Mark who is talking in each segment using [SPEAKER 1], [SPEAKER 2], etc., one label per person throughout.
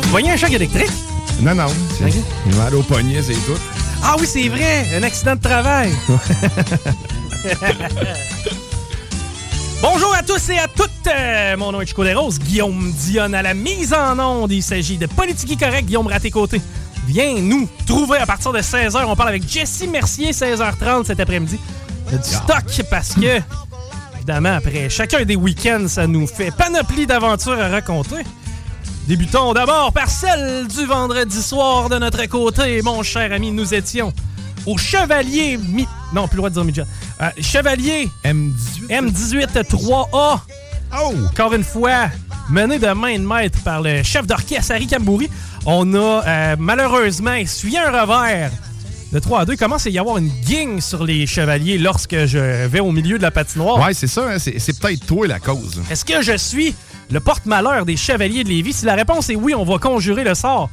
[SPEAKER 1] Tu voyais un choc électrique?
[SPEAKER 2] Non, non. c'est-
[SPEAKER 1] Ok.
[SPEAKER 2] Il m'a mal au poignet, c'est tout.
[SPEAKER 1] Ah oui, c'est vrai! Un accident de travail! Bonjour à tous et à toutes! Euh, mon nom est Chico Desroses, Guillaume Dionne à la mise en onde. Il s'agit de Politique Correct, Guillaume Raté-Côté. Viens nous trouver à partir de 16h. On parle avec Jessie Mercier, 16h30 cet après-midi. Du stock parce que, évidemment, après chacun des week-ends, ça nous fait panoplie d'aventures à raconter. Débutons d'abord par celle du vendredi soir de notre côté, mon cher ami. Nous étions au Chevalier... Mi... Non, plus le droit de dire midget. Euh, Chevalier
[SPEAKER 2] M18.
[SPEAKER 1] M18 3A.
[SPEAKER 2] Oh!
[SPEAKER 1] Encore une fois, mené de main de maître par le chef d'orchestre Harry Cambouri. On a euh, malheureusement essuyé un revers de 3 à 2. Il commence à y avoir une gang sur les chevaliers lorsque je vais au milieu de la patinoire.
[SPEAKER 2] Ouais, c'est ça. hein, c'est peut-être toi la cause.
[SPEAKER 1] Est-ce que je suis le porte-malheur des Chevaliers de Lévis? Si la réponse est oui, on va conjurer le sort.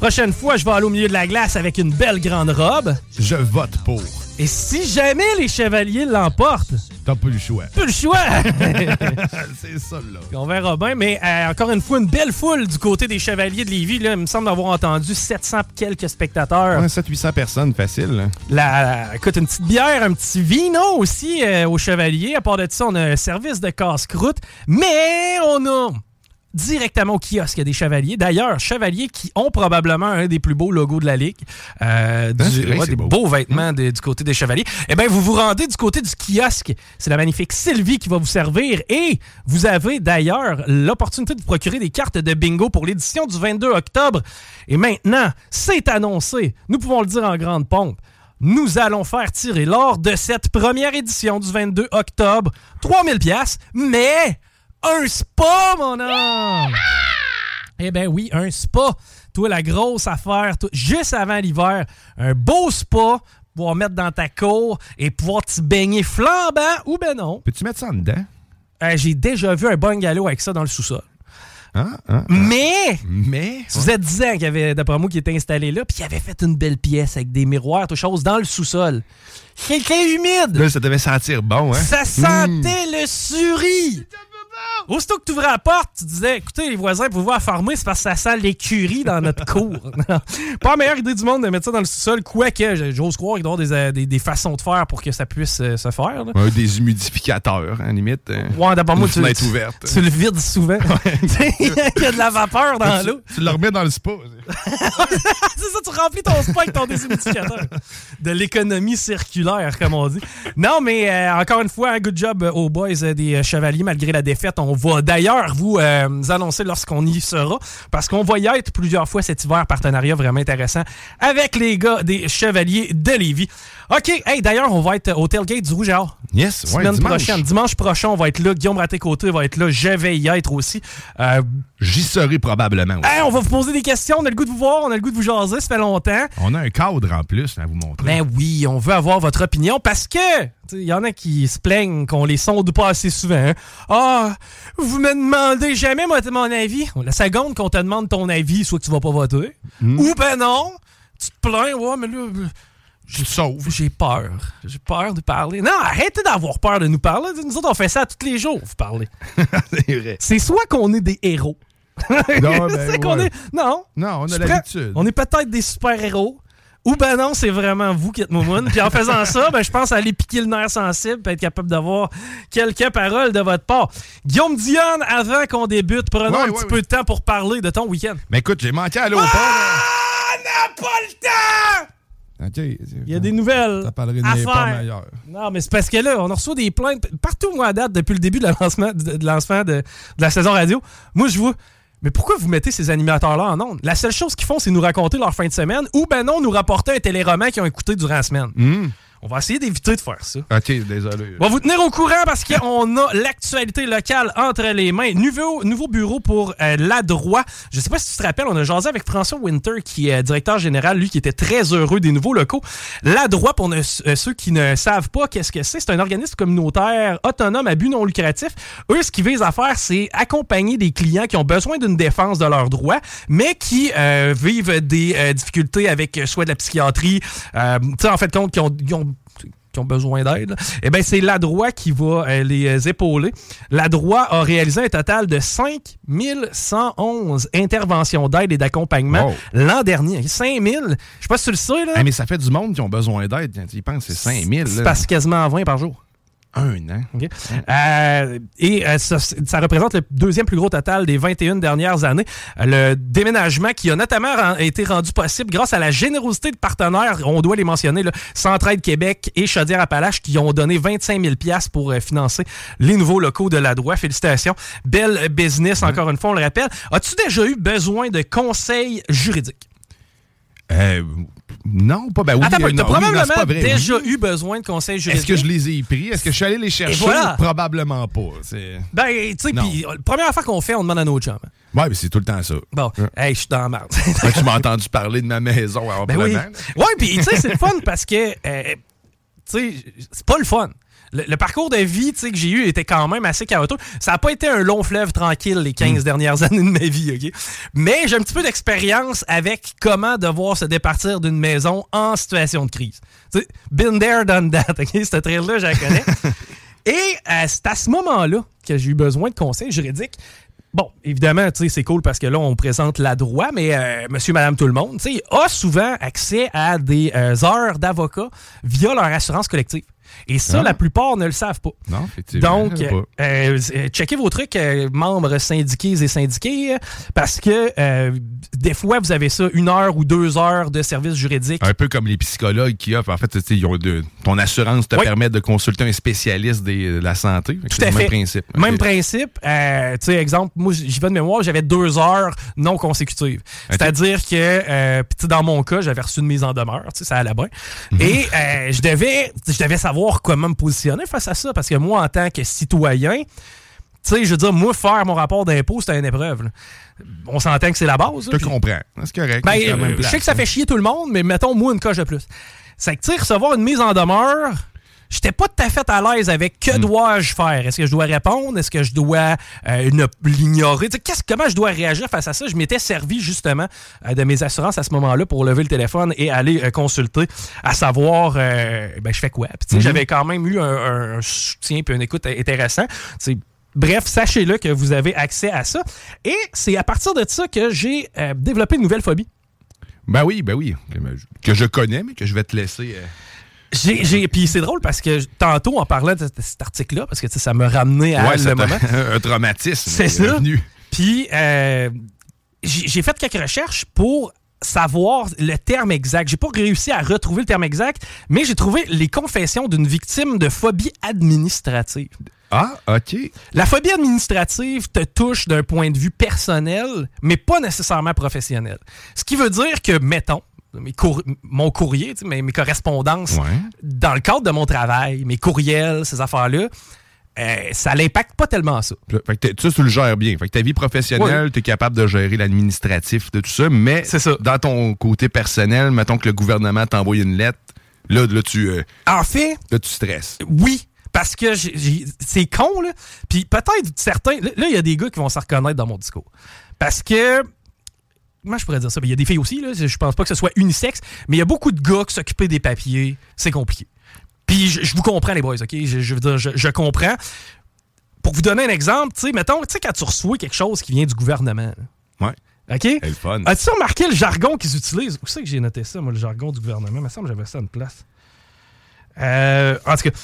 [SPEAKER 1] Prochaine fois, je vais aller au milieu de la glace avec une belle grande robe.
[SPEAKER 2] Je vote pour.
[SPEAKER 1] Et si jamais les Chevaliers l'emportent,
[SPEAKER 2] T'as pas le choix.
[SPEAKER 1] peu le choix!
[SPEAKER 2] c'est ça, là.
[SPEAKER 1] On verra bien, mais euh, encore une fois, une belle foule du côté des Chevaliers de Lévis. Là, il me semble avoir entendu 700 quelques spectateurs.
[SPEAKER 2] Ouais, 700-800 personnes, facile. là.
[SPEAKER 1] La, écoute, une petite bière, un petit vino aussi euh, aux Chevaliers. À part de ça, on a un service de casse-croûte. Mais on a directement au kiosque des Chevaliers. D'ailleurs, Chevaliers qui ont probablement un des plus beaux logos de la Ligue. Euh, du-
[SPEAKER 2] c'est vrai,
[SPEAKER 1] ouais,
[SPEAKER 2] c'est
[SPEAKER 1] des
[SPEAKER 2] beau.
[SPEAKER 1] beaux vêtements de- du côté des Chevaliers. Eh bien, vous vous rendez du côté du kiosque. C'est la magnifique Sylvie qui va vous servir. Et vous avez d'ailleurs l'opportunité de vous procurer des cartes de bingo pour l'édition du 22 octobre. Et maintenant, c'est annoncé. Nous pouvons le dire en grande pompe. Nous allons faire tirer lors de cette première édition du 22 octobre 3000 pièces, mais un spa, mon homme! Eh ben oui, un spa. Toi, la grosse affaire, toi, juste avant l'hiver, un beau spa, pouvoir mettre dans ta cour et pouvoir t'y baigner flambant ou ben non.
[SPEAKER 2] Peux-tu mettre ça en dedans?
[SPEAKER 1] Euh, J'ai déjà vu un bungalow avec ça dans le sous-sol.
[SPEAKER 2] Hein? Hein?
[SPEAKER 1] Mais,
[SPEAKER 2] Mais.
[SPEAKER 1] ça faisait 10 ans qu'il y avait, d'après moi, qui était installé là, puis il avait fait une belle pièce avec des miroirs, tout chose, dans le sous-sol. C'était humide!
[SPEAKER 2] Là, ça devait sentir bon, hein?
[SPEAKER 1] Ça sentait le suri! Aussitôt que tu ouvrais la porte, tu disais écoutez, les voisins, vous voir farmer, c'est parce que ça sent l'écurie dans notre cour. pas la meilleure idée du monde de mettre ça dans le sous-sol, quoique j'ose croire qu'il doit y avoir des, euh, des- des façons de faire pour que ça puisse euh, se faire.
[SPEAKER 2] Ouais, des humidificateurs, hein, limite. euh,
[SPEAKER 1] Ouais, d'après moi, tu,
[SPEAKER 2] fenêtre
[SPEAKER 1] tu-
[SPEAKER 2] ouverte.
[SPEAKER 1] tu le vides souvent. Il y a de la vapeur dans l'eau.
[SPEAKER 2] Tu, tu le remets dans le spa.
[SPEAKER 1] c'est ça, tu remplis ton spa avec ton déshumidificateur. De l'économie circulaire, comme on dit. Non, mais euh, encore une fois, un good job aux boys des Chevaliers, malgré la défaite. On va d'ailleurs vous euh, annoncer lorsqu'on y sera, parce qu'on va y être plusieurs fois cet hiver, partenariat vraiment intéressant avec les gars des Chevaliers de Lévis. OK, hey, d'ailleurs, on va être au tailgate du Rouge Or.
[SPEAKER 2] Yes, ouais,
[SPEAKER 1] Semaine
[SPEAKER 2] dimanche.
[SPEAKER 1] prochaine. Dimanche prochain, on va être là. Guillaume Raté-Côté va être là. Je vais y être aussi. Euh,
[SPEAKER 2] J'y serai probablement
[SPEAKER 1] hey, on va vous poser des questions. On a le goût de vous voir. On a le goût de vous jaser. Ça fait longtemps.
[SPEAKER 2] On a un cadre en plus à vous montrer.
[SPEAKER 1] Ben oui, on veut avoir votre opinion parce que il y en a qui se plaignent qu'on les sonde pas assez souvent. hein. Ah, vous me demandez jamais moi, mon avis. La seconde qu'on te demande ton avis, soit que tu vas pas voter, ou ben non, tu te plains, ouais, mais là,
[SPEAKER 2] te sauves.
[SPEAKER 1] j'ai peur. J'ai peur de parler. Non, arrêtez d'avoir peur de nous parler. Nous autres, on fait ça tous les jours, vous parlez.
[SPEAKER 2] C'est vrai.
[SPEAKER 1] C'est soit qu'on est des héros.
[SPEAKER 2] Non, ben,
[SPEAKER 1] C'est qu'on
[SPEAKER 2] ouais.
[SPEAKER 1] est. Non.
[SPEAKER 2] Non, on
[SPEAKER 1] Je
[SPEAKER 2] a l'habitude.
[SPEAKER 1] On est peut-être des super-héros. Ou ben non, c'est vraiment vous qui êtes moumoune. Puis en faisant ça, ben, je pense aller piquer le nerf sensible et être capable d'avoir quelques paroles de votre part. Guillaume Dionne, avant qu'on débute, prenons
[SPEAKER 2] Ouais,
[SPEAKER 1] un
[SPEAKER 2] ouais,
[SPEAKER 1] petit peu de temps pour parler de ton week-end.
[SPEAKER 2] Mais écoute, j'ai manqué à l'eau.
[SPEAKER 1] Ah, n'a pas le temps! Il y a des nouvelles.
[SPEAKER 2] Ça parlerait de
[SPEAKER 1] à faire. Non, mais c'est parce que là, on reçoit des plaintes partout, moi, à date, depuis le début de, la lancement, de, de lancement de, de la saison radio. Moi, je vois. Mais pourquoi vous mettez ces animateurs-là en ondes? La seule chose qu'ils font, c'est nous raconter leur fin de semaine ou, ben non, nous rapporter un téléroman qu'ils ont écouté durant la semaine.
[SPEAKER 2] Hum.
[SPEAKER 1] On va essayer d'éviter de faire ça.
[SPEAKER 2] OK, désolé.
[SPEAKER 1] On va vous tenir au courant parce qu'on a l'actualité locale entre les mains. Nouveau, nouveau bureau pour euh, l'Adroit. Je sais pas si tu te rappelles, on a jasé avec François Winter, qui est euh, directeur général, lui, qui était très heureux des nouveaux locaux. L'Adroit, pour ne- euh, ceux qui ne savent pas qu'est-ce que c'est, c'est un organisme communautaire autonome à but non lucratif. Eux, ce qu'ils visent à faire, c'est accompagner des clients qui ont besoin d'une défense de leurs droits, mais qui euh, vivent des euh, difficultés avec soit de la psychiatrie, tu sais, en fait, compte, qui ont- qui ont qui ont besoin d'aide, eh bien, c'est l'Adroit qui va euh, les euh, épauler. L'Adroit a réalisé un total de 5111 interventions d'aide et d'accompagnement
[SPEAKER 2] Wow.
[SPEAKER 1] l'an dernier. 5000, je sais pas si tu le sais, là.
[SPEAKER 2] Mais ça fait du monde qui ont besoin d'aide. Ils pensent que c'est 5000.
[SPEAKER 1] c'est parce quasiment 20 par jour.
[SPEAKER 2] Un an.
[SPEAKER 1] OK? Euh, et euh, ça, ça représente le deuxième plus gros total des 21 dernières années. Euh, Le déménagement qui a notamment ren- été rendu possible grâce à la générosité de partenaires, on doit les mentionner, là, Centraide Québec et Chaudière-Appalaches qui ont donné 25 000 pour euh, financer les nouveaux locaux de la droite. Félicitations. Belle business, encore une fois, on le rappelle. As-tu déjà eu besoin de conseils juridiques?
[SPEAKER 2] Euh, non, pas. Ben oui,
[SPEAKER 1] Attends,
[SPEAKER 2] euh,
[SPEAKER 1] tu
[SPEAKER 2] non,
[SPEAKER 1] as
[SPEAKER 2] oui, non,
[SPEAKER 1] probablement
[SPEAKER 2] vrai.
[SPEAKER 1] déjà
[SPEAKER 2] Oui.
[SPEAKER 1] eu besoin de conseils juridiques.
[SPEAKER 2] Est-ce que je les ai pris? Est-ce que je suis allé les chercher?
[SPEAKER 1] voilà.
[SPEAKER 2] Probablement pas?
[SPEAKER 1] Ben, tu sais, puis euh, la première affaire qu'on fait, on demande à nos chums.
[SPEAKER 2] Ouais, mais c'est tout le temps ça.
[SPEAKER 1] Bon, hey, je suis dans la merde.
[SPEAKER 2] Tu m'as entendu parler de ma maison à
[SPEAKER 1] Ben oui. Ouais, puis tu sais, c'est le fun parce que, euh, tu sais, c'est pas le fun. Le, le parcours de vie que j'ai eu était quand même assez chaotique. Ça n'a pas été un long fleuve tranquille les 15 dernières années de ma vie, OK? Mais j'ai un petit peu d'expérience avec comment devoir se départir d'une maison en situation de crise. Tu sais, been there, done that, OK? Cette trail-là, je la connais. Et euh, c'est à ce moment-là que j'ai eu besoin de conseils juridiques. Bon, évidemment, c'est cool parce que là, on présente la droit, mais euh, monsieur, madame, tout le monde, a souvent accès à des euh, heures d'avocat via leur assurance collective. Et ça, la plupart ne le savent pas.
[SPEAKER 2] Non, effectivement.
[SPEAKER 1] Donc,
[SPEAKER 2] pas.
[SPEAKER 1] euh, euh, checkez vos trucs, euh, membres syndiqués et syndiqués, euh, parce que euh, des fois, vous avez ça une heure ou deux heures de service juridique.
[SPEAKER 2] Un peu comme les psychologues qui offrent. En fait, tu sais, ils ont de, ton assurance te
[SPEAKER 1] Oui.
[SPEAKER 2] permet de consulter un spécialiste des- de la santé.
[SPEAKER 1] Tout
[SPEAKER 2] c'est
[SPEAKER 1] à
[SPEAKER 2] le
[SPEAKER 1] fait.
[SPEAKER 2] Même principe.
[SPEAKER 1] Même principe. euh, tu sais, exemple, moi, j'y vais de mémoire, j'avais deux heures non consécutives. C'est-à-dire que, euh, puis tu sais, dans mon cas, j'avais reçu une mise en demeure, tu sais, ça allait bien.
[SPEAKER 2] Mhm.
[SPEAKER 1] Et euh, je devais je devais savoir comment me positionner face à ça, parce que moi, en tant que citoyen, tu sais, je veux dire, moi, faire mon rapport d'impôt, c'était une épreuve. là. On s'entend que c'est la base.
[SPEAKER 2] Je te comprends. C'est correct.
[SPEAKER 1] ben,
[SPEAKER 2] C'est
[SPEAKER 1] je sais que ça
[SPEAKER 2] hein.
[SPEAKER 1] fait chier tout le monde, mais mettons, moi, une coche de plus. C'est que, tu sais, recevoir une mise en demeure, j'étais pas tout à fait à l'aise avec que
[SPEAKER 2] Hmm.
[SPEAKER 1] dois-je faire? Est-ce que je dois répondre? Est-ce que je dois euh, l'ignorer? Comment je dois réagir face à ça? Je m'étais servi, justement, euh, de mes assurances à ce moment-là pour lever le téléphone et aller euh, consulter, à savoir, euh, ben, je fais quoi?
[SPEAKER 2] Mhm.
[SPEAKER 1] j'avais quand même eu un, un- un soutien puis une écoute intéressant. Bref, sachez-le que vous avez accès à ça. Et c'est à partir de ça que j'ai développé une nouvelle phobie.
[SPEAKER 2] Ben oui, ben oui. Que je connais, mais que je vais te laisser. euh,
[SPEAKER 1] J'ai, j'ai- puis c'est drôle parce que tantôt, en parlant de, cet article-là, parce que ça me ramenait à
[SPEAKER 2] ouais,
[SPEAKER 1] le moment.
[SPEAKER 2] un traumatisme.
[SPEAKER 1] C'est
[SPEAKER 2] est
[SPEAKER 1] ça. Puis euh, j'ai, j'ai fait quelques recherches pour savoir le terme exact. J'ai pas réussi à retrouver le terme exact, mais j'ai trouvé les confessions d'une victime de phobie administrative.
[SPEAKER 2] Ah, OK.
[SPEAKER 1] La phobie administrative te touche d'un point de vue personnel, mais pas nécessairement professionnel. Ce qui veut dire que, mettons, mes cour- mon courrier, mes, mes correspondances,
[SPEAKER 2] Ouais.
[SPEAKER 1] dans le cadre de mon travail, mes courriels, ces affaires-là, euh, ça l'impacte pas tellement ça.
[SPEAKER 2] Fait que ça, tu le gères bien. Fait que ta vie professionnelle, tu es capable de gérer l'administratif de tout ça, mais
[SPEAKER 1] ça.
[SPEAKER 2] dans ton côté personnel, mettons que le gouvernement t'envoie une lettre, là, là, tu, euh,
[SPEAKER 1] En fait,
[SPEAKER 2] là, tu stresses.
[SPEAKER 1] oui, parce que c'est con, là. Puis peut-être certains. Là, là, il y a des gars qui vont se reconnaître dans mon discours. Parce que. Moi, je pourrais dire ça? mais Il y a des filles aussi, là. Je pense pas que ce soit unisexe, mais il y a beaucoup de gars qui s'occuper des papiers. C'est compliqué. Puis je, je vous comprends, les boys, OK? Je, je veux dire, je, je comprends. Pour vous donner un exemple, tu sais, mettons, tu sais, quand tu reçois quelque chose qui vient du gouvernement, là,
[SPEAKER 2] Ouais.
[SPEAKER 1] OK?
[SPEAKER 2] C'est le fun.
[SPEAKER 1] As-tu remarqué le jargon qu'ils utilisent? Où c'est que j'ai noté ça, moi, le jargon du gouvernement? Il me semble que j'avais ça à une place. Euh, en tout cas.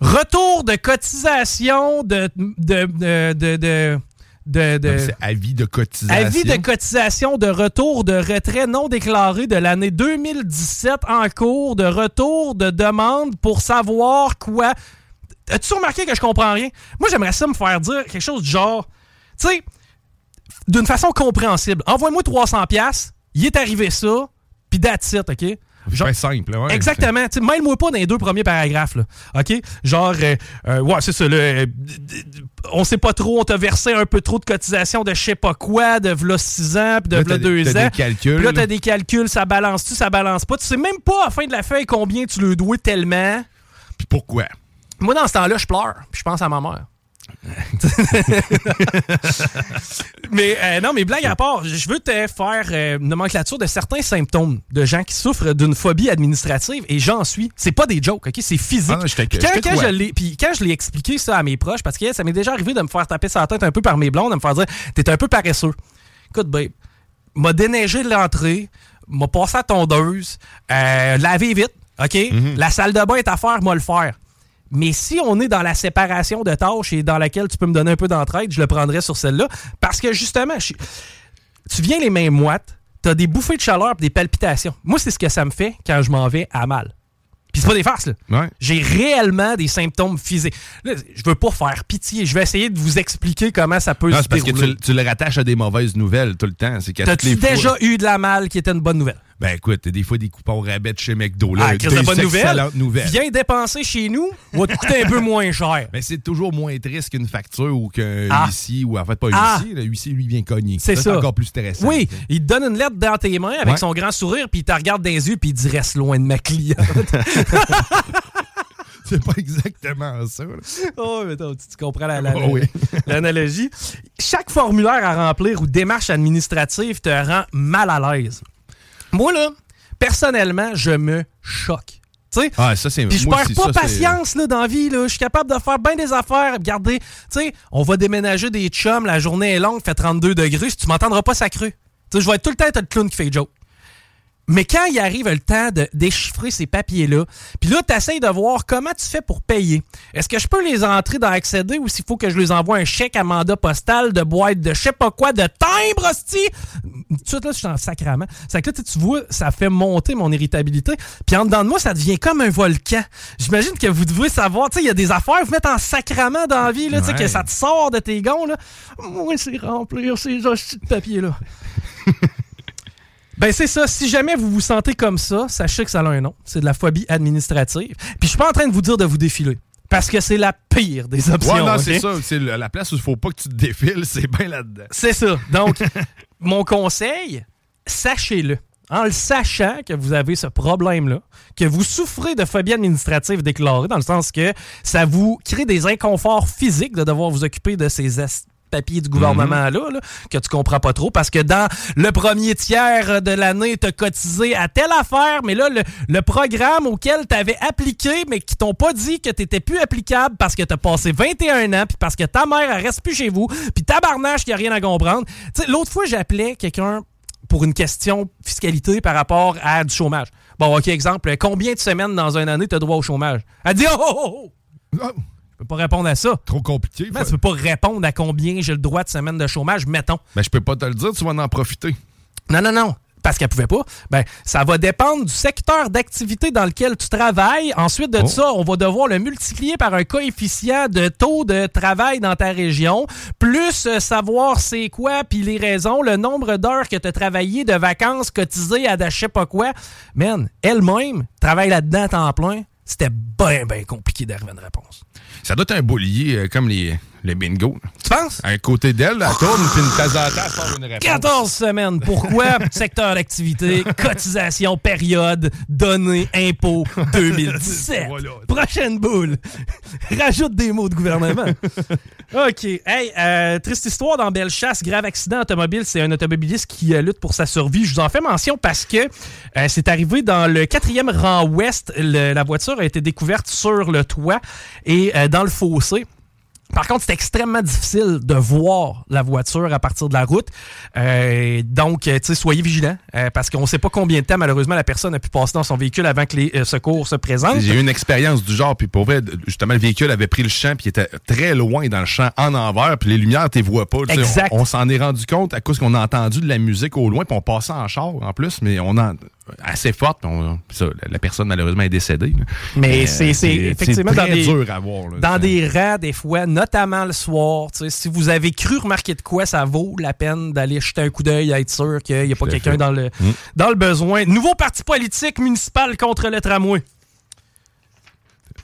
[SPEAKER 1] Retour de cotisation de. de. de. de. De-
[SPEAKER 2] C'est avis de cotisation.
[SPEAKER 1] avis de cotisation de retour de retrait non déclaré de l'année 2017 en cours de retour de demande pour savoir quoi. As-tu remarqué que je comprends rien? Moi, j'aimerais ça me faire dire quelque chose du genre, tu sais, d'une façon compréhensible. Envoie-moi 300 pièces, il est arrivé ça, puis that's it, OK? Genre-
[SPEAKER 2] simple, ouais.
[SPEAKER 1] Exactement. Mêle-moi pas dans les deux premiers paragraphes. Là. OK? Genre, euh, euh, ouais, c'est ça. Là, euh, on sait pas trop, on t'a versé un peu trop de cotisation de je sais pas quoi, de v'là 6 ans, puis de
[SPEAKER 2] Là,
[SPEAKER 1] v'là
[SPEAKER 2] t'as des-
[SPEAKER 1] 2
[SPEAKER 2] t'as
[SPEAKER 1] ans.
[SPEAKER 2] des calculs.
[SPEAKER 1] Puis là, t'as des calculs, ça balance-tu, ça balance pas? Tu sais même pas à la fin de la feuille combien tu le dois tellement.
[SPEAKER 2] Puis pourquoi?
[SPEAKER 1] Moi, dans ce temps-là, je pleure, puis je pense à ma mère. mais euh, non, mais blague à part, je veux te faire euh, une nomenclature de certains symptômes de gens qui souffrent d'une phobie administrative et j'en suis. C'est pas des jokes, ok? C'est physique.
[SPEAKER 2] Ah non, je te-
[SPEAKER 1] Puis
[SPEAKER 2] je
[SPEAKER 1] quand, quand je l'ai, puis quand je l'ai expliqué ça à mes proches, parce que ça m'est déjà arrivé de me faire taper sur la tête un peu par mes blondes, de me faire dire T'es un peu paresseux. Écoute, babe, m'a déneigé de l'entrée, m'a passé à tondeuse, euh, laver vite, OK?
[SPEAKER 2] Mhm.
[SPEAKER 1] La salle de bain est à faire, moi le faire. Mais si on est dans la séparation de tâches et dans laquelle tu peux me donner un peu d'entraide, je le prendrais sur celle-là. Parce que justement, je tu viens les mains moites, tu as des bouffées de chaleur et des palpitations. Moi, c'est ce que ça me fait quand je m'en vais à mal. Puis c'est pas des farces, là.
[SPEAKER 2] Ouais.
[SPEAKER 1] J'ai réellement des symptômes physiques. Là, je veux pas faire pitié. Je vais essayer de vous expliquer comment ça peut
[SPEAKER 2] Non,
[SPEAKER 1] se
[SPEAKER 2] parce que tu, tu le rattaches à des mauvaises nouvelles tout le temps. C'est
[SPEAKER 1] T'as-tu déjà eu de la malle qui était une bonne nouvelle?
[SPEAKER 2] Ben écoute, t'as des fois des coupons rabais de chez McDo. Là,
[SPEAKER 1] Ah, Chris, de bonne nouvelle.
[SPEAKER 2] nouvelles.
[SPEAKER 1] Viens dépenser chez nous, va te coûter un peu moins cher.
[SPEAKER 2] Mais c'est toujours moins triste qu'une facture ou qu'un
[SPEAKER 1] Ah.
[SPEAKER 2] huissier, ou en fait pas un
[SPEAKER 1] Ah.
[SPEAKER 2] huissier, le huissier lui vient cogner.
[SPEAKER 1] C'est ça.
[SPEAKER 2] encore plus stressant.
[SPEAKER 1] Oui, il te donne une lettre dans tes mains avec
[SPEAKER 2] Ouais.
[SPEAKER 1] son grand sourire, puis il te regarde dans les yeux, puis il dit Reste loin de ma cliente.
[SPEAKER 2] C'est pas exactement ça. là.
[SPEAKER 1] oh, mais attends, tu, tu comprends la- la-
[SPEAKER 2] Oh, oui.
[SPEAKER 1] l'analogie. Chaque formulaire à remplir ou démarche administrative te rend mal à l'aise. Moi, là, personnellement, je me choque. Tu sais,
[SPEAKER 2] Ah, ça, c'est
[SPEAKER 1] Puis je perds pas
[SPEAKER 2] ça,
[SPEAKER 1] patience là, dans la vie. Je suis capable de faire bien des affaires. Regardez, tu sais, on va déménager des chums, la journée est longue, fait 32 degrés. Si tu m'entendras pas sacré. Tu sais, je vais être tout le temps être le clown qui fait joke. Mais quand il arrive le temps de déchiffrer ces papiers-là, puis là, tu essaies de voir comment tu fais pour payer. Est-ce que je peux les entrer dans Accéder ou s'il faut que je les envoie un chèque à mandat postal de boîte de je sais pas quoi, de timbre, hostie? Tout de suite, là, je suis en sacrament. C'est que là, tu vois, ça fait monter mon irritabilité. Puis en dedans de moi, ça devient comme un volcan. J'imagine que vous devez savoir, tu sais, il y a des affaires, vous mettez en sacrament dans la vie, là, tu sais,
[SPEAKER 2] Ouais.
[SPEAKER 1] que ça te sort de tes gonds, là. Moi, c'est remplir ces hosties de papier-là. Ben c'est ça. Si jamais vous vous sentez comme ça, sachez que ça a un nom. C'est de la phobie administrative. Puis je suis pas en train de vous dire de vous défiler. Parce que c'est la pire des options.
[SPEAKER 2] Ouais, non, c'est ça. C'est la place où il faut pas que tu te défiles, c'est bien là-dedans.
[SPEAKER 1] C'est ça. Donc, mon conseil, sachez-le. En le sachant que vous avez ce problème-là, que vous souffrez de phobie administrative déclarée, dans le sens que ça vous crée des inconforts physiques de devoir vous occuper de ces papiers du gouvernement-là, là, que tu comprends pas trop, parce que dans le premier tiers de l'année, tu as cotisé à telle affaire, mais là, le, le programme auquel tu avais appliqué, mais qui t'ont pas dit que tu plus applicable parce que tu as passé 21 ans, puis parce que ta mère, elle reste plus chez vous, puis tabarnache, qu'il n'y a rien à comprendre. L'autre fois, j'appelais quelqu'un pour une question fiscalité par rapport à du chômage. Bon, OK, exemple, combien de semaines dans une année tu as droit au chômage? Elle dit, oh, oh, oh,
[SPEAKER 2] Oh,
[SPEAKER 1] je peux pas répondre à ça.
[SPEAKER 2] trop compliqué.
[SPEAKER 1] Mais tu peux pas répondre à combien j'ai le droit de semaines de chômage, mettons.
[SPEAKER 2] Ben, je peux pas te le dire, tu vas en profiter.
[SPEAKER 1] Non, non, non. parce qu'elle pouvait pas, ben, ça va dépendre du secteur d'activité dans lequel tu travailles. Ensuite de
[SPEAKER 2] Oh.
[SPEAKER 1] ça, on va devoir le multiplier par un coefficient de taux de travail dans ta région, plus savoir c'est quoi, puis les raisons, le nombre d'heures que tu as travaillé, de vacances cotisées à je sais pas quoi. Man, elle-même travaille là-dedans à temps plein. C'était bien, bien compliqué d'arriver à une réponse.
[SPEAKER 2] Ça doit être un boulier euh, comme les, les bingo.
[SPEAKER 1] Tu penses?
[SPEAKER 2] À un côté d'elle, elle tourne, puis une tasse sort une réponse.
[SPEAKER 1] 14 semaines. Pourquoi? Secteur d'activité, cotisation, période, données, impôts, 2017.
[SPEAKER 2] Voilà.
[SPEAKER 1] Prochaine boule. Rajoute des mots de gouvernement. OK. Hey, euh, triste histoire dans Bellechasse. Grave accident automobile. C'est un automobiliste qui euh, lutte pour sa survie. Je vous en fais mention parce que euh, c'est arrivé dans le quatrième rang ouest. Le- la voiture a été découverte sur le toit et euh, dans le fossé. Par contre, c'est extrêmement difficile de voir la voiture à partir de la route. Euh, donc, euh, tu sais, soyez vigilants euh, parce qu'on ne sait pas combien de temps, malheureusement, la personne a pu passer dans son véhicule avant que les euh, secours se présentent.
[SPEAKER 2] J'ai eu une expérience du genre, puis pour vrai, justement, le véhicule avait pris le champ, puis il était très loin dans le champ, en envers, puis les lumières, tu les vois pas.
[SPEAKER 1] Exact.
[SPEAKER 2] On, on s'en est rendu compte à cause qu'on a entendu de la musique au loin, puis on passait en char en plus, mais on en assez forte, on- ça, la, personne malheureusement est décédée. là.
[SPEAKER 1] Mais
[SPEAKER 2] Euh,
[SPEAKER 1] c'est effectivement dans des,
[SPEAKER 2] dur à voir. là.
[SPEAKER 1] dans des rangs, des fois, notamment le soir. Si vous avez cru remarquer de quoi, ça vaut la peine d'aller jeter un coup d'œil, être sûr qu'il n'y a pas
[SPEAKER 2] à
[SPEAKER 1] quelqu'un dans le,
[SPEAKER 2] Mm.
[SPEAKER 1] dans le besoin. Nouveau parti politique municipal contre le tramway.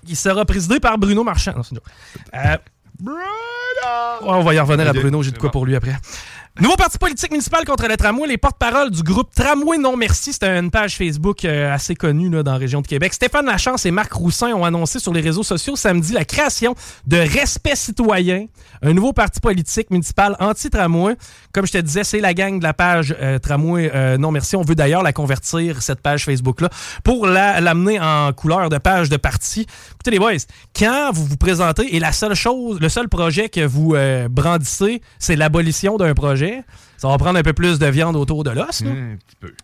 [SPEAKER 1] Il sera présidé par Bruno Marchand. Non. Euh, Ouais, on va y revenir à Bruno, j'ai de quoi pour lui après. Nouveau parti politique municipal contre le tramway, les porte-parole du groupe Tramway Non Merci, c'est une page Facebook euh, assez connue là, dans la région de Québec. Stéphane Lachance et Marc Roussin ont annoncé sur les réseaux sociaux samedi la création de Respect Citoyen, un nouveau parti politique municipal anti-tramway. Comme je te disais, c'est la gang de la page euh, Tramway euh, Non Merci. On veut d'ailleurs la convertir, cette page Facebook-là, pour la- l'amener en couleur de page de parti. Écoutez les boys, quand vous vous présentez et la seule chose, le seul projet que vous brandissez, c'est l'abolition d'un projet, ça va prendre un peu plus de viande autour de l'os.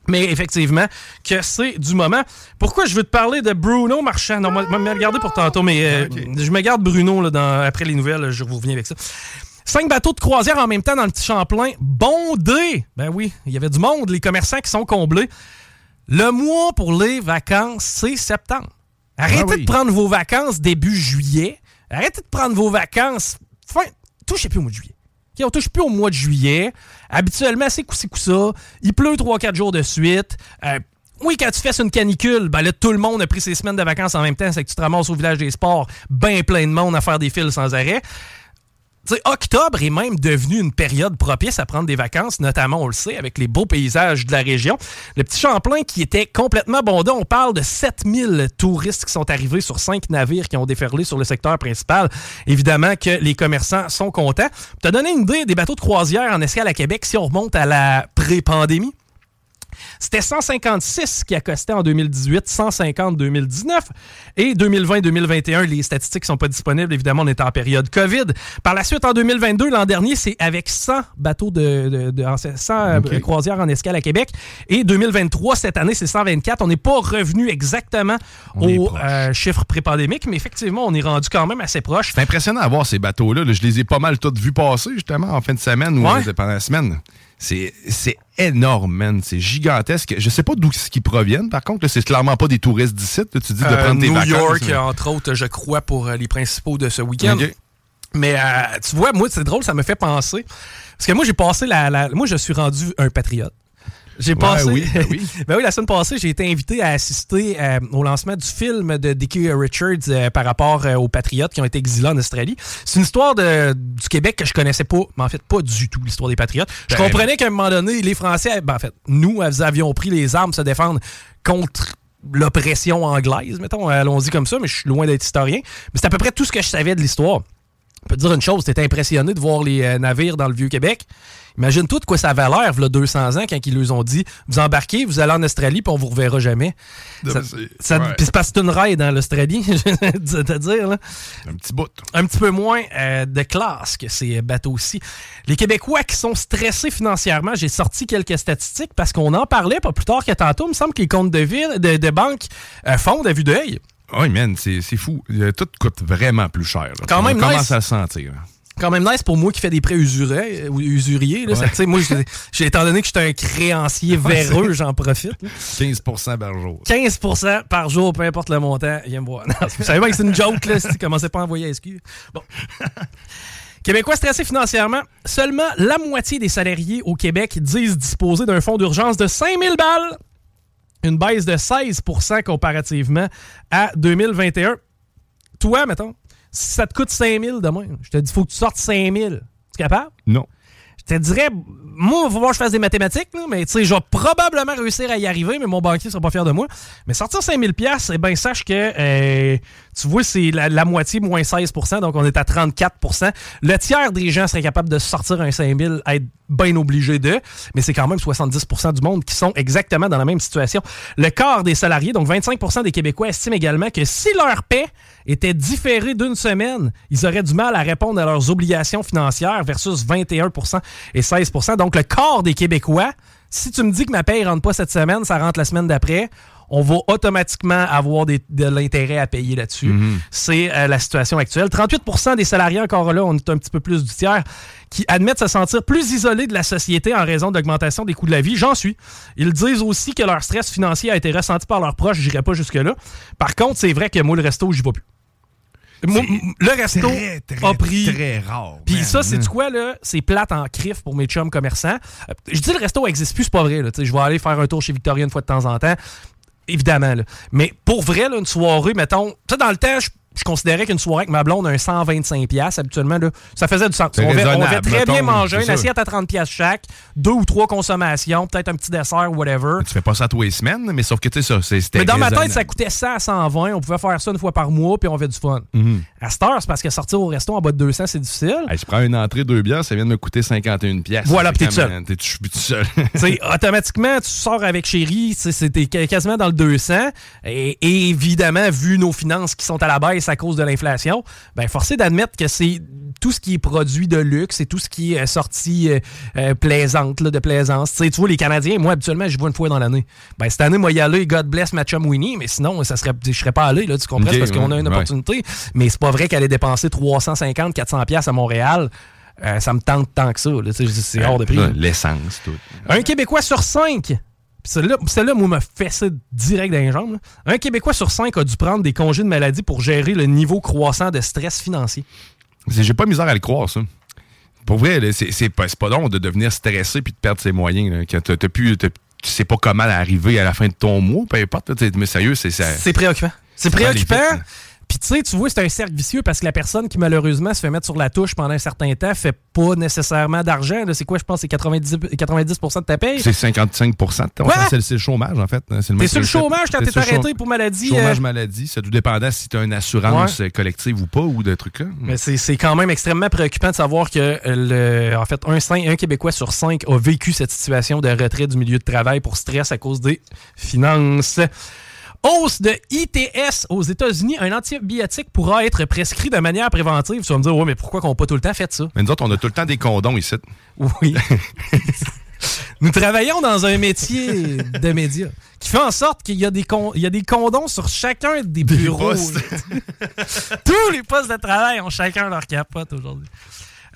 [SPEAKER 1] Mais effectivement, que c'est du moment. Pourquoi je veux te parler de Bruno Marchand? Non, moi, moi, me regarder pour tantôt, mais euh,
[SPEAKER 2] Ok.
[SPEAKER 1] je me garde Bruno là, dans- après les nouvelles, je vous reviens avec ça. Cinq bateaux de croisière en même temps dans le petit Champlain, bondés. Ben oui, il y avait du monde, les commerçants qui sont comblés. Le mois pour les vacances, c'est septembre. Arrêtez
[SPEAKER 2] Ah oui.
[SPEAKER 1] de prendre vos vacances début juillet. Arrêtez de prendre vos vacances. Fin, touchez plus au mois de juillet. OK, on touche plus au mois de juillet. Habituellement, c'est coup-ci, coup-ça. Il pleut 3-4 jours de suite. Euh, oui, quand tu fais une canicule, ben là, tout le monde a pris ses semaines de vacances en même temps. C'est que tu te ramasses au village des sports, ben plein de monde à faire des fils sans arrêt. Tu octobre est même devenu une période propice à prendre des vacances, notamment, on le sait, avec les beaux paysages de la région. Le petit Champlain qui était complètement abondant, on parle de 7000 touristes qui sont arrivés sur cinq navires qui ont déferlé sur le secteur principal. Évidemment que les commerçants sont contents. Pour te donner une idée des bateaux de croisière en escale à Québec, si on remonte à la pré-pandémie, c'était 156 qui accostaient en 2018, 150 en 2019 et 2020-2021. Les statistiques sont pas disponibles, évidemment, on est en période COVID. Par la suite, en 2022, l'an dernier, c'est avec 100 bateaux de, de- de- 100 euh, croisières en escale à Québec. Et 2023, cette année, c'est 124. On n'est pas revenu exactement
[SPEAKER 2] On
[SPEAKER 1] au
[SPEAKER 2] proche.
[SPEAKER 1] euh, chiffre pré-pandémique, mais effectivement, on est rendu quand même assez proche.
[SPEAKER 2] C'est impressionnant à voir ces bateaux-là. là. Je les ai pas mal tous vus passer, justement, en fin de semaine ou
[SPEAKER 1] Ouais.
[SPEAKER 2] euh, pendant la semaine. C'est c'est énorme, man. C'est gigantesque. Je sais pas d'où ils proviennent, par contre. C'est clairement pas des touristes d'ici. Tu dis de
[SPEAKER 1] Euh,
[SPEAKER 2] prendre des
[SPEAKER 1] New
[SPEAKER 2] vacances.
[SPEAKER 1] York,
[SPEAKER 2] mais-
[SPEAKER 1] entre autres, je crois, pour euh, les principaux de ce week-end. Mais euh, tu vois, moi, c'est drôle, ça me fait penser. Parce que moi, j'ai passé la, la- Moi, je suis rendu un patriote. J'ai passé.
[SPEAKER 2] oui, ben oui.
[SPEAKER 1] Ben oui, la semaine passée, j'ai été invité à assister euh, au lancement du film de Dickie Richards euh, par rapport euh, aux Patriotes qui ont été exilés en Australie. C'est une histoire de, du Québec que je connaissais pas, mais en fait, pas du tout, l'histoire des Patriotes. Je
[SPEAKER 2] Ben,
[SPEAKER 1] comprenais qu'à un moment donné, les Français, ben, en fait, nous avions pris les armes pour se défendre contre l'oppression anglaise, mettons, allons-y comme ça, mais je suis loin d'être historien. Mais c'est à peu près tout ce que je savais de l'histoire. Je peux te dire une chose, t'étais impressionné de voir les navires dans le Vieux-Québec. Imagine-toi de quoi ça avait l'air, là, 200 ans, quand ils leur ont dit Vous embarquez, vous allez en Australie, puis on vous reverra jamais.
[SPEAKER 2] C'est- ouais.
[SPEAKER 1] Puis c'est parce que c'est une raid dans l'Australie, je vais te dire. Là.
[SPEAKER 2] Un petit bout.
[SPEAKER 1] Un petit peu moins euh, de classe que ces bateaux-ci. Les Québécois qui sont stressés financièrement, j'ai sorti quelques statistiques parce qu'on en parlait pas plus tard que tantôt. Il me semble que les comptes de, ville, de, de banque euh, fondent à vue d'œil.
[SPEAKER 2] Oui, man, c'est c'est fou. Euh, Tout coûte vraiment plus cher. là.
[SPEAKER 1] Quand
[SPEAKER 2] On
[SPEAKER 1] même
[SPEAKER 2] commence
[SPEAKER 1] nice.
[SPEAKER 2] à le sentir.
[SPEAKER 1] Quand même nice pour moi qui fais des prêts usuriers. ou usuriers là, ça, moi, étant donné que je suis un créancier véreux, j'en profite. là.
[SPEAKER 2] 15% par jour.
[SPEAKER 1] 15% par jour, peu importe le montant, viens me voir. Non, vous savez bien que c'est une joke, là, si tu commençais pas à envoyer à SQ. Bon. Québécois stressés financièrement, seulement la moitié des salariés au Québec disent disposer d'un fonds d'urgence de 5000 balles. Une baisse de 16% comparativement à 2021. Toi, mettons, si ça te coûte 5000 demain, je te dis, il faut que tu sortes 5000. Tu es capable?
[SPEAKER 2] Non.
[SPEAKER 1] Je te dirais, moi, il va falloir que je fasse des mathématiques, là, mais tu sais, je vais probablement réussir à y arriver, mais mon banquier sera pas fier de moi. Mais sortir 5000 pièces, eh ben sache que, euh, tu vois, c'est la, moitié moins 16% donc on est à 34% Le tiers des gens seraient capables de sortir un 5000, être bien obligés de, mais c'est quand même 70% du monde qui sont exactement dans la même situation. Le quart des salariés, donc 25% des Québécois, estiment également que si leur paie était différée d'une semaine, ils auraient du mal à répondre à leurs obligations financières versus 21% et 16% Donc, le quart des Québécois, si tu me dis que ma paie ne rentre pas cette semaine, ça rentre la semaine d'après, on va automatiquement avoir des- de l'intérêt à payer là-dessus. C'est euh, la situation actuelle. 38% des salariés, encore là, on est un petit peu plus du tiers, qui admettent se sentir plus isolés de la société en raison de l'augmentation des coûts de la vie. J'en suis. Ils disent aussi que leur stress financier a été ressenti par leurs proches. J'irai pas jusque-là. Par contre, c'est vrai que moi, le resto, j'y vais plus. Moi, le resto
[SPEAKER 2] Très, très,
[SPEAKER 1] a pris
[SPEAKER 2] très rare.
[SPEAKER 1] puis ça, c'est quoi, là? C'est plate en crif pour mes chums commerçants. Euh, je dis le resto existe plus, c'est pas vrai. Je vais aller faire un tour chez Victoria une fois de temps en temps. Évidemment, là. Mais pour vrai, là, une soirée, mettons... Tu sais, dans le temps, je, je considérais qu'une soirée avec ma blonde, un 125$ piastres, habituellement, là, ça faisait du sens. On va très
[SPEAKER 2] mettons,
[SPEAKER 1] bien manger, une assiette à 30$ piastres chaque, deux ou trois consommations, peut-être un petit dessert, whatever.
[SPEAKER 2] Tu fais pas ça tous les semaines, mais sauf que tu sais c'était
[SPEAKER 1] Mais dans ma tête, ça coûtait 100 à 120. On pouvait faire ça une fois par mois, puis on avait du fun.
[SPEAKER 2] Mhm.
[SPEAKER 1] À cette heure, c'est parce que sortir au resto en bas de 200, c'est difficile.
[SPEAKER 2] Hey, je prends une entrée, deux bières, ça vient de me coûter 51 pièces.
[SPEAKER 1] Voilà, puis t'es tout seul.
[SPEAKER 2] T'es tout seul.
[SPEAKER 1] Tu sais, automatiquement, tu sors avec chérie, c'était qu- quasiment dans le 200. Et, et évidemment, vu nos finances qui sont à la baisse à cause de l'inflation, ben forcé d'admettre que c'est tout ce qui est produit de luxe et tout ce qui est euh, sorti euh, euh, plaisante, là, de plaisance. Tu sais, tu vois, les Canadiens, moi, habituellement, je vois une fois dans l'année. Ben, cette année, moi, y aller, God bless ma chum Winnie, mais sinon, ça serait, je serais pas allé, là, tu comprends,
[SPEAKER 2] Ok,
[SPEAKER 1] C'est parce qu'on a une
[SPEAKER 2] ouais.
[SPEAKER 1] opportunité. Mais c'est pas vrai qu'aller dépenser 350, 400 pièces à Montréal, euh, ça me tente tant que ça, c'est hors de prix.
[SPEAKER 2] L'essence, tout.
[SPEAKER 1] Un Québécois sur cinq. Celle-là, celle-là, moi, me fait ça direct dans les jambes. là. Un Québécois sur cinq a dû prendre des congés de maladie pour gérer le niveau croissant de stress financier.
[SPEAKER 2] J'ai pas misère à le croire, ça. Pour vrai, là, c'est c'est pas, c'est pas long de devenir stressé puis de perdre ses moyens. Là, quand t'as- t'as plus- t'as- tu sais pas comment arriver à la fin de ton mois, peu importe. mais sérieux, c'est ça.
[SPEAKER 1] C'est préoccupant. C'est préoccupant. Puis tu sais, tu vois, c'est un cercle vicieux parce que la personne qui malheureusement se fait mettre sur la touche pendant un certain temps fait pas nécessairement d'argent. C'est quoi, je pense, c'est 90, 90 de ta paye?
[SPEAKER 2] C'est 55 de
[SPEAKER 1] Quoi?
[SPEAKER 2] c'est le chômage, en fait. hein, C'est le
[SPEAKER 1] T'es sur le chômage quand
[SPEAKER 2] T'es
[SPEAKER 1] arrêté pour maladie.
[SPEAKER 2] Chômage
[SPEAKER 1] euh,
[SPEAKER 2] maladie, c'est tout dépendant si tu as une assurance euh, collective ou pas ou de trucs là.
[SPEAKER 1] Mais c'est quand même extrêmement préoccupant de savoir que, euh, le, en fait, un, un Québécois sur cinq a vécu cette situation de retrait du milieu de travail pour stress à cause des finances. Hausse de ITS aux États-Unis. Un antibiotique pourra être prescrit de manière préventive. Tu vas me dire, ouais, mais pourquoi qu'on n'a pas tout le temps fait ça?
[SPEAKER 2] Mais nous autres, on a tout le temps des condoms ici.
[SPEAKER 1] Oui. Nous travaillons dans un métier de médias qui fait en sorte qu'il y, a des con- il y a des condoms sur chacun des bureaux. Tous les postes de travail ont chacun leur capote aujourd'hui.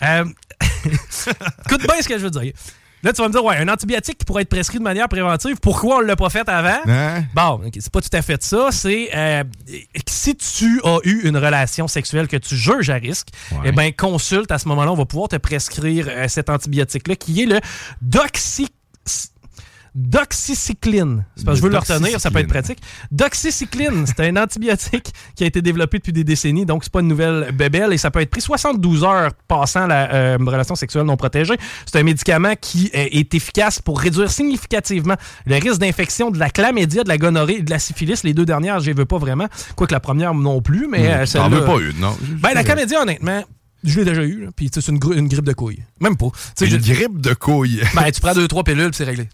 [SPEAKER 1] Euh, écoute bien ce que je veux dire. Là, tu vas me dire, ouais, un antibiotique qui pourrait être prescrit de manière préventive, pourquoi on ne l'a pas fait avant?
[SPEAKER 2] Hein?
[SPEAKER 1] Bon, c'est pas tout à fait ça. C'est euh, si tu as eu une relation sexuelle que tu juges à risque,
[SPEAKER 2] Ouais.
[SPEAKER 1] eh ben consulte à ce moment-là, on va pouvoir te prescrire euh, cet antibiotique-là qui est le doxy doxycycline. C'est parce que je veux le retenir, ça peut être pratique. Doxycycline, c'est un antibiotique qui a été développé depuis des décennies, donc c'est pas une nouvelle bébelle et ça peut être pris 72 heures passant la euh, relation sexuelle non protégée. C'est un médicament qui euh, est efficace pour réduire significativement le risque d'infection de la chlamydia, de la gonorrhée et de la syphilis. Les deux dernières, je veux pas vraiment, quoique la première non plus, mais euh,
[SPEAKER 2] T'en
[SPEAKER 1] celle-là-
[SPEAKER 2] veux pas une, non?
[SPEAKER 1] Ben, la chlamydia, honnêtement, je l'ai déjà eu, puis tu sais, c'est une, gr- une grippe de couilles. Même pas. Je-
[SPEAKER 2] une grippe de couilles.
[SPEAKER 1] ben, tu prends deux, trois pilules, c'est réglé.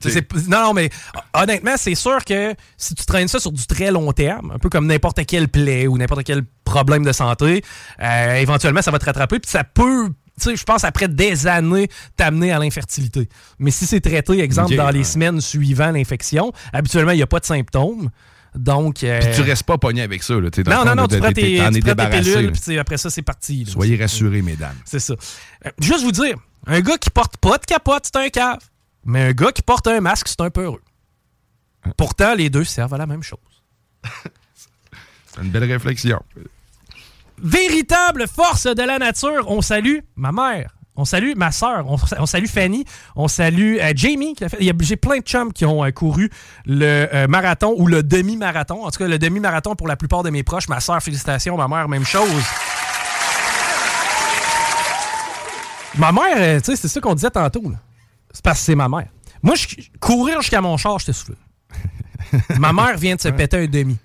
[SPEAKER 1] Non, non, mais honnêtement, c'est sûr que si tu traînes ça sur du très long terme, un peu comme n'importe quelle plaie ou n'importe quel problème de santé, euh, éventuellement, ça va te rattraper, puis ça peut. Tu sais, je pense après des années t'amener à l'infertilité. Mais si c'est traité, exemple, dans les semaines suivant l'infection, habituellement, il n'y a pas de symptômes. Donc. euh,
[SPEAKER 2] Puis tu restes pas pogné avec ça. Là,
[SPEAKER 1] non, non, tu prends
[SPEAKER 2] t'es-
[SPEAKER 1] tu prends tes pilules, puis après ça, c'est parti. là.
[SPEAKER 2] Soyez rassurés, mesdames.
[SPEAKER 1] C'est ça. Euh, juste vous dire, un gars qui porte pas de capote, c'est un cave. Mais un gars qui porte un masque, c'est un peu heureux. Pourtant, les deux servent à la même chose.
[SPEAKER 2] C'est une belle réflexion.
[SPEAKER 1] Véritable force de la nature. On salue ma mère. On salue ma soeur. On, on salue Fanny. On salue euh, Jamie. qui l'a fait. Il y a- J'ai plein de chums qui ont euh, couru le euh, marathon ou le demi-marathon. En tout cas, le demi-marathon pour la plupart de mes proches. Ma soeur, félicitations. Ma mère, même chose. Ma mère, tu sais, c'est ça qu'on disait tantôt. C'est parce que c'est ma mère. Moi, je, courir jusqu'à mon char, j'étais soufflé. ma mère vient de se péter un demi.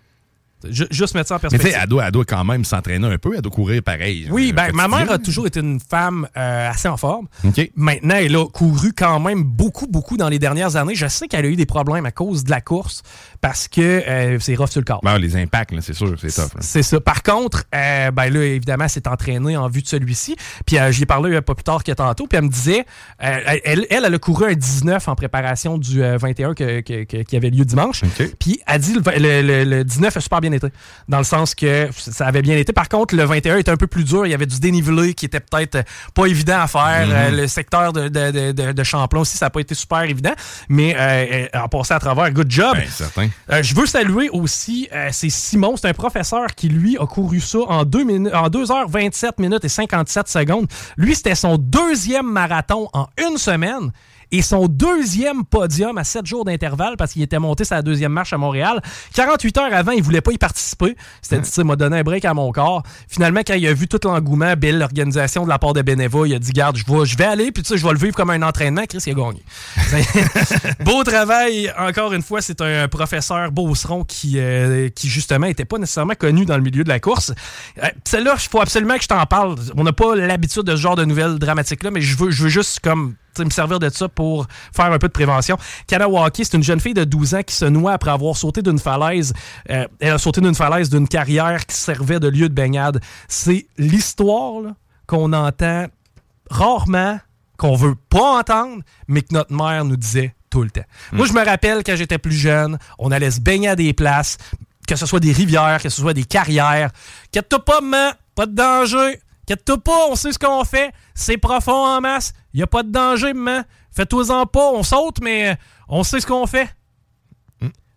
[SPEAKER 1] Ju- Juste mettre ça en
[SPEAKER 2] Mais tu
[SPEAKER 1] perspective.
[SPEAKER 2] sais, elle doit, elle doit quand même s'entraîner un peu. Elle doit courir pareil.
[SPEAKER 1] Oui,
[SPEAKER 2] Euh,
[SPEAKER 1] ben, ma mère a toujours été une femme euh, assez en forme.
[SPEAKER 2] OK.
[SPEAKER 1] Maintenant, elle a couru quand même beaucoup, beaucoup dans les dernières années. Je sais qu'elle a eu des problèmes à cause de la course parce que euh, c'est rough sur le corps.
[SPEAKER 2] Ben, les impacts, là, c'est sûr, c'est tough.
[SPEAKER 1] C'est ça. Par contre, euh, ben là, évidemment, elle s'est entraînée en vue de celui-ci. Puis euh, j'y ai parlé euh, pas plus tard que tantôt. Puis elle me disait, euh, elle, elle, elle a couru un 19 en préparation du euh, 21 que- que- que- qui avait lieu dimanche.
[SPEAKER 2] OK.
[SPEAKER 1] Puis elle dit, le, le- le- le 19 a super bien été. Dans le sens que ça avait bien été. Par contre, le 21 était un peu plus dur. Il y avait du dénivelé qui était peut-être euh, pas évident à faire. Euh, le secteur de, de, de, de- de Champlain aussi, ça n'a pas été super évident. Mais euh, en passant à travers, good job.
[SPEAKER 2] Ben, certain.
[SPEAKER 1] Euh, je veux saluer aussi, euh, c'est Simon, c'est un professeur qui, lui, a couru ça en 2 minutes, en 2h27 minutes et 57 secondes. Lui, c'était son deuxième marathon en une semaine. Et son deuxième podium à 7 jours d'intervalle parce qu'il était monté sa deuxième marche à Montréal. 48 heures avant, il voulait pas y participer. C'était dit, sais, m'a donné un break à mon corps. Finalement, quand il a vu tout l'engouement, belle l'organisation de la part de Beneva, il a dit, garde, je vais, je vais aller, puis tu sais, je vais le vivre comme un entraînement. Chris, il a gagné. Beau travail, encore une fois, c'est un professeur Beauceron qui, euh, qui justement, était pas nécessairement connu dans le milieu de la course. Euh, Celle-là, il faut absolument que je t'en parle. On n'a pas l'habitude de ce genre de nouvelles dramatiques-là, mais je veux, je veux juste comme me servir de ça pour faire un peu de prévention. Kanawaki, c'est une jeune fille de 12 ans qui se noie après avoir sauté d'une falaise. Euh, elle a sauté d'une falaise d'une carrière qui servait de lieu de baignade. C'est l'histoire qu'on entend rarement, qu'on veut pas entendre, mais que notre mère nous disait tout le temps. Moi, je me rappelle quand j'étais plus jeune, on allait se baigner à des places, que ce soit des rivières, que ce soit des carrières. Quête-toi pas, maman, pas de danger. Quête-toi pas, on sait ce qu'on fait. C'est profond en masse. Il a pas de danger, maman. Fais-toi-en pas, on saute, mais euh, on sait ce qu'on fait.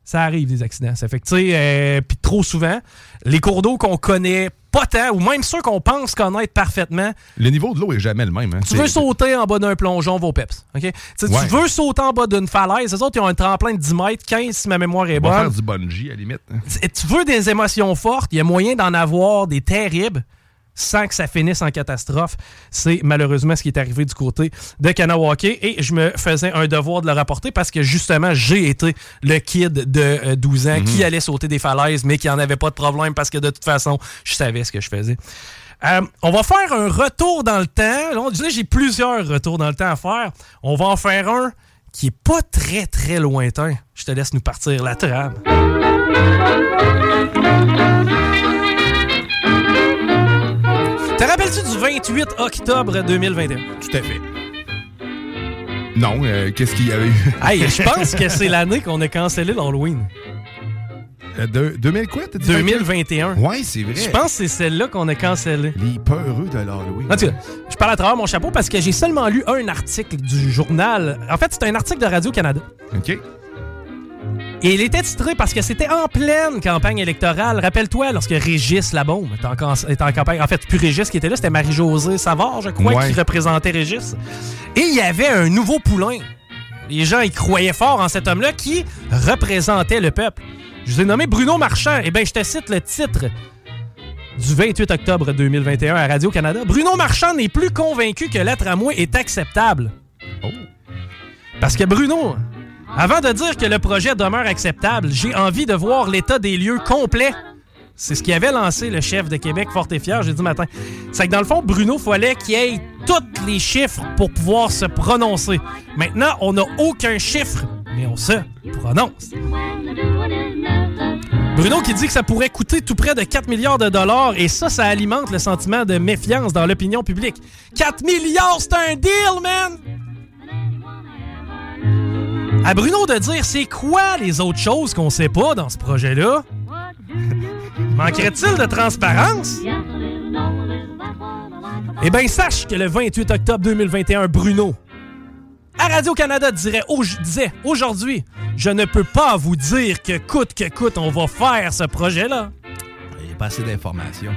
[SPEAKER 1] Ça arrive, des accidents. Ça fait que, tu sais, euh, puis trop souvent, les cours d'eau qu'on connaît pas tant, ou même ceux qu'on pense connaître parfaitement,
[SPEAKER 2] Le niveau de l'eau est jamais le même. Hein.
[SPEAKER 1] tu veux sauter en bas d'un plongeon, vos peps. Tu sais,
[SPEAKER 2] Ouais.
[SPEAKER 1] Tu veux sauter en bas d'une falaise. Les autres, ils ont un tremplin de 10 mètres, 15 si ma mémoire est
[SPEAKER 2] On va faire
[SPEAKER 1] bonne.
[SPEAKER 2] du bungee, à la limite. hein.
[SPEAKER 1] Tu veux des émotions fortes, il y a moyen d'en avoir des terribles sans que ça finisse en catastrophe. C'est malheureusement ce qui est arrivé du côté de Kanawake et je me faisais un devoir de le rapporter parce que justement, j'ai été le kid de euh, 12 ans qui allait sauter des falaises mais qui en avait pas de problème parce que de toute façon, je savais ce que je faisais. Euh, on va faire un retour dans le temps. Là, on disait j'ai plusieurs retours dans le temps à faire. On va en faire un qui est pas très très lointain. Je te laisse nous partir la trame. Te rappelles-tu du 28 octobre 2021?
[SPEAKER 2] Tout à fait. Non, euh, qu'est-ce qu'il y avait eu?
[SPEAKER 1] Hey, je pense que c'est l'année qu'on a cancellé l'Halloween.
[SPEAKER 2] Euh, de- 2000 quoi? t'as dit
[SPEAKER 1] 2021.
[SPEAKER 2] Ouais, c'est vrai.
[SPEAKER 1] Je pense que c'est celle-là qu'on a cancellé.
[SPEAKER 2] Les peureux de l'Halloween.
[SPEAKER 1] En tout cas, je parle à travers mon chapeau parce que j'ai seulement lu un article du journal. En fait, c'est un article de Radio-Canada.
[SPEAKER 2] OK.
[SPEAKER 1] Et il était titré parce que c'était en pleine campagne électorale. Rappelle-toi, lorsque Régis Labaume était en, can- était en campagne. En fait, plus Régis qui était là, c'était Marie-Josée Savard, je crois,
[SPEAKER 2] Ouais.
[SPEAKER 1] qui représentait Régis. Et il y avait un nouveau poulain. Les gens y croyaient fort en cet homme-là qui représentait le peuple. Je vous ai nommé Bruno Marchand. Eh bien, je te cite le titre du 28 octobre 2021 à Radio-Canada. Bruno Marchand n'est plus convaincu que la tramway est acceptable.
[SPEAKER 2] Oh.
[SPEAKER 1] Parce que Bruno, avant de dire que le projet demeure acceptable, j'ai envie de voir l'état des lieux complet. C'est ce qui avait lancé le chef de Québec fort et fier jeudi matin. C'est que dans le fond, Bruno fallait qu'il ait tous les chiffres pour pouvoir se prononcer. Maintenant, on n'a aucun chiffre, mais on se prononce. Bruno qui dit que ça pourrait coûter tout près de 4 milliards de dollars et ça, ça alimente le sentiment de méfiance dans l'opinion publique. 4 milliards, c'est un deal, man! À Bruno de dire c'est quoi les autres choses qu'on sait pas dans ce projet-là? Manquerait-il de transparence? Eh bien, sache que le 28 octobre 2021, Bruno, à Radio-Canada disait aujourd'hui, je ne peux pas vous dire que coûte que coûte, on va faire ce projet-là.
[SPEAKER 2] Il n'y a pas assez d'informations.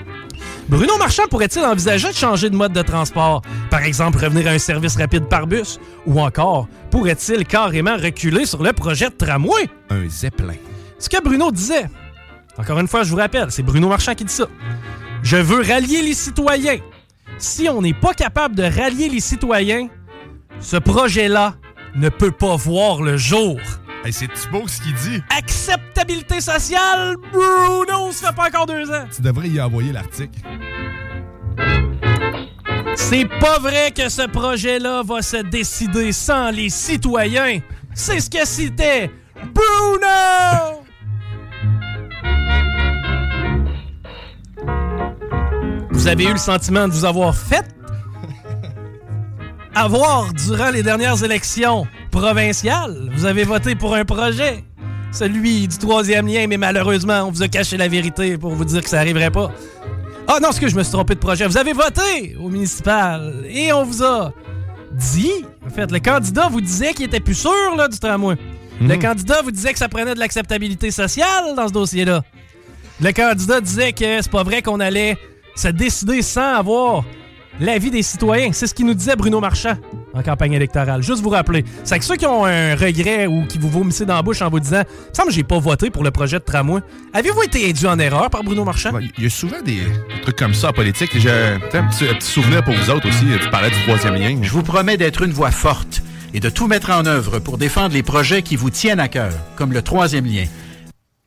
[SPEAKER 1] Bruno Marchand pourrait-il envisager de changer de mode de transport? Par exemple, revenir à un service rapide par bus? Ou encore, pourrait-il carrément reculer sur le projet de tramway?
[SPEAKER 2] Un zeppelin.
[SPEAKER 1] Ce que Bruno disait, encore une fois, je vous rappelle, c'est Bruno Marchand qui dit ça. Je veux rallier les citoyens. Si on n'est pas capable de rallier les citoyens, ce projet-là ne peut pas voir le jour.
[SPEAKER 2] Hey, c'est beau ce qu'il dit.
[SPEAKER 1] Acceptabilité sociale, Bruno, ça fait pas encore deux ans.
[SPEAKER 2] Tu devrais y envoyer l'article.
[SPEAKER 1] C'est pas vrai que ce projet-là va se décider sans les citoyens. C'est ce que c'était Bruno! Vous avez eu le sentiment de vous avoir fait avoir durant les dernières élections provinciales. Vous avez voté pour un projet, celui du troisième lien, mais malheureusement, on vous a caché la vérité pour vous dire que ça arriverait pas. Ah non, ce que je me suis trompé de projet. Vous avez voté au municipal et on vous a dit, en fait, le candidat vous disait qu'il était plus sûr là, du tramway. Le candidat vous disait que ça prenait de l'acceptabilité sociale dans ce dossier-là. Le candidat disait que c'est pas vrai qu'on allait se décider sans avoir l'avis des citoyens. C'est ce qu'il nous disait Bruno Marchand en campagne électorale. Juste vous rappeler. C'est que ceux qui ont un regret ou qui vous vomissez dans la bouche en vous disant « Il me semble que j'ai pas voté pour le projet de tramway », avez-vous été induit en erreur par Bruno Marchand?
[SPEAKER 2] Il y a souvent des, des trucs comme ça en politique. J'ai petit, un petit souvenir pour vous autres aussi. Tu parlais du troisième lien.
[SPEAKER 3] Je vous promets d'être une voix forte et de tout mettre en œuvre pour défendre les projets qui vous tiennent à cœur, comme le troisième lien.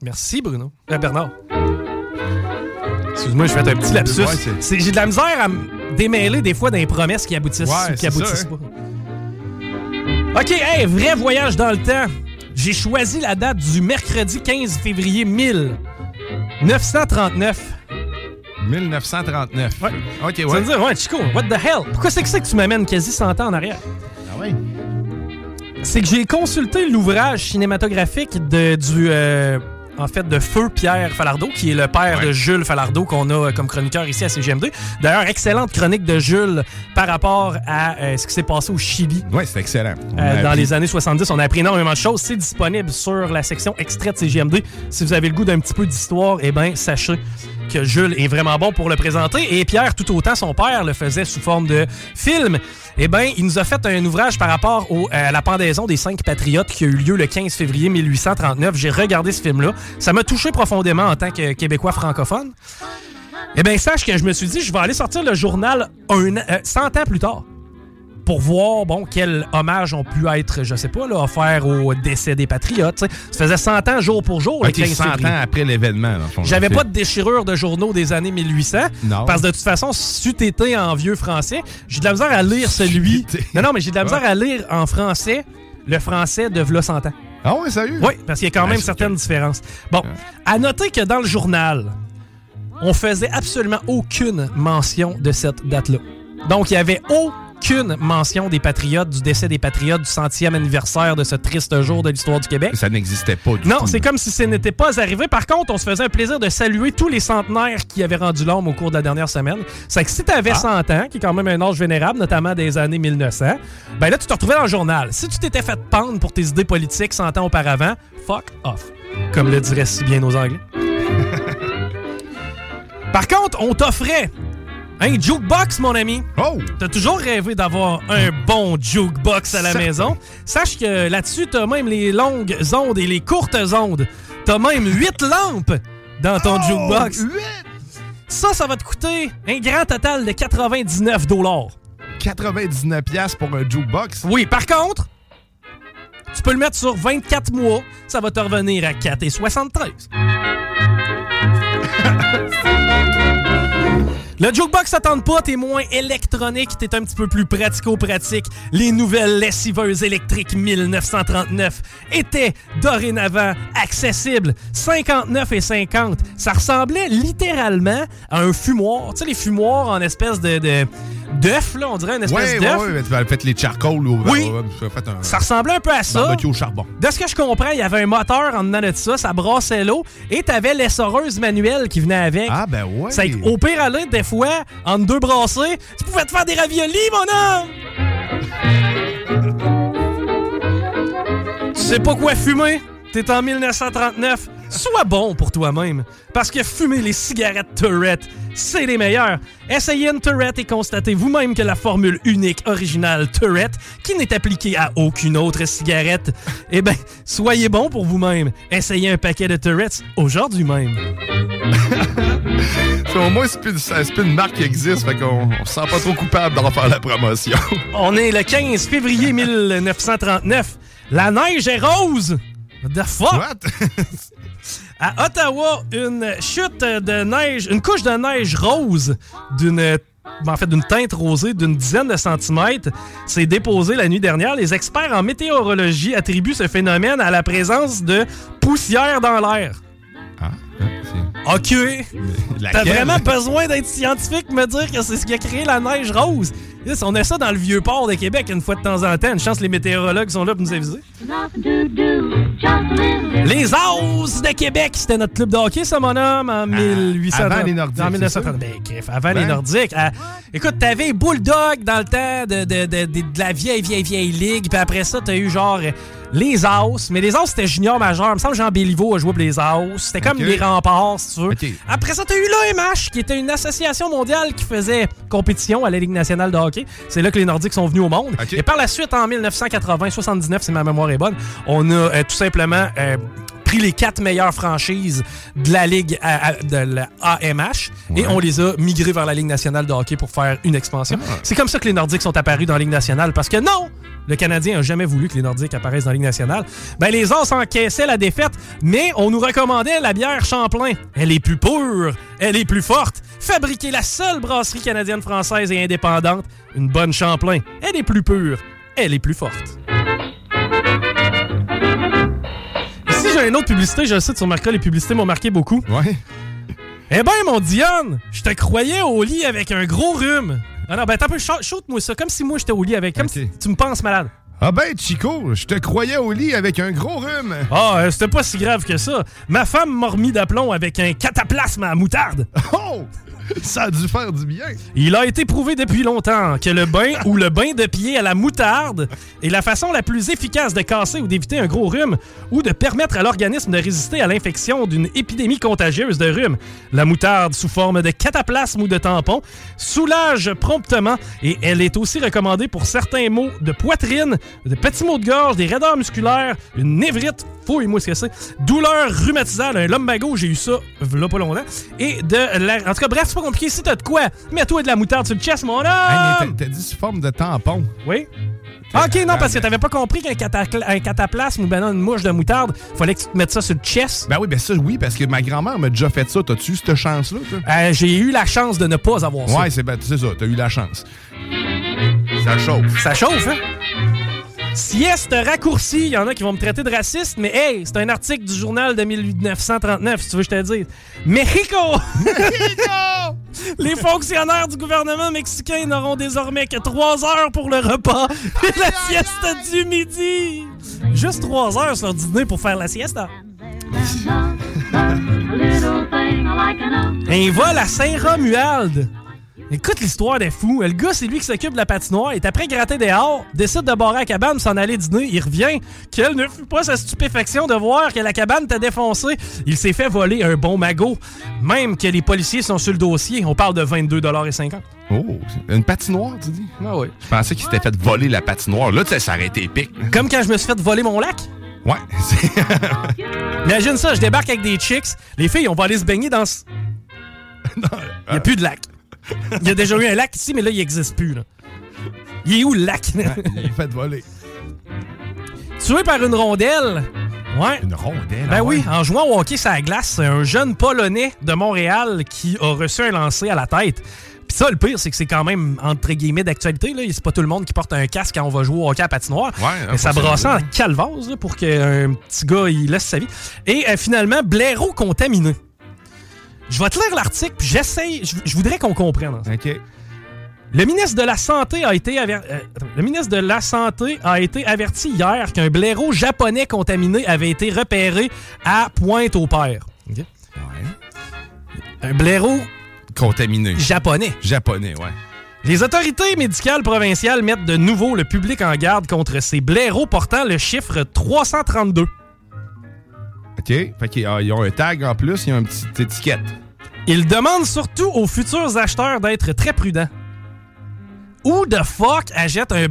[SPEAKER 1] Merci, Bruno. Euh, Bernard. Excuse-moi, je fais un petit lapsus.
[SPEAKER 2] Ouais,
[SPEAKER 1] J'ai de la misère à me démêler des fois des promesses qui aboutissent
[SPEAKER 2] Ouais,
[SPEAKER 1] ou qui aboutissent
[SPEAKER 2] ça,
[SPEAKER 1] pas. OK, hey, vrai voyage dans le temps. J'ai choisi la date du mercredi 15 février 1939.
[SPEAKER 2] 1939.
[SPEAKER 1] Ouais.
[SPEAKER 2] OK, ouais.
[SPEAKER 1] me dire, ouais, Chico, what the hell? Pourquoi c'est que c'est que tu m'amènes quasi 100 ans en arrière?
[SPEAKER 2] Ah ouais?
[SPEAKER 1] c'est que j'ai consulté l'ouvrage cinématographique de, du, euh, en fait, de Feu Pierre Falardeau, qui est le père
[SPEAKER 2] Ouais.
[SPEAKER 1] de Jules Falardeau qu'on a euh, comme chroniqueur ici à CGMD. D'ailleurs, excellente chronique de Jules par rapport à euh, ce qui s'est passé au Chili.
[SPEAKER 2] Ouais, c'est excellent.
[SPEAKER 1] Euh, dans
[SPEAKER 2] appris.
[SPEAKER 1] les années 70, on a appris énormément de choses. C'est disponible sur la section extrait de CGMD. Si vous avez le goût d'un petit peu d'histoire, eh bien, sachez Jules est vraiment bon pour le présenter. Et Pierre, tout autant, son père le faisait sous forme de film. Eh bien, il nous a fait un ouvrage par rapport au- à la pendaison des cinq patriotes qui a eu lieu le 15 février 1839. J'ai regardé ce film-là. Ça m'a touché profondément en tant que Québécois francophone. Eh bien, sache que je me suis dit, je vais aller sortir le journal un, euh, 100 ans plus tard pour voir, bon, quel hommage ont pu être, je sais pas, là, offert au décès des patriotes. Ça faisait 100 ans jour pour jour, le
[SPEAKER 2] OK,
[SPEAKER 1] 15
[SPEAKER 2] 100
[SPEAKER 1] février.
[SPEAKER 2] ans après l'événement.
[SPEAKER 1] J'avais pas de déchirure de journaux des années 1800.
[SPEAKER 2] Non.
[SPEAKER 1] Parce que de toute façon, si tu étais en vieux français, j'ai de la misère à lire celui. Non, non, mais j'ai de la misère à lire en français le français de v'là 100 ans.
[SPEAKER 2] Ah ouais, sérieux?
[SPEAKER 1] Oui, parce qu'il y a quand
[SPEAKER 2] Ah,
[SPEAKER 1] même certaines différences. Bon, à noter que dans le journal, on faisait absolument aucune mention de cette date-là. Donc, il y avait aucune mention des Patriotes, du décès des Patriotes, du centième anniversaire de ce triste jour de l'histoire du Québec.
[SPEAKER 2] Ça n'existait pas du
[SPEAKER 1] Non,
[SPEAKER 2] tout.
[SPEAKER 1] c'est comme si ce n'était pas arrivé. Par contre, on se faisait un plaisir de saluer tous les centenaires qui avaient rendu l'homme au cours de la dernière semaine. C'est que si tu avais 100 ans, qui est quand même un âge vénérable, notamment des années 1900, ben là, tu te retrouvais dans le journal. Si tu t'étais fait pendre pour tes idées politiques 100 ans auparavant, fuck off. Comme le diraient si bien nos Anglais. Par contre, on t'offrait un jukebox, mon ami.
[SPEAKER 2] Oh!
[SPEAKER 1] T'as toujours rêvé d'avoir un bon jukebox à la maison. Sache que là-dessus, t'as même les longues ondes et les courtes ondes. T'as même 8 lampes dans ton
[SPEAKER 2] Oh,
[SPEAKER 1] jukebox. Ça, ça va te coûter un grand total de 99
[SPEAKER 2] 99 pièces pour un jukebox?
[SPEAKER 1] Oui, par contre, tu peux le mettre sur 24 mois. Ça va te revenir à 4,73. Le jukebox tente pas, t'es moins électronique, t'es un petit peu plus pratico-pratique. Les nouvelles lessiveuses électriques 1939 étaient dorénavant accessibles. 59 et 50. Ça ressemblait littéralement à un fumoir. Tu sais, les fumoirs en espèce de, d'œuf, là, on dirait une espèce
[SPEAKER 2] Ouais,
[SPEAKER 1] d'œuf.
[SPEAKER 2] ouais, tu as fait les charcoals ou
[SPEAKER 1] Oui.
[SPEAKER 2] fait un
[SPEAKER 1] Ça ressemblait un peu à ça.
[SPEAKER 2] au charbon.
[SPEAKER 1] De ce que je comprends, il y avait un moteur en dedans de ça, ça brassait l'eau, et t'avais l'essoreuse manuelle qui venait avec.
[SPEAKER 2] Ah, ben ouais.
[SPEAKER 1] C'est au pire à l'aide, des fois, entre deux brassées, tu pouvais te faire des raviolis, mon homme! tu sais pas quoi fumer? T'es en 1939. Sois bon pour toi-même. Parce que fumer les cigarettes Tourette, c'est les meilleurs. Essayez une Tourette et constatez vous-même que la formule unique originale Tourette, qui n'est appliquée à aucune autre cigarette, eh ben, soyez bon pour vous-même. Essayez un paquet de Tourettes aujourd'hui même.
[SPEAKER 2] Au moins, c'est plus, une marque qui existe, fait qu'on on se sent pas trop coupable d'en faire la promotion.
[SPEAKER 1] On est le 15 février 1939. La neige est rose. What the fuck?
[SPEAKER 2] What?
[SPEAKER 1] À Ottawa, une chute de neige, une couche de neige rose d'une en fait d'une teinte rosée d'une dizaine de centimètres s'est déposée la nuit dernière. Les experts en météorologie attribuent ce phénomène à la présence de poussière dans l'air.
[SPEAKER 2] Ah, c'est-
[SPEAKER 1] OK. T'as vraiment besoin d'être scientifique me dire que c'est ce qui a créé la neige rose. On a ça dans le vieux port de Québec une fois de temps en temps. Une chance, les météorologues sont là pour nous aviser. Les As de Québec, c'était notre club de hockey, ça, mon homme, en 1830.
[SPEAKER 2] Ah, avant les Nordiques,
[SPEAKER 1] En
[SPEAKER 2] c'est
[SPEAKER 1] 1930. Ben, crif, avant les. Nordiques. Ah, écoute, t'avais Bulldog dans le temps de, de, de, de- la vieille, vieille, vieille ligue. Puis après ça, t'as eu genre les As. Mais les As, c'était junior majeur. Il me semble que Jean Béliveau a joué pour les As. C'était comme les remparts, si tu veux. Après ça, t'as eu l'AMH, qui était une association mondiale qui faisait compétition à la Ligue nationale de hockey. C'est là que les Nordiques sont venus au monde. Et par la suite, en 1980-79, si ma mémoire est bonne, on a euh, tout simplement euh, pris les quatre meilleures franchises de la Ligue à- à- de la AMH et on les a migrées vers la Ligue nationale de hockey pour faire une expansion.
[SPEAKER 2] Ah.
[SPEAKER 1] C'est comme ça que les Nordiques sont apparus dans la Ligue nationale parce que non! Le Canadien n'a jamais voulu que les Nordiques apparaissent dans la Ligue nationale. Ben, les As encaissaient la défaite, mais on nous recommandait la bière Champlain. Elle est plus pure, elle est plus forte. Fabriquée la seule brasserie canadienne française et indépendante, une bonne Champlain. Elle est plus pure, elle est plus forte. Ici, j'ai une autre publicité, je le sais, tu remarqueras, les publicités m'ont marqué beaucoup.
[SPEAKER 2] Ouais.
[SPEAKER 1] Eh ben, mon Dion, je te croyais au lit avec un gros rhume. Ah non, ben, t'as un peu, shoot- shoot-moi ça, comme si moi j'étais au lit avec, comme si tu me penses malade.
[SPEAKER 2] Ah ben, Chico, je te croyais au lit avec un gros rhume.
[SPEAKER 1] Ah, euh, c'était pas si grave que ça. Ma femme m'a remis d'aplomb avec un cataplasme à moutarde.
[SPEAKER 2] Oh! Ça a dû faire du bien.
[SPEAKER 1] Il a été prouvé depuis longtemps que le bain ou le bain de pied à la moutarde est la façon la plus efficace de casser ou d'éviter un gros rhume ou de permettre à l'organisme de résister à l'infection d'une épidémie contagieuse de rhume. La moutarde sous forme de cataplasme ou de tampon soulage promptement et elle est aussi recommandée pour certains maux de poitrine, de petits maux de gorge, des raideurs musculaires, une névrite, fouille-moi ce que c'est, douleur rhumatisale, un lumbago, j'ai eu ça là pas longtemps, et de la... En tout cas, bref, pas compliqué. Si t'as de quoi, mets-toi de la moutarde sur le chest, mon homme!
[SPEAKER 2] Hey, t'as- dit sous forme de tampon.
[SPEAKER 1] Oui? Ah, ok, non, parce que t'avais pas compris qu'un cataplasme ou ben non, une mouche de moutarde, fallait que tu te mettes ça sur le chest.
[SPEAKER 2] Ben oui, ben ça, oui, parce que ma grand-mère m'a déjà fait ça. T'as-tu eu cette chance-là?
[SPEAKER 1] Euh, j'ai eu la chance de ne pas avoir ça.
[SPEAKER 2] Ouais, c'est ben, c'est ça, t'as eu la chance. Ça chauffe.
[SPEAKER 1] Ça chauffe, hein? Sieste raccourcie, il y en a qui vont me traiter de raciste, mais hey, c'est un article du journal de 1939, si tu veux que je te dise. Mexico! Les fonctionnaires du gouvernement mexicain n'auront désormais que trois heures pour le repas et la sieste du midi. Juste trois heures sur leur dîner pour faire la siesta. Un vol à Saint-Romuald. Écoute l'histoire des fous. Le gars, c'est lui qui s'occupe de la patinoire. Il est après gratter dehors, décide de barrer la cabane, s'en aller dîner. Il revient. Quelle ne fut pas sa stupéfaction de voir que la cabane était défoncée. Il s'est fait voler un bon magot. Même que les policiers sont sur le dossier. On parle de 22,50
[SPEAKER 2] Oh, une patinoire, tu dis?
[SPEAKER 1] Ah oui.
[SPEAKER 2] Je pensais qu'il s'était fait voler la patinoire. Là, tu sais, ça aurait été épique.
[SPEAKER 1] Comme quand je me suis fait voler mon lac.
[SPEAKER 2] Ouais.
[SPEAKER 1] Imagine ça, je débarque avec des chicks. Les filles, on va aller se baigner dans... ce- Il n'y a plus de lac. Il y a déjà eu un lac ici, mais là, il n'existe plus. Là. Il est où le lac?
[SPEAKER 2] Il est fait voler.
[SPEAKER 1] Tué par une rondelle? Ouais.
[SPEAKER 2] Une rondelle.
[SPEAKER 1] Ben
[SPEAKER 2] ah
[SPEAKER 1] oui, en jouant au hockey sur la glace, c'est un jeune Polonais de Montréal qui a reçu un lancer à la tête. Puis ça, le pire, c'est que c'est quand même, entre guillemets, d'actualité. là. C'est pas tout le monde qui porte un casque quand on va jouer au hockey à patinoire.
[SPEAKER 2] Ouais,
[SPEAKER 1] Mais ça brassait en calvase là, pour qu'un petit gars il laisse sa vie. Et euh, finalement, blaireau contaminé. Je vais te lire l'article, puis j'essaye, je, je voudrais qu'on comprenne.
[SPEAKER 2] OK.
[SPEAKER 1] Le ministre de la Santé a été aver- euh, le ministre de la Santé a été averti hier qu'un blaireau japonais contaminé avait été repéré à Pointe-au-Père. OK? Un blaireau
[SPEAKER 2] Contaminé.
[SPEAKER 1] japonais.
[SPEAKER 2] Japonais, ouais.
[SPEAKER 1] Les autorités médicales provinciales mettent de nouveau le public en garde contre ces blaireaux portant le chiffre 332.
[SPEAKER 2] OK. Fait qu'ils ah, ils ont un tag en plus, ils ont une petite étiquette.
[SPEAKER 1] Ils demandent surtout aux futurs acheteurs d'être très prudents. Who the fuck achète un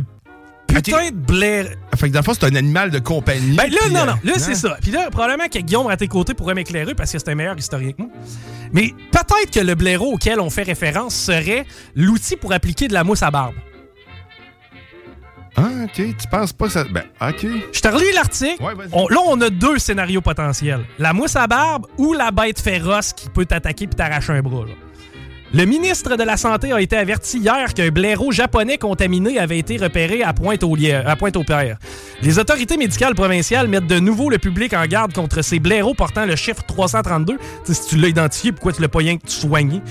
[SPEAKER 1] putain de blaireau?
[SPEAKER 2] Fait que dans le fond, c'est un animal de compagnie.
[SPEAKER 1] Ben là,
[SPEAKER 2] puis,
[SPEAKER 1] non,
[SPEAKER 2] euh,
[SPEAKER 1] non, là,
[SPEAKER 2] hein?
[SPEAKER 1] c'est ça. Puis là, probablement que Guillaume à tes côtés pourrait m'éclairer parce que c'est un meilleur historien que moi. Mais peut-être que le blaireau auquel on fait référence serait l'outil pour appliquer de la mousse à barbe.
[SPEAKER 2] Ah, OK. Tu penses pas que ça. Ben, OK.
[SPEAKER 1] Je te relis l'article.
[SPEAKER 2] Ouais, vas-y.
[SPEAKER 1] On- là, on a deux scénarios potentiels. La mousse à barbe ou la bête féroce qui peut t'attaquer puis t'arracher un bras. là. Le ministre de la Santé a été averti hier qu'un blaireau japonais contaminé avait été repéré à Pointe-au-Père. Les autorités médicales provinciales mettent de nouveau le public en garde contre ces blaireaux portant le chiffre 332. Tu sais, si tu l'as identifié, pourquoi tu l'as pas rien que tu soigné?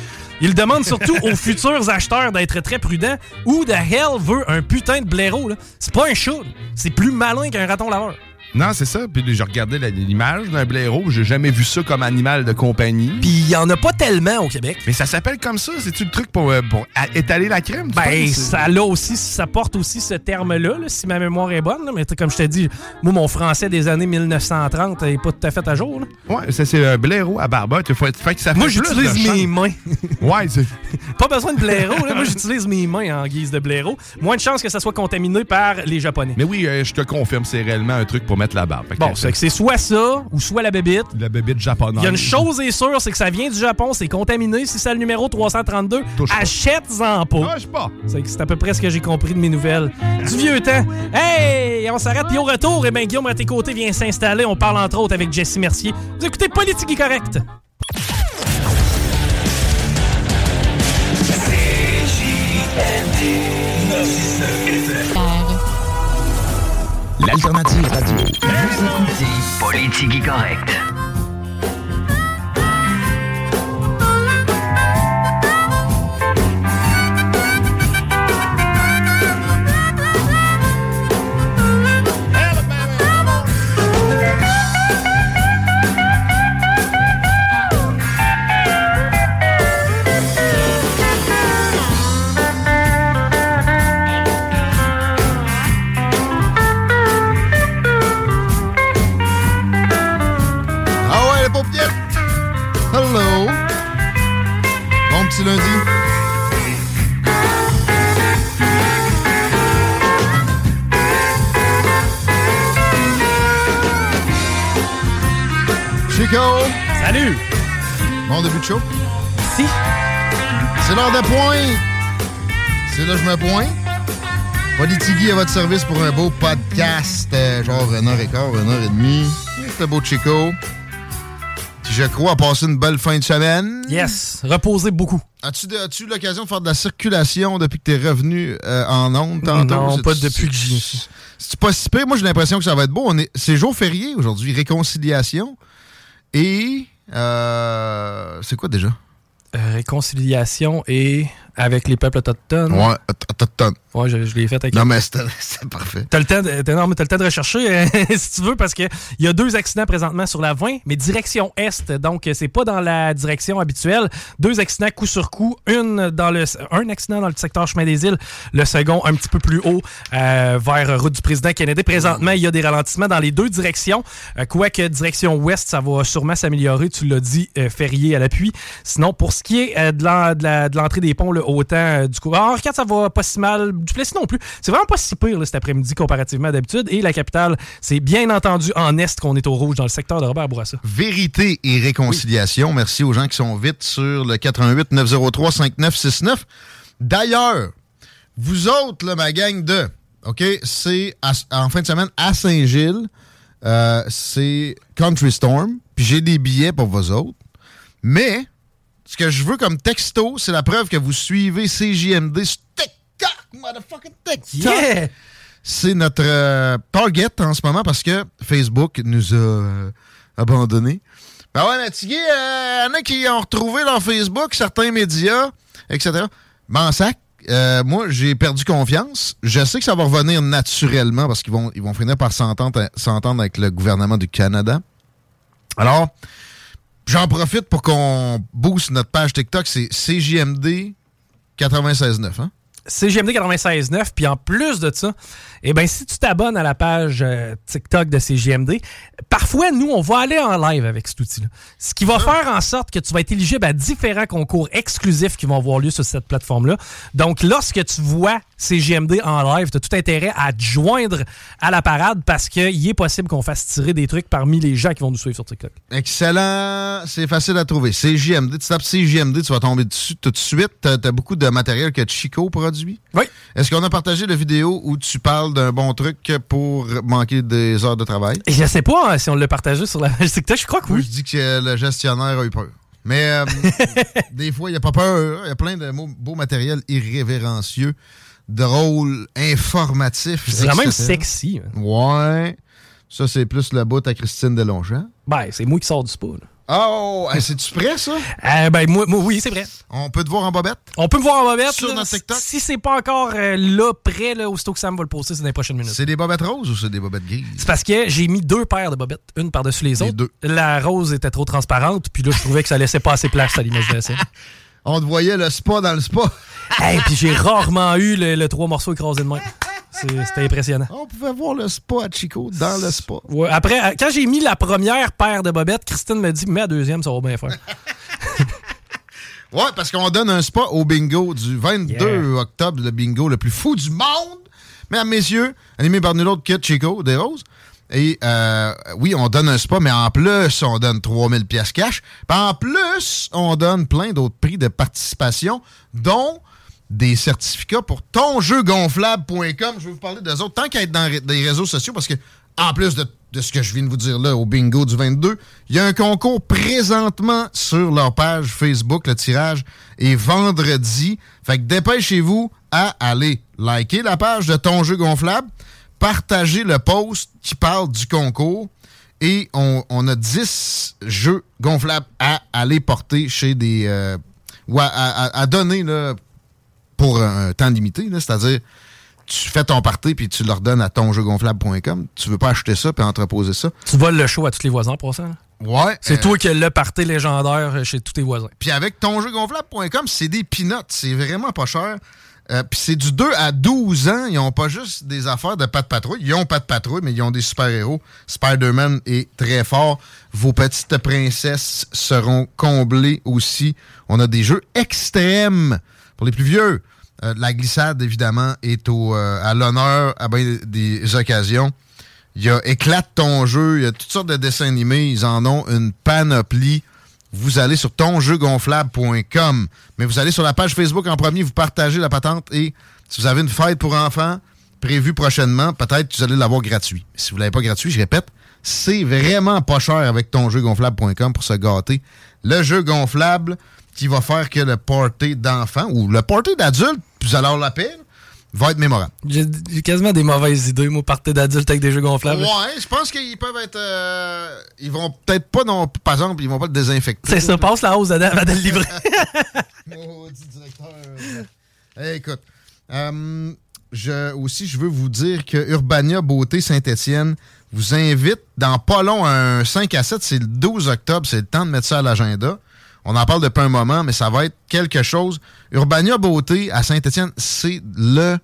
[SPEAKER 1] Ils demandent surtout aux futurs acheteurs d'être très prudents. Who the hell veut un putain de blaireau? là? C'est pas un chat. C'est plus malin qu'un raton laveur.
[SPEAKER 2] Non, c'est ça. Puis je regardais la- l'image d'un blaireau. J'ai jamais vu ça comme animal de compagnie.
[SPEAKER 1] Puis il y en a pas tellement au Québec.
[SPEAKER 2] Mais ça s'appelle comme ça. C'est-tu le truc pour, euh, pour étaler la crème?
[SPEAKER 1] Ben, ça là aussi, ça porte aussi ce terme-là, là, si ma mémoire est bonne. là. Mais comme je t'ai dit, moi, mon français des années 1930 est pas tout à fait à jour. là.
[SPEAKER 2] Ouais, ça, c'est un blaireau à barbotte. Il faut être- fait que ça
[SPEAKER 1] Moi, j'utilise mes mains.
[SPEAKER 2] Ouais, c'est.
[SPEAKER 1] pas besoin de blaireau. là. Moi, j'utilise mes mains en guise de blaireau. Moins de chances que ça soit contaminé par les Japonais.
[SPEAKER 2] Mais oui, euh, je te confirme, c'est réellement un truc pour mettre la barbe.
[SPEAKER 1] Bon, c'est que c'est soit ça ou soit la bébite.
[SPEAKER 2] la bébite japonaise.
[SPEAKER 1] Il y a une chose est sûre, c'est que ça vient du Japon, c'est contaminé. Si c'est le numéro 332,
[SPEAKER 2] Touche pas.
[SPEAKER 1] achète-en pas.
[SPEAKER 2] Touche pas.
[SPEAKER 1] C'est c'est à peu près ce que j'ai compris de mes nouvelles. Du vieux temps. Hey, on s'arrête. Puis au retour, eh ben, Guillaume à tes côtés vient s'installer. On parle entre autres avec Jesse Mercier. Vous écoutez Politique Correct.
[SPEAKER 4] L'alternative radio. Vous écoutez Politique correcte.
[SPEAKER 5] Bon début de show?
[SPEAKER 1] Si.
[SPEAKER 5] C'est l'heure de point! C'est là que je me pointe. Politigui à votre service pour un beau podcast, euh, genre une heure et quart, une heure et demie. C'est beau Chico. Qui, je crois, a passé une belle fin de semaine.
[SPEAKER 1] Yes. Reposez beaucoup.
[SPEAKER 5] As-tu as-tu eu l'occasion de faire de la circulation depuis que tu es revenu euh, en ondes tantôt?
[SPEAKER 1] Non, pas depuis que j'y suis.
[SPEAKER 5] C'est pas si pire? Moi, j'ai l'impression que ça va être beau. C'est jour férié aujourd'hui, réconciliation. Et euh, c'est quoi déjà?
[SPEAKER 1] Euh, réconciliation et avec les peuples autochtones.
[SPEAKER 5] Ouais, autochtone.
[SPEAKER 1] Ouais, je, je l'ai fait avec
[SPEAKER 5] Non, mais c'est parfait.
[SPEAKER 1] T'as le temps de, non, mais le temps de rechercher euh, si tu veux parce que il y a deux accidents présentement sur la 20, mais direction est, donc euh, c'est pas dans la direction habituelle. Deux accidents coup sur coup, une dans le un accident dans le secteur chemin des îles, le second un petit peu plus haut euh, vers route du président Kennedy. Présentement, il y a des ralentissements dans les deux directions. Euh, quoique direction ouest, ça va sûrement s'améliorer. Tu l'as dit, euh, férié à l'appui. Sinon, pour ce qui est de l'entrée des ponts, là, autant euh, du coup, Henri IV, ça va pas si mal. Duplessis non plus. C'est vraiment pas si pire là, cet après-midi comparativement à d'habitude. Et la capitale, c'est bien entendu en est qu'on est au rouge dans le secteur de Robert Bourassa.
[SPEAKER 5] Vérité et réconciliation. Merci aux gens qui sont vite sur le 88 903 5969. D'ailleurs, vous autres, là, ma gang de, OK, c'est en fin de semaine à Saint-Gilles. Euh, c'est Country Storm. Puis j'ai des billets pour vous autres. Mais, ce que je veux comme texto, c'est la preuve que vous suivez CJMD sur TikTok, motherfucking TikTok.
[SPEAKER 1] Yeah!
[SPEAKER 5] C'est notre euh, target en ce moment parce que Facebook nous a euh, abandonnés. Ben ouais, mais il y en a qui ont retrouvé dans Facebook certains médias, etc. Ben, en sac, Euh, moi, j'ai perdu confiance. Je sais que ça va revenir naturellement parce qu'ils vont, ils vont finir par s'entendre s'entendre avec le gouvernement du Canada. Alors, j'en profite pour qu'on booste notre page TikTok. C'est CJMD 96.9. Hein?
[SPEAKER 1] CGMD 96.9. Puis en plus de ça, eh ben, si tu t'abonnes à la page euh, TikTok de CGMD, parfois, nous, on va aller en live avec cet outil-là. Ce qui va
[SPEAKER 5] Ah.
[SPEAKER 1] faire en sorte que tu vas être éligible à différents concours exclusifs qui vont avoir lieu sur cette plateforme-là. Donc, lorsque tu vois CGMD en live, tu as tout intérêt à te joindre à la parade parce qu'il est possible qu'on fasse tirer des trucs parmi les gens qui vont nous suivre sur TikTok.
[SPEAKER 5] Excellent. C'est facile à trouver. CJMD. Tu tapes CJMD, tu vas tomber dessus tout de suite. Tu as, beaucoup de matériel que Chico produit.
[SPEAKER 1] Oui.
[SPEAKER 5] Est-ce qu'on a partagé la vidéo où tu parles d'un bon truc pour manquer des heures de travail?
[SPEAKER 1] Et je sais pas hein, si on l'a partagé sur la TikTok. Je crois que
[SPEAKER 5] Moi,
[SPEAKER 1] oui.
[SPEAKER 5] je dis que le gestionnaire a eu peur. Mais euh, des fois, il n'y a pas peur. Il y a plein de beau, beau matériel irrévérencieux, drôle, informatif.
[SPEAKER 1] C'est quand même sexy. hein.
[SPEAKER 5] Ouais. Ça, c'est plus le bout à Christine Delonchamp.
[SPEAKER 1] Ben, c'est moi qui sors du spa. là.
[SPEAKER 5] Oh, c'est-tu prêt, ça?
[SPEAKER 1] Euh, ben, moi, moi, oui, c'est vrai.
[SPEAKER 5] On peut te voir en bobette?
[SPEAKER 1] On peut me voir en bobette.
[SPEAKER 5] Sur
[SPEAKER 1] là.
[SPEAKER 5] notre TikTok?
[SPEAKER 1] Si c'est pas encore euh, là, prêt, là, aussitôt que Sam va le poster, c'est dans les prochaines minutes.
[SPEAKER 5] C'est des bobettes roses ou c'est des bobettes grises?
[SPEAKER 1] C'est parce que j'ai mis deux paires de bobettes, une par-dessus les
[SPEAKER 5] Les
[SPEAKER 1] autres.
[SPEAKER 5] deux.
[SPEAKER 1] La rose était trop transparente, puis là, je trouvais que ça laissait pas assez place à l'imagination.
[SPEAKER 5] On te voyait le spa dans le spa.
[SPEAKER 1] hey, puis j'ai rarement eu le, le trois morceaux écrasés de main. C'était impressionnant.
[SPEAKER 5] On pouvait voir le spa à Chico dans le spa.
[SPEAKER 1] Ouais, après, quand j'ai mis la première paire de bobettes, Christine me dit, mets la deuxième, ça va bien faire.
[SPEAKER 5] Ouais, parce qu'on donne un spa au bingo du 22
[SPEAKER 1] Yeah.
[SPEAKER 5] octobre, le bingo le plus fou du monde. Mesdames, messieurs, animé par nul autre que Chico des Roses. Et euh, oui, on donne un spa, mais en plus, on donne 3000 pièces cash. En plus, on donne plein d'autres prix de participation, dont des certificats pour tonjeugonflable.com. Je vais vous parler d'eux autres, tant qu'à être dans les réseaux sociaux, parce que en plus de, ce que je viens de vous dire là au bingo du 22, il y a un concours présentement sur leur page Facebook. Le tirage est vendredi. Fait que dépêchez-vous à aller liker la page de Ton partager le post qui parle du concours et on, on a 10 jeux gonflables à aller porter chez des... euh, ou à, à- à donner là, pour un temps limité, c'est-à-dire tu fais ton party puis tu leur donnes à tonjeugonflable.com. Tu veux pas acheter ça puis entreposer ça.
[SPEAKER 1] tu voles le show à tous les voisins pour ça. là.
[SPEAKER 5] Ouais.
[SPEAKER 1] C'est
[SPEAKER 5] euh,
[SPEAKER 1] toi qui as le party légendaire chez tous tes voisins.
[SPEAKER 5] Puis avec tonjeugonflable.com, c'est des peanuts. C'est vraiment pas cher. Euh, puis c'est du 2 à 12 ans. Ils ont pas juste des affaires de pas de patrouille. Ils ont pas de patrouille, mais ils ont des super-héros. Spider-Man est très fort. Vos petites princesses seront comblées aussi. On a des jeux extrêmes pour les plus vieux. Euh, la glissade, évidemment, est au, euh, à l'honneur à bien des occasions. Il y a Éclate ton jeu, il y a toutes sortes de dessins animés, ils en ont une panoplie. Vous allez sur tonjeugonflable.com, mais vous allez sur la page Facebook en premier, vous partagez la patente et si vous avez une fête pour enfants prévue prochainement, peut-être que vous allez l'avoir gratuit. Si vous ne l'avez pas gratuit, je répète, c'est vraiment pas cher avec tonjeugonflable.com pour se gâter. Le jeu gonflable qui va faire que le party d'enfants ou le party d'adultes, vous allez avoir la va être mémorable.
[SPEAKER 1] J'ai quasiment des mauvaises idées, moi, partir d'adulte avec des jeux gonflables.
[SPEAKER 5] Ouais, je pense qu'ils peuvent être. euh, ils vont peut-être pas, non, par exemple, ils vont pas le désinfecter.
[SPEAKER 1] C'est ça, passe la hausse avant de le livrer.
[SPEAKER 5] Maudit directeur. Hey, écoute, euh, je, aussi, je veux vous dire que Urbania Beauté Saint-Étienne vous invite dans pas long à un 5 à 7, c'est le 12 octobre, c'est le temps de mettre ça à l'agenda. On en parle depuis un moment, mais ça va être quelque chose. Urbania Beauté à Saint-Étienne, c'est le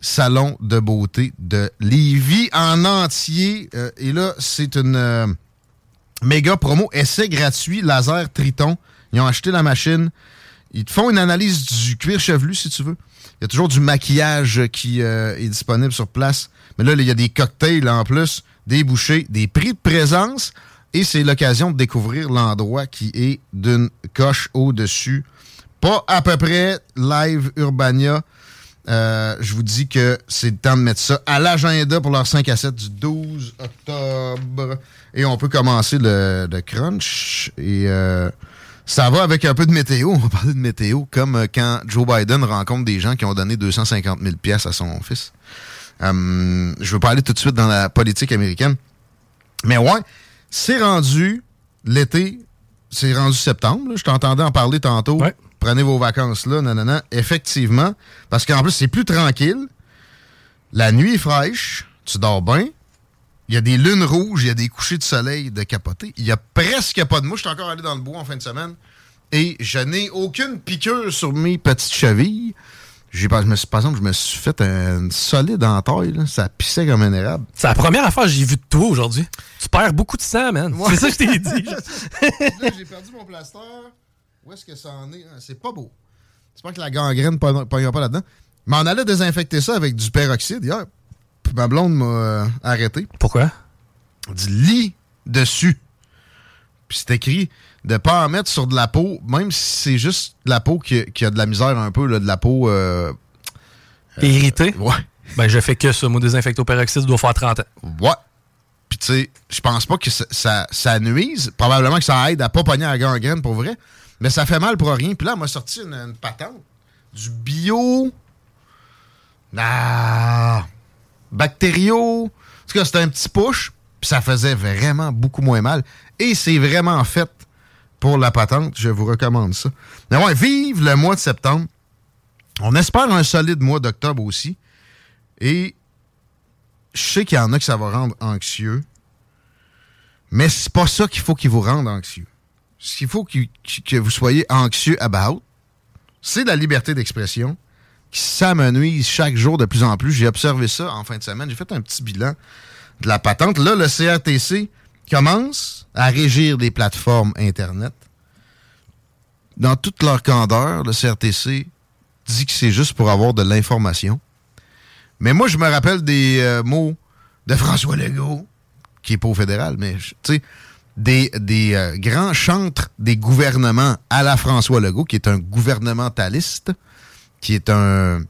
[SPEAKER 5] salon de beauté de Lévis en entier. Euh, et là, c'est une euh, méga promo essai gratuit laser Triton. Ils ont acheté la machine. Ils te font une analyse du cuir chevelu, si tu veux. Il y a toujours du maquillage qui euh, est disponible sur place. Mais là, il y a des cocktails en plus, des bouchées, des prix de présence. Et c'est l'occasion de découvrir l'endroit qui est d'une coche au-dessus. Pas à peu près live Urbania. Euh, je vous dis que c'est le temps de mettre ça à l'agenda pour leur 5 à 7 du 12 octobre. Et on peut commencer le, le crunch. Et euh, ça va avec un peu de météo. On va parler de météo, comme euh, quand Joe Biden rencontre des gens qui ont donné 250 000 pièces à son fils. Euh, je veux pas aller tout de suite dans la politique américaine. Mais ouais, c'est rendu l'été, c'est rendu septembre. là. Je t'entendais en parler tantôt.
[SPEAKER 1] Ouais.
[SPEAKER 5] prenez vos vacances là, nanana. Effectivement, parce qu'en plus, c'est plus tranquille. La nuit est fraîche, tu dors bien. Il y a des lunes rouges, il y a des couchers de soleil de capoter. Il y a presque pas de mouche. Je suis encore allé dans le bois en fin de semaine et je n'ai aucune piqûre sur mes petites chevilles. J'ai je me suis, par exemple, je me suis fait un solide en taille. là. Ça pissait comme un érable.
[SPEAKER 1] C'est la première affaire que j'ai vue de toi aujourd'hui. Tu perds beaucoup de sang, man. C'est ça que je t'ai dit.
[SPEAKER 5] là, j'ai perdu mon plaster. Où est-ce que ça en est? Ah, C'est pas beau. J'espère que la gangrène ne pognera pas là-dedans. Mais on allait désinfecter ça avec du peroxyde hier. Puis ma blonde m'a euh, arrêté.
[SPEAKER 1] Pourquoi?
[SPEAKER 5] Du lit dessus. Puis c'est écrit de pas en mettre sur de la peau, même si c'est juste de la peau qui, qui a de la misère un peu, là, de la peau... euh,
[SPEAKER 1] Irrité?
[SPEAKER 5] ouais.
[SPEAKER 1] Ben, je fais que ça. Mon désinfecto peroxyde doit faire 30 ans.
[SPEAKER 5] Ouais. Puis tu sais, je pense pas que ça, ça, ça nuise. Probablement que ça aide à pas pogner la gangrène pour vrai. Mais ça fait mal pour rien. Puis là, elle m'a sorti une, une patente. Du bio. Ah. Bactério. En tout cas, c'était un petit push. Puis ça faisait vraiment beaucoup moins mal. Et c'est vraiment fait pour la patente. Je vous recommande ça. Mais ouais, vive le mois de septembre. On espère un solide mois d'octobre aussi. Et je sais qu'il y en a que ça va rendre anxieux, mais c'est pas ça qu'il faut qu'il vous rende anxieux. Ce qu'il faut que vous soyez anxieux about, c'est la liberté d'expression qui s'amenuise chaque jour de plus en plus. J'ai observé ça en fin de semaine. J'ai fait un petit bilan de la patente. Là, le CRTC commence à régir des plateformes Internet. Dans toute leur candeur, le CRTC dit que c'est juste pour avoir de l'information. Mais moi, je me rappelle des euh, mots de François Legault, qui est pas au fédéral, mais tu sais, des, des euh, grands chantres des gouvernements à la François Legault, qui est un gouvernementaliste, qui est un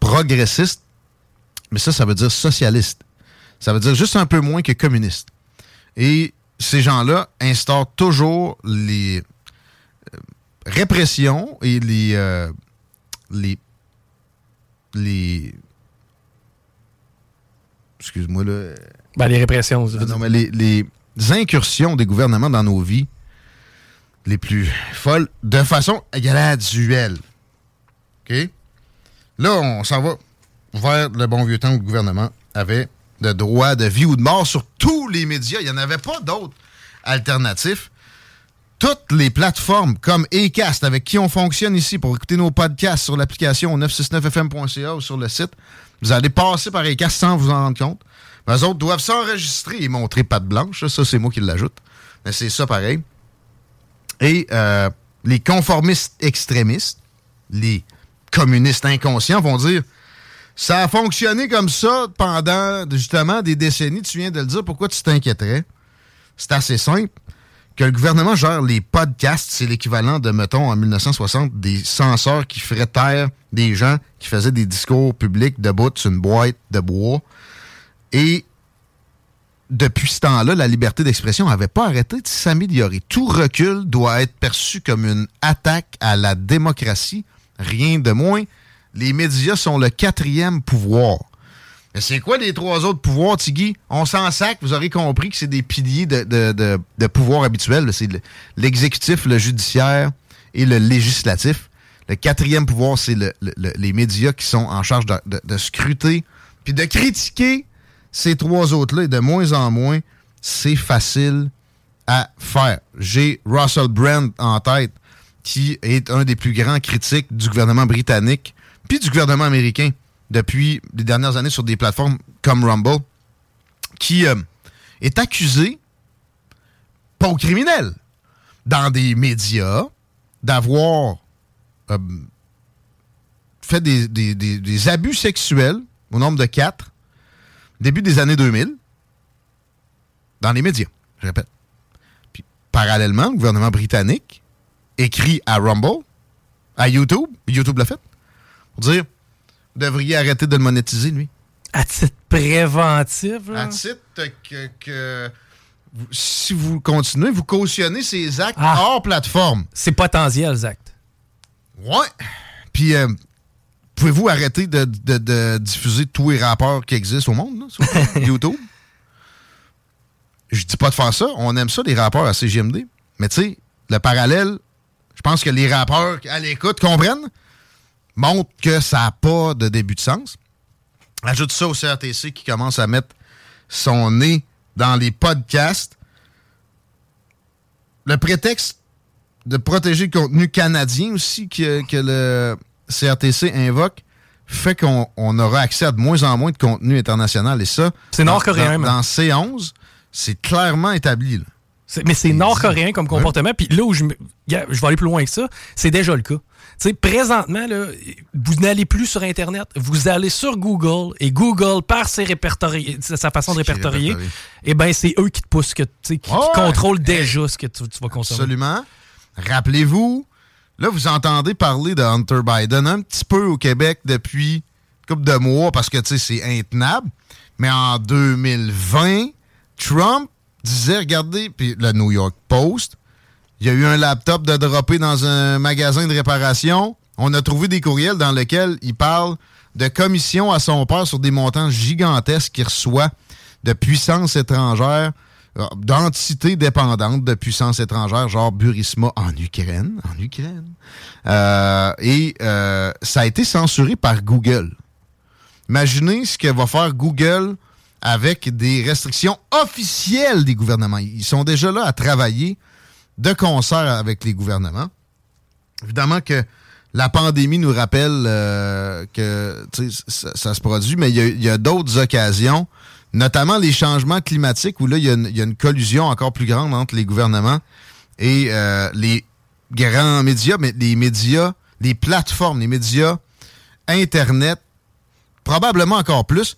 [SPEAKER 5] progressiste, mais ça, ça veut dire socialiste. Ça veut dire juste un peu moins que communiste. Et ces gens-là instaurent toujours les euh, répressions et les, euh, les, les excuse-moi là.
[SPEAKER 1] Ben, les répressions.
[SPEAKER 5] Non, non, mais les, les incursions des gouvernements dans nos vies les plus folles de façon graduelle. OK? Là, on s'en va vers le bon vieux temps où le gouvernement avait le droit de vie ou de mort sur tous les médias. Il n'y en avait pas d'autres alternatifs. Toutes les plateformes comme Acast, avec qui on fonctionne ici pour écouter nos podcasts sur l'application 969fm.ca ou sur le site, vous allez passer par Acast sans vous en rendre compte. Les autres doivent s'enregistrer et montrer patte blanche. Ça, c'est moi qui l'ajoute. Mais c'est ça pareil. Et euh, les conformistes extrémistes, les communistes inconscients vont dire ça a fonctionné comme ça pendant justement des décennies. Tu viens de le dire. Pourquoi tu t'inquiéterais? C'est assez simple. Que le gouvernement gère les podcasts, c'est l'équivalent de, mettons, en 1960, des censeurs qui feraient taire des gens qui faisaient des discours publics debout sur une boîte de bois. Et depuis ce temps-là, la liberté d'expression n'avait pas arrêté de s'améliorer. Tout recul doit être perçu comme une attaque à la démocratie, rien de moins. Les médias sont le quatrième pouvoir. Mais c'est quoi les trois autres pouvoirs, Tigui? On s'en sac, vous aurez compris que c'est des piliers de, de, de, pouvoir habituel. C'est le- l'exécutif, le judiciaire et le législatif. Le quatrième pouvoir, c'est le- le- le- les médias qui sont en charge de, de- de scruter puis de critiquer ces trois autres-là. Et de moins en moins, c'est facile à faire. J'ai Russell Brand en tête, qui est un des plus grands critiques du gouvernement britannique puis du gouvernement américain depuis les dernières années sur des plateformes comme Rumble, qui euh, est accusé, pas au criminel, dans des médias, d'avoir euh, fait des, des- des- des abus sexuels au nombre de quatre, début des années 2000, dans les médias, je répète. Puis, parallèlement, le gouvernement britannique écrit à Rumble, à YouTube, YouTube l'a fait, pour dire vous devriez arrêter de le monétiser, lui.
[SPEAKER 1] À titre préventif, là.
[SPEAKER 5] À titre que, que vous- si vous continuez, vous cautionnez ces actes
[SPEAKER 1] Ah.
[SPEAKER 5] hors plateforme.
[SPEAKER 1] C'est potentiel, Zach.
[SPEAKER 5] Ouais. Puis, euh, pouvez-vous arrêter de, de- de diffuser tous les rapports qui existent au monde, là, sur YouTube? Je dis pas de faire ça. On aime ça, les rapports à CGMD. Mais tu sais, le parallèle je pense que les rappeurs à l'écoute comprennent, montrent que ça n'a pas de début de sens. Ajoute ça au CRTC qui commence à mettre son nez dans les podcasts. Le prétexte de protéger le contenu canadien aussi que, que le CRTC invoque fait qu'on on aura accès à de moins en moins de contenu international. Et ça,
[SPEAKER 1] C'est
[SPEAKER 5] dans-
[SPEAKER 1] nord-coréen,
[SPEAKER 5] Dans,
[SPEAKER 1] man.
[SPEAKER 5] dans C11, c'est clairement établi. là.
[SPEAKER 1] Mais c'est nord-coréen comme comportement. Puis là où je vais aller plus loin que ça, c'est déjà le cas. Sais, présentement, là, vous n'allez plus sur Internet, vous allez sur Google et Google, par ses répertoriés, sa façon de répertorier,
[SPEAKER 5] répertorie.
[SPEAKER 1] eh ben c'est eux qui te poussent, que, qui, qui contrôlent déjà ce que tu, tu vas consommer.
[SPEAKER 5] Absolument. Rappelez-vous, là, vous entendez parler de Hunter Biden un petit peu au Québec depuis une couple de mois parce que, tu sais, c'est intenable. Mais en 2020, Trump disait, regardez, puis le New York Post, il y a eu un laptop de droppé dans un magasin de réparation. On a trouvé des courriels dans lesquels il parle de commissions à son père sur des montants gigantesques qu'il reçoit de puissances étrangères, d'entités dépendantes de puissances étrangères, genre Burisma en Ukraine. En Ukraine. Euh, et euh, ça a été censuré par Google. Imaginez ce que va faire Google avec des restrictions officielles des gouvernements. Ils sont déjà là à travailler de concert avec les gouvernements. Évidemment que la pandémie nous rappelle euh, que ça, ça se produit, mais il y a, d'autres occasions, notamment les changements climatiques, où là, il y, a une, il y a une collusion encore plus grande entre les gouvernements et euh, les grands médias, mais les médias, les plateformes, les médias Internet, probablement encore plus.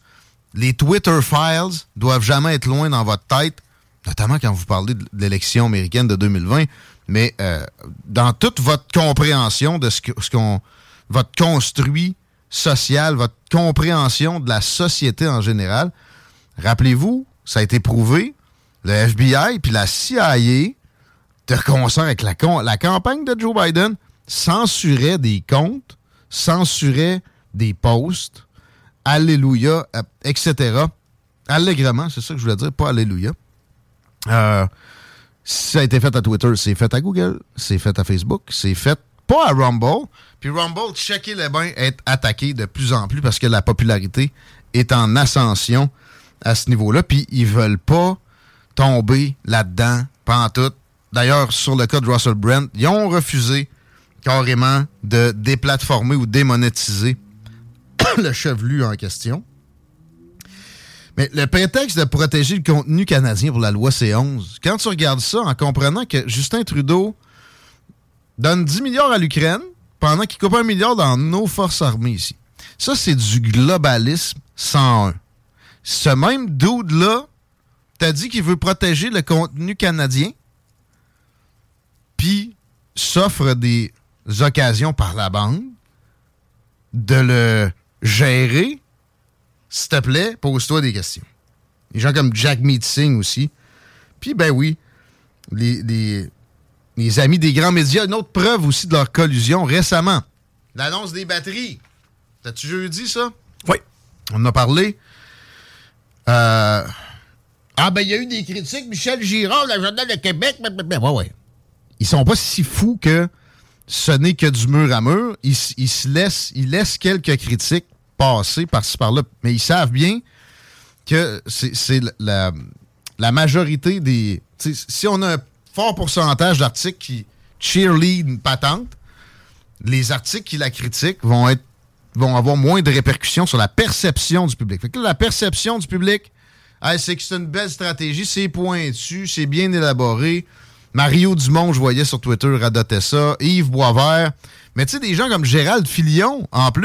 [SPEAKER 5] Les Twitter Files doivent jamais être loin dans votre tête, notamment quand vous parlez de l'élection américaine de 2020, mais euh, dans toute votre compréhension de ce qu'on votre construit social, votre compréhension de la société en général. Rappelez-vous, ça a été prouvé, le FBI puis la CIA, de concert avec la campagne de Joe Biden, censurait des comptes, censurait des posts, Alléluia, euh, etc. Allègrement, c'est ça que je voulais dire, pas Alléluia. Euh, ça a été fait à Twitter, c'est fait à Google, c'est fait à Facebook, c'est fait pas à Rumble. Puis Rumble, checker les bains, est attaqué de plus en plus parce que la popularité est en ascension à ce niveau-là. Puis ils veulent pas tomber là-dedans, tout. D'ailleurs, sur le cas de Russell Brand, ils ont refusé carrément de déplatformer ou démonétiser le chevelu en question. Mais le prétexte de protéger le contenu canadien pour la loi C11, quand tu regardes ça en comprenant que Justin Trudeau donne 10 milliards à l'Ukraine pendant qu'il coupe un milliard dans nos forces armées ici. Ça, c'est du globalisme 101. Ce même dude-là t'a dit qu'il veut protéger le contenu canadien, puis s'offre des occasions par la bande de le gérer. S'il te plaît, pose-toi des questions. Les gens comme Jack Meeting aussi. Puis, ben oui, les, les, les amis des grands médias, une autre preuve aussi de leur collusion récemment. L'annonce des batteries. T'as-tu jeudi, ça?
[SPEAKER 1] Oui.
[SPEAKER 5] On en a parlé. Euh, Ah, ben, il y a eu des critiques. Michel Girard, le Journal de Québec. blablabla. Ouais, ouais. Ils sont pas si fous que ce n'est que du mur à mur. Ils, ils se laissent, ils laissent quelques critiques passer par-ci par-là. Mais ils savent bien que c'est la, majorité des. Si on a un fort pourcentage d'articles qui cheerlead une patente, les articles qui la critiquent vont être vont avoir moins de répercussions sur la perception du public. Fait que la perception du public, c'est que c'est une belle stratégie, c'est pointu, c'est bien élaboré. Mario Dumont, je voyais sur Twitter, radotait ça. Yves Boisvert. Mais tu sais, des gens comme Gérald Filion, en plus,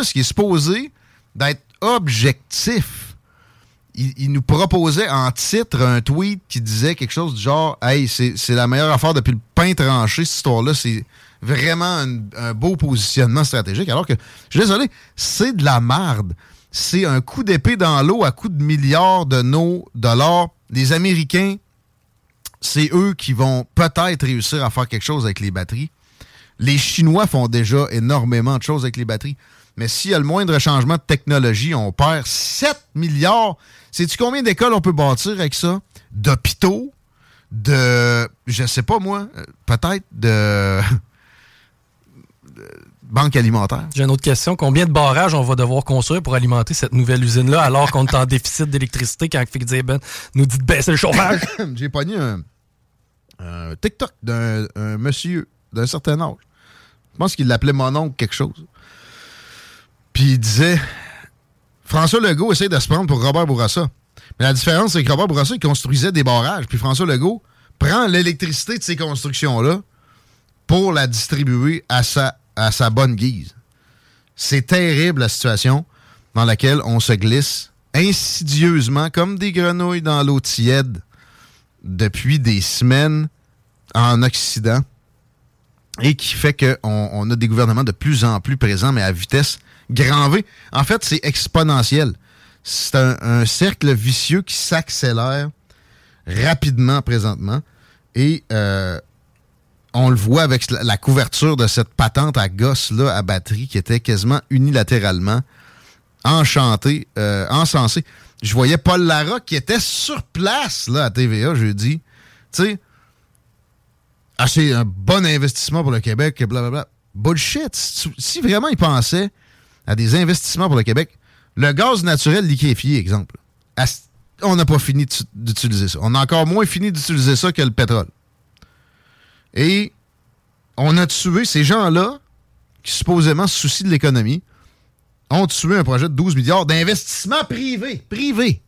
[SPEAKER 5] Ce qui est supposé d'être objectif. Il, nous proposait en titre un tweet qui disait quelque chose du genre Hey, c'est la meilleure affaire depuis le pain tranché, cette histoire-là. C'est vraiment un, un beau positionnement stratégique. Alors que, je suis désolé, c'est de la marde. C'est un coup d'épée dans l'eau à coup de milliards de nos dollars. Les Américains, c'est eux qui vont peut-être réussir à faire quelque chose avec les batteries. Les Chinois font déjà énormément de choses avec les batteries. Mais s'il y a le moindre changement de technologie, on perd 7 milliards. Sais-tu combien d'écoles on peut bâtir avec ça? D'hôpitaux? De. Je sais pas moi. euh, Peut-être de. de banque alimentaire.
[SPEAKER 1] J'ai une autre question. Combien de barrages on va devoir construire pour alimenter cette nouvelle usine-là alors qu'on est en déficit d'électricité quand Fick Ben nous dit de baisser le chauffage?
[SPEAKER 5] J'ai pogné un, un TikTok d'un un monsieur d'un certain âge. Je pense qu'il l'appelait mon oncle quelque chose. Puis il disait François Legault essaie de se prendre pour Robert Bourassa. Mais la différence, c'est que Robert Bourassa, il construisait des barrages. Puis François Legault prend l'électricité de ces constructions-là pour la distribuer à sa, à sa bonne guise. C'est terrible la situation dans laquelle on se glisse insidieusement, comme des grenouilles dans l'eau tiède, depuis des semaines en Occident, et qui fait qu'on on a des gouvernements de plus en plus présents, mais à vitesse grand V. En fait, c'est exponentiel. C'est un, cercle vicieux qui s'accélère rapidement présentement. Et euh, on le voit avec la, couverture de cette patente à gosse-là à batterie qui était quasiment unilatéralement enchantée, euh, encensée. Je voyais Paul Lara qui était sur place là, à TVA jeudi. Tu sais, ah, c'est un bon investissement pour le Québec, blablabla. Bullshit. Si, vraiment ils pensaient à des investissements pour le Québec, le gaz naturel liquéfié, exemple, on n'a pas fini d'ut- d'utiliser ça. On a encore moins fini d'utiliser ça que le pétrole. Et on a tué ces gens-là, qui supposément se soucient de l'économie, ont tué un projet de 12 milliards d'investissement privé. Privé.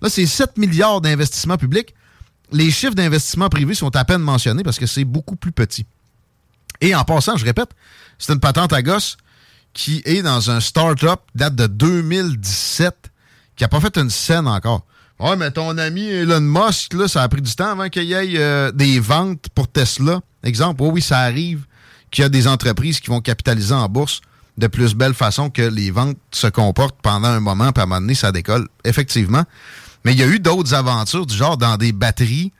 [SPEAKER 5] Là, c'est 7 milliards d'investissements publics. Les chiffres d'investissement privé sont à peine mentionnés parce que c'est beaucoup plus petit. Et en passant, je répète, c'est une patente à gosse qui est dans un start-up date de 2017 qui n'a pas fait une scène encore. Ouais, mais ton ami Elon Musk, là, ça a pris du temps avant qu'il y ait euh, des ventes pour Tesla. Exemple, oui, oui, ça arrive qu'il y a des entreprises qui vont capitaliser en bourse de plus belle façon que les ventes se comportent pendant un moment, puis à un moment donné, ça décolle. Effectivement. Mais il y a eu d'autres aventures du genre dans des batteries,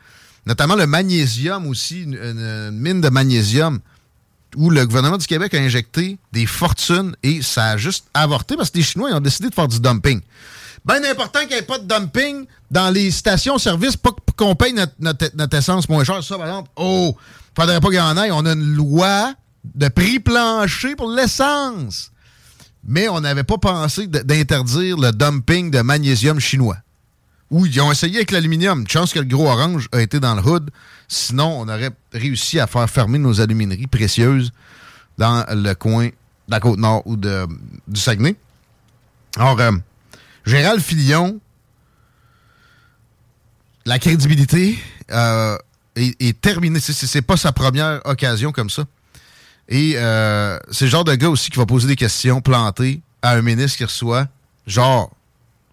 [SPEAKER 5] notamment le magnésium aussi, une, une mine de magnésium où le gouvernement du Québec a injecté des fortunes et ça a juste avorté parce que les Chinois ont décidé de faire du dumping. Ben important qu'il n'y ait pas de dumping dans les stations-service, pas qu'on paye notre, essence moins cher. Ça, par exemple, oh, faudrait pas qu'il y en ait. On a une loi de prix plancher pour l'essence. Mais on n'avait pas pensé d'interdire le dumping de magnésium chinois. Oui, ils ont essayé avec l'aluminium. Chance que le gros orange a été dans le hood. Sinon, on aurait réussi à faire fermer nos alumineries précieuses dans le coin de la Côte-Nord ou de, du Saguenay. Alors, euh, Gérald Filion, la crédibilité euh, est, est terminée. C'est pas sa première occasion comme ça. Et euh, c'est le genre de gars aussi qui va poser des questions plantées à un ministre qui reçoit, genre,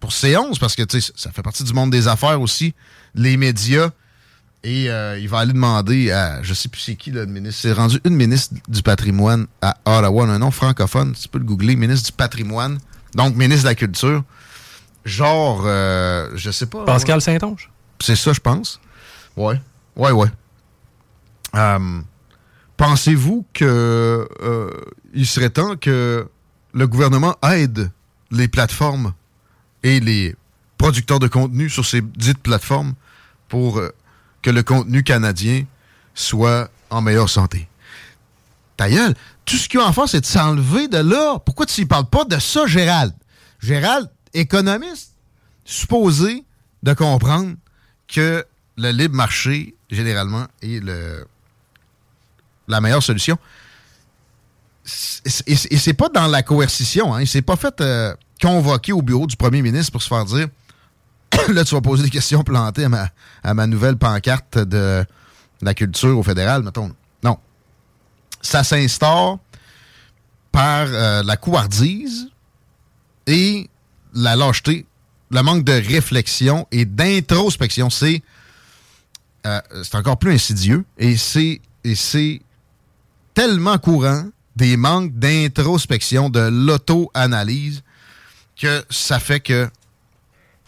[SPEAKER 5] pour C11, parce que tu sais, ça fait partie du monde des affaires aussi, les médias. Et euh, il va aller demander à, je sais plus c'est qui le ministre, c'est rendu une ministre du patrimoine à Ottawa, un nom francophone, tu peux le googler, ministre du patrimoine, donc ministre de la culture. Genre, euh, je sais pas.
[SPEAKER 1] Pascal Saint-Onge?
[SPEAKER 5] C'est ça, je pense. Ouais. Ouais, ouais. Euh, Pensez-vous que il serait temps que le gouvernement aide les plateformes et les producteurs de contenu sur ces dites plateformes pour euh, que le contenu canadien soit en meilleure santé? Ta gueule, tout ce qu'il y a à faire, c'est de s'enlever de là. Pourquoi tu ne parles pas de ça, Gérald? Gérald, économiste, supposé de comprendre que le libre marché, généralement, est le, la meilleure solution. Et c'est pas dans la coercition. Hein. Il s'est pas fait euh, convoquer au bureau du premier ministre pour se faire dire là, tu vas poser des questions plantées à ma, à ma nouvelle pancarte de la culture au fédéral, mettons. Non. Ça s'instaure par euh, la couardise et la lâcheté, le manque de réflexion et d'introspection. C'est euh, encore plus insidieux et c'est tellement courant des manques d'introspection, de l'auto-analyse, que ça fait que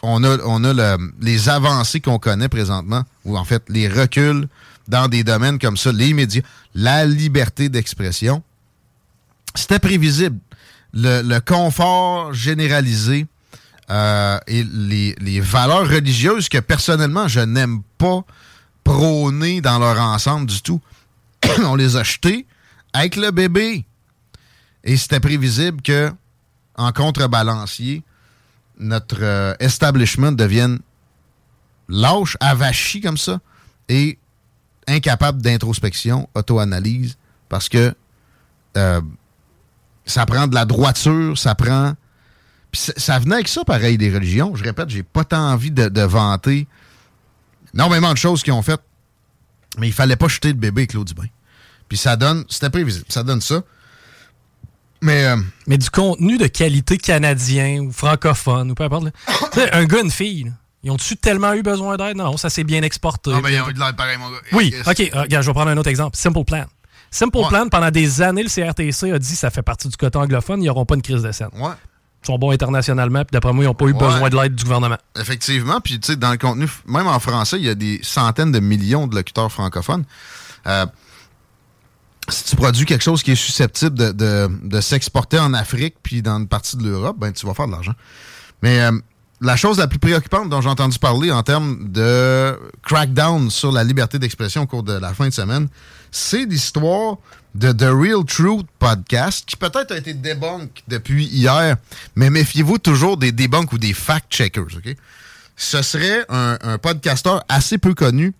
[SPEAKER 5] on a, on a les avancées qu'on connaît présentement, ou en fait les reculs dans des domaines comme ça, les médias, la liberté d'expression. C'était prévisible. Le, confort généralisé euh, et les, les, valeurs religieuses que personnellement je n'aime pas prôner dans leur ensemble du tout, on les a jetées avec le bébé. Et c'était prévisible que, en contrebalancier, notre euh, establishment devienne lâche, avachi comme ça, et incapable d'introspection, auto-analyse, parce que euh, ça prend de la droiture, ça prend. ça venait avec ça, pareil, des religions. Je répète, j'ai pas tant envie de, vanter énormément de choses qu'ils ont faites, mais il fallait pas jeter le bébé Claude Dubin. Puis ça donne, c'était prévisible, ça donne ça. Mais, euh,
[SPEAKER 1] mais du contenu de qualité canadien ou francophone ou peu importe. un gars, une fille, ils ont-tu tellement eu besoin d'aide? Non, ça s'est bien exporté.
[SPEAKER 5] Non, mais ils ont eu de l'aide pareil, mon gars.
[SPEAKER 1] Oui, OK. Euh, regarde, je vais prendre un autre exemple. Simple Plan. Simple Plan, pendant des années, le CRTC a dit que ça fait partie du côté anglophone, ils n'auront pas une crise de scène.
[SPEAKER 5] Ouais.
[SPEAKER 1] Ils sont bons internationalement, puis d'après moi, ils n'ont pas eu besoin de l'aide du gouvernement.
[SPEAKER 5] Effectivement, puis tu sais, dans le contenu, même en français, il y a des centaines de millions de locuteurs francophones. Euh, si tu produis quelque chose qui est susceptible de, s'exporter en Afrique puis dans une partie de l'Europe, ben tu vas faire de l'argent. Mais euh, la chose la plus préoccupante dont j'ai entendu parler en termes de crackdown sur la liberté d'expression au cours de la fin de semaine, c'est l'histoire de The Real Truth Podcast, qui peut-être a été débunk depuis hier, mais méfiez-vous toujours des debunks ou des fact-checkers, OK? Ce serait un, un podcasteur assez peu connu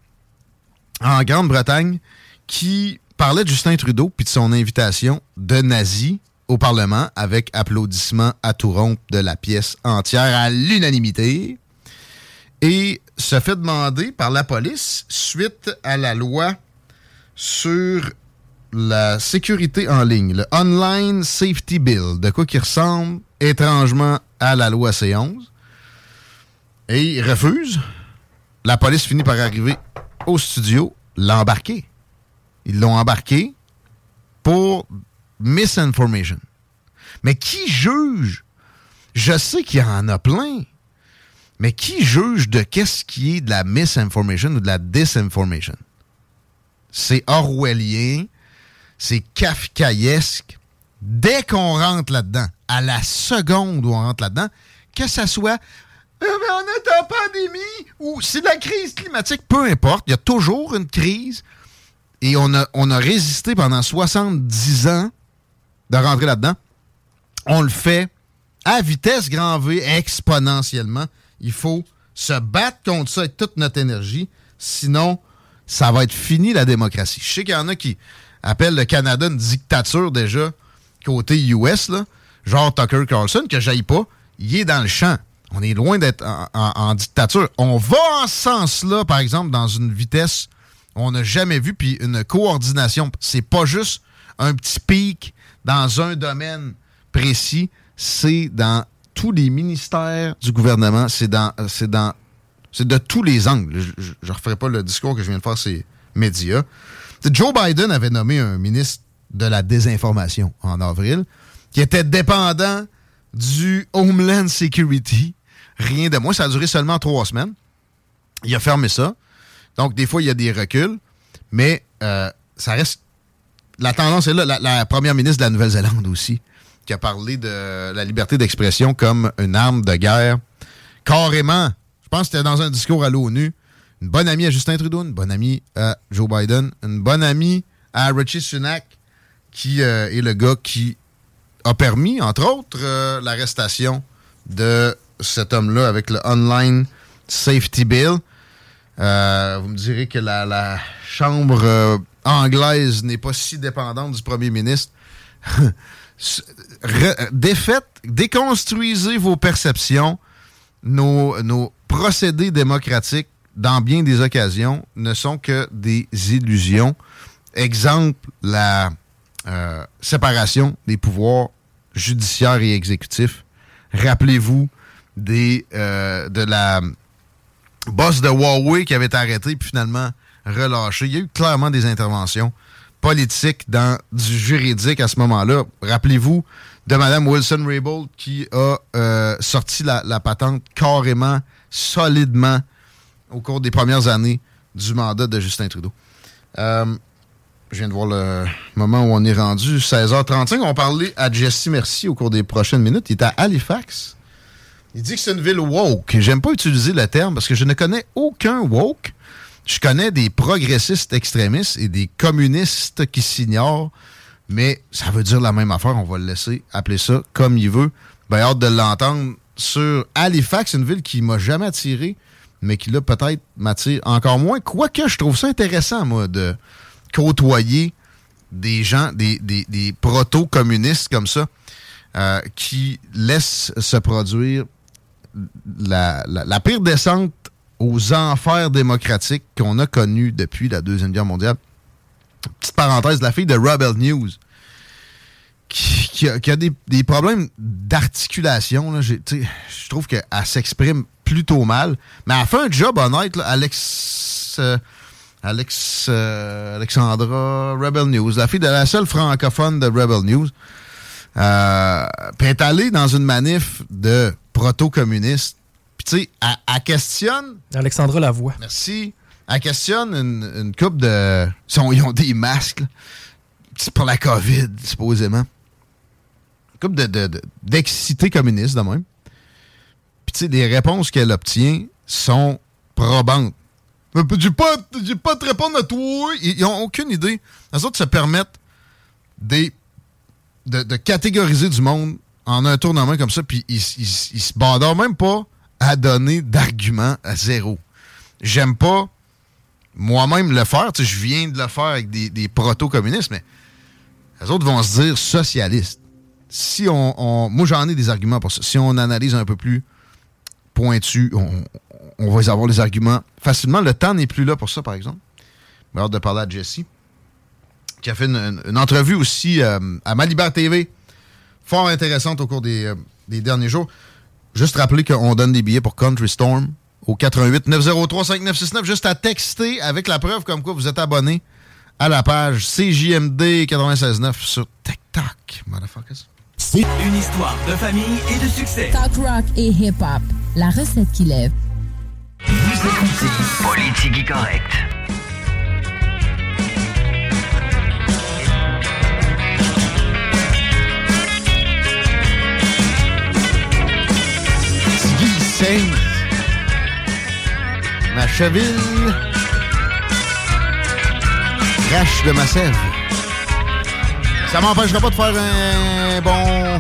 [SPEAKER 5] en Grande-Bretagne qui parlait de Justin Trudeau puis de son invitation de nazi au Parlement avec applaudissements à tout rompre de la pièce entière à l'unanimité et se fait demander par la police suite à la loi sur la sécurité en ligne, le Online Safety Bill, de quoi qui ressemble étrangement à la loi C11. Et il refuse. La police finit par arriver au studio, l'embarquer. Ils l'ont embarqué pour misinformation. Mais qui juge? Je sais qu'il y en a plein. Mais qui juge de qu'est-ce qui est de la misinformation ou de la disinformation? C'est orwellien, c'est kafkaesque. Dès qu'on rentre là-dedans, à la seconde où on rentre là-dedans, que ça soit euh, mais on est en pandémie ou c'est la crise climatique, peu importe, il y a toujours une crise et on a, on a résisté pendant 70 ans de rentrer là-dedans. On le fait à vitesse grand V, exponentiellement. Il faut se battre contre ça avec toute notre énergie. Sinon, ça va être fini la démocratie. Je sais qu'il y en a qui appellent le Canada une dictature déjà côté US, là, genre Tucker Carlson, que j'aille pas. Il est dans le champ. On est loin d'être en, dictature. On va en ce sens-là, par exemple, dans une vitesse on n'a jamais vu, puis une coordination. C'est pas juste un petit pic dans un domaine précis, c'est dans tous les ministères du gouvernement, c'est dans, c'est de tous les angles. Je ne referai pas le discours que je viens de faire, c'est médias. Joe Biden avait nommé un ministre de la désinformation en avril, qui était dépendant du Homeland Security. Rien de moins. Ça a duré seulement trois semaines. Il a fermé ça. Donc, des fois, il y a des reculs, mais euh, ça reste. La tendance est là. La, première ministre de la Nouvelle-Zélande aussi, qui a parlé de la liberté d'expression comme une arme de guerre. Carrément. Je pense que c'était dans un discours à l'ONU. Une bonne amie à Justin Trudeau, une bonne amie à Joe Biden, une bonne amie à Richie Sunak, qui euh, est le gars qui a permis, entre autres, euh, l'arrestation de cet homme-là avec le Online Safety Bill. Euh, vous me direz que la, Chambre euh, anglaise n'est pas si dépendante du premier ministre. Re- défaites, déconstruisez vos perceptions. Nos, procédés démocratiques, dans bien des occasions, ne sont que des illusions. Exemple, la euh, séparation des pouvoirs judiciaires et exécutifs. Rappelez-vous des, de la boss de Huawei qui avait été arrêté puis finalement relâché. Il y a eu clairement des interventions politiques dans du juridique à ce moment-là. Rappelez-vous de Mme Wilson-Raybould qui a euh, sorti la, patente carrément, solidement au cours des premières années du mandat de Justin Trudeau. Euh, je viens de voir le moment où on est rendu, 16h35. On parlait à Jesse Merci au cours des prochaines minutes. Il est à Halifax. Il dit que c'est une ville woke. J'aime pas utiliser le terme parce que je ne connais aucun woke. Je connais des progressistes extrémistes et des communistes qui s'ignorent, mais ça veut dire la même affaire. On va le laisser appeler ça comme il veut. Ben, hâte de l'entendre sur Halifax, une ville qui m'a jamais attiré, mais qui là peut-être m'attire encore moins. Quoique je trouve ça intéressant, moi, de côtoyer des gens, des, des, des proto-communistes comme ça, euh, qui laissent se produire la, la, pire descente aux enfers démocratiques qu'on a connus depuis la Deuxième Guerre mondiale. Petite parenthèse, la fille de Rebel News, qui, a, qui a des, des problèmes d'articulation. Je trouve qu'elle s'exprime plutôt mal, mais elle fait un job honnête. Alex, euh, Alex euh, Alexandra Rebel News, la fille de la seule francophone de Rebel News. Euh, est allée dans une manif de proto-communistes. Puis tu sais, elle, elle questionne
[SPEAKER 1] Alexandra Lavoie.
[SPEAKER 5] Merci. Elle questionne une, une couple de. Ils, ont des masques. C'est pour la COVID, supposément. Une couple de, de- de- d'excités communistes, de même. Puis, tu sais, les réponses qu'elle obtient sont probantes. J'ai pas, pas te répondre à toi. Ils, ils ont aucune idée. Les autres se permettent des, de, de catégoriser du monde en un tour de main comme ça, puis ils, ils se bandent même pas à donner d'arguments à zéro. J'aime pas moi-même le faire. Tu je viens de le faire avec des, proto-communistes, mais les autres vont se dire socialistes. Si on, moi, j'en ai des arguments pour ça. Si on analyse un peu plus pointu, on, va avoir les arguments facilement. Le temps n'est plus là pour ça, par exemple. J'ai hâte de parler à Jesse, qui a fait une entrevue aussi euh, à Malibar TV, fort intéressante au cours des, euh, des derniers jours. Juste rappeler qu'on donne des billets pour Country Storm au 88 903 5969. Juste à texter avec la preuve comme quoi vous êtes abonné à la page CJMD 96.9 sur TikTok. Motherfuckers.
[SPEAKER 4] C'est une histoire de famille et de succès.
[SPEAKER 6] Talk rock et hip-hop. La recette qui lève.
[SPEAKER 4] Vous écoutez Politique correct.
[SPEAKER 5] Saint. Ma cheville. Crache de ma sève. Ça m'empêchera pas de faire un bon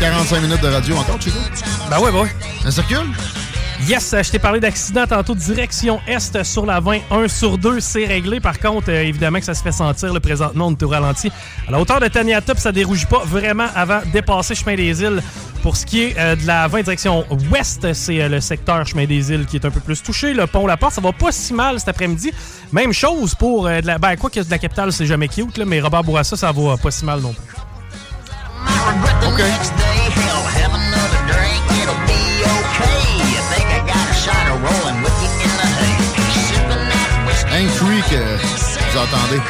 [SPEAKER 5] 45 minutes de radio encore, Chico?
[SPEAKER 1] Ben ouais, ben ouais.
[SPEAKER 5] Ça circule?
[SPEAKER 1] Yes, euh, je t'ai parlé d'accident tantôt, direction Est sur la 20, 1 sur 2, c'est réglé. Par contre, euh, évidemment que ça se fait sentir le présentement, on est au ralenti. À la hauteur de Taniata, ça dérougit pas vraiment avant de dépasser Chemin des Îles. Pour ce qui est euh, de la 20 direction Ouest, c'est le secteur Chemin des Îles qui est un peu plus touché. Le pont La Porte, ça va pas si mal cet après-midi. Même chose pour de la... Ben, quoi que de la capitale, c'est jamais cute, là, mais Robert Bourassa, ça va pas si mal non plus.
[SPEAKER 5] Euh, vous entendez.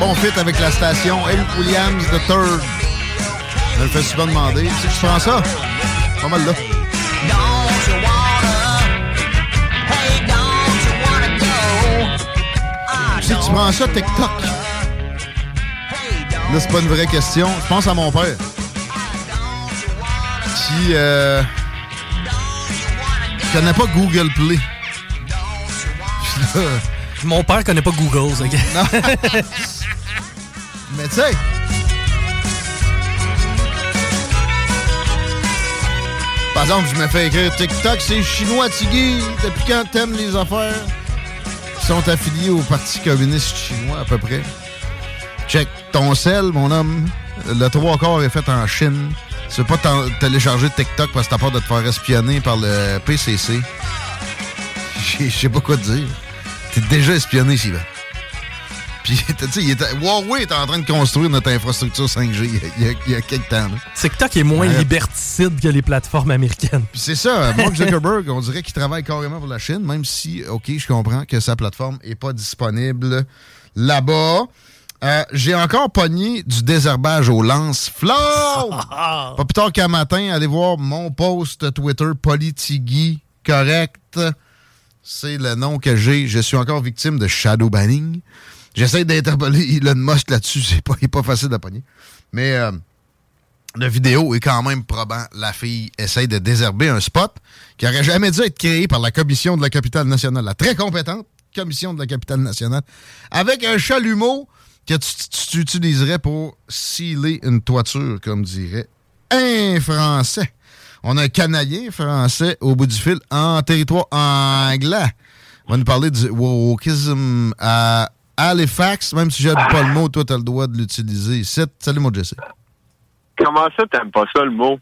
[SPEAKER 5] Bon fit avec la station Eric Williams the Third. Je le fais souvent demander. Si tu prends ça, pas mal là. Si tu prends ça, TikTok? Là, c'est pas une vraie question. Je pense à mon père. Qui euh, connaît pas Google Play.
[SPEAKER 1] Mon père connaît pas Google, ça.
[SPEAKER 5] non. Mais tu sais. Par exemple, je me fais écrire TikTok, c'est chinois, Tigui. Depuis quand t'aimes les affaires? Qui sont affiliés au Parti communiste chinois, à peu près? Check ton sel, mon homme. Le trois quarts est fait en Chine. Tu veux pas télécharger TikTok parce que t'as peur de te faire espionner par le PCC. Je sais pas quoi te dire. T'es déjà espionné, Sylvain. Puis, tu sais, était- Huawei est en train de construire notre infrastructure 5G il y a, il y a- quelques temps. là.
[SPEAKER 1] TikTok est moins
[SPEAKER 5] Ouais.
[SPEAKER 1] liberticide que les plateformes américaines.
[SPEAKER 5] Puis c'est ça, Mark Zuckerberg, on dirait qu'il travaille carrément pour la Chine, même si, OK, je comprends que sa plateforme est pas disponible là-bas. Euh, J'ai encore pogné du désherbage au lance-flamme. Pas plus tard qu'un matin, allez voir mon post Twitter Politigui, correct. C'est le nom que j'ai. Je suis encore victime de shadow banning. J'essaie d'interpeller Elon Musk là-dessus. C'est pas, pas facile à pogner. Mais euh, la vidéo est quand même probant. La fille essaye de désherber un spot qui aurait jamais dû être créé par la commission de la capitale nationale, la très compétente commission de la capitale nationale, avec un chalumeau que tu utiliserais pour sceller une toiture, comme dirait un Français. On a un Canadien français au bout du fil en territoire anglais. On va nous parler du wokism à Halifax, même si j'aime pas le mot, toi, tu as le droit de l'utiliser. ici. Salut, mon Jesse.
[SPEAKER 7] Comment ça, t'aimes pas ça, le mot?